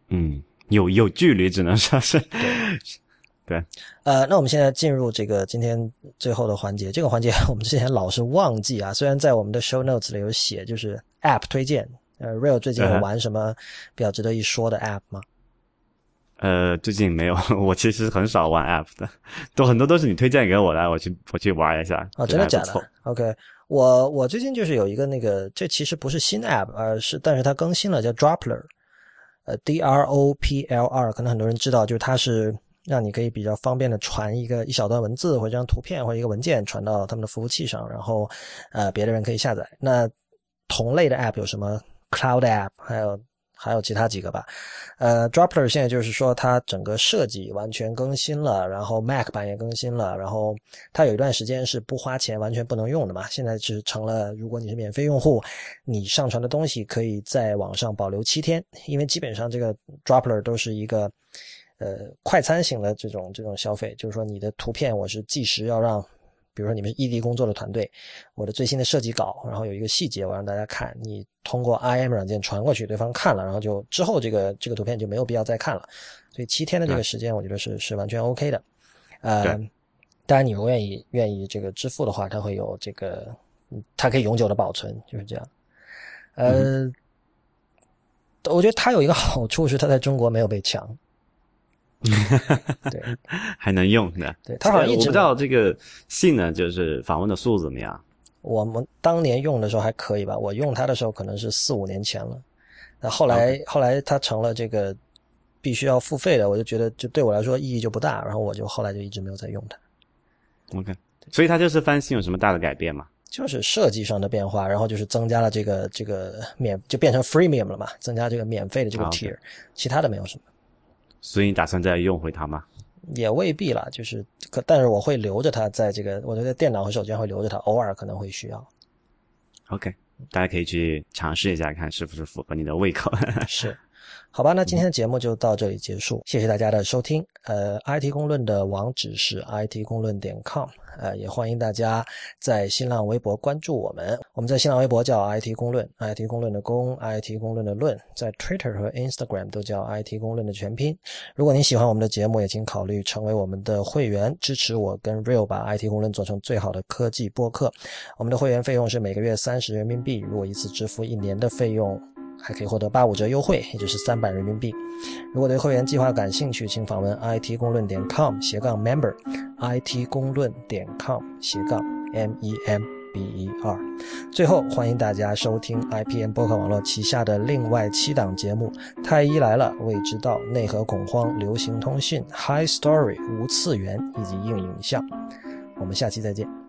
嗯，有有距离，只能说是。对呃，那我们现在进入这个今天最后的环节。这个环节 我们之前老是忘记啊，虽然在我们的 show notes 里有写，就是 app 推荐。呃，Real 最近有玩什么比较值得一说的 app 吗？呃，最近没有，我其实很少玩 app 的，都很多都是你推荐给我的，我去我去玩一下。哦，真的假的？OK，我我最近就是有一个那个，这其实不是新 app，而是但是它更新了，叫 Dropler，呃，D R O P L R，可能很多人知道，就是它是让你可以比较方便的传一个一小段文字或者一张图片或者一个文件传到他们的服务器上，然后呃别的人可以下载。那同类的 app 有什么 Cloud app，还有还有其他几个吧。呃，Dropler 现在就是说它整个设计完全更新了，然后 Mac 版也更新了，然后它有一段时间是不花钱完全不能用的嘛，现在是成了，如果你是免费用户，你上传的东西可以在网上保留七天，因为基本上这个 Dropler 都是一个呃快餐型的这种这种消费，就是说你的图片我是即时要让。比如说你们是异地工作的团队，我的最新的设计稿，然后有一个细节我让大家看，你通过 IM 软件传过去，对方看了，然后就之后这个这个图片就没有必要再看了，所以七天的这个时间我觉得是是完全 OK 的。呃，当然你如果愿意愿意这个支付的话，它会有这个，嗯它可以永久的保存，就是这样。呃，我觉得它有一个好处是它在中国没有被抢。对 还能用的。对，它好像一直我不知道这个性能，就是访问的速度怎么样。我们当年用的时候还可以吧，我用它的时候可能是四五年前了。那后来后来它成了这个必须要付费的，我就觉得就对我来说意义就不大，然后我就后来就一直没有再用它。OK，所以它就是翻新有什么大的改变吗？就是设计上的变化，然后就是增加了这个这个免就变成 freemium 了嘛，增加这个免费的这个啊 tier，、其他的没有什么，所以你打算再用回它吗？也未必啦，就是可但是我会留着它在这个，我觉得电脑和手机上会留着它，偶尔可能会需要。OK，大家可以去尝试一下，看是不是符合你的胃口。是，好吧，那今天的节目就到这里结束，谢谢大家的收听。呃，IT 公论的网址是 it 公论点 com，呃，也欢迎大家在新浪微博关注我们。我们在新浪微博叫 IT 公论，IT 公论的公，IT 公论的论，在 Twitter 和 Instagram 都叫 IT 公论的全拼。如果您喜欢我们的节目，也请考虑成为我们的会员，支持我跟 Real 把 IT 公论做成最好的科技播客。我们的会员费用是每个月三十人民币，如果一次支付一年的费用。还可以获得八五折优惠，也就是三百人民币。如果对会员计划感兴趣，请访问 it 公论点 com 斜杠 member，it 公论点 com 斜杠 m e m b e r。最后，欢迎大家收听 IPN 播客网络旗下的另外七档节目：太医来了、未知道、内核恐慌、流行通讯、High Story、无次元以及硬影像。我们下期再见。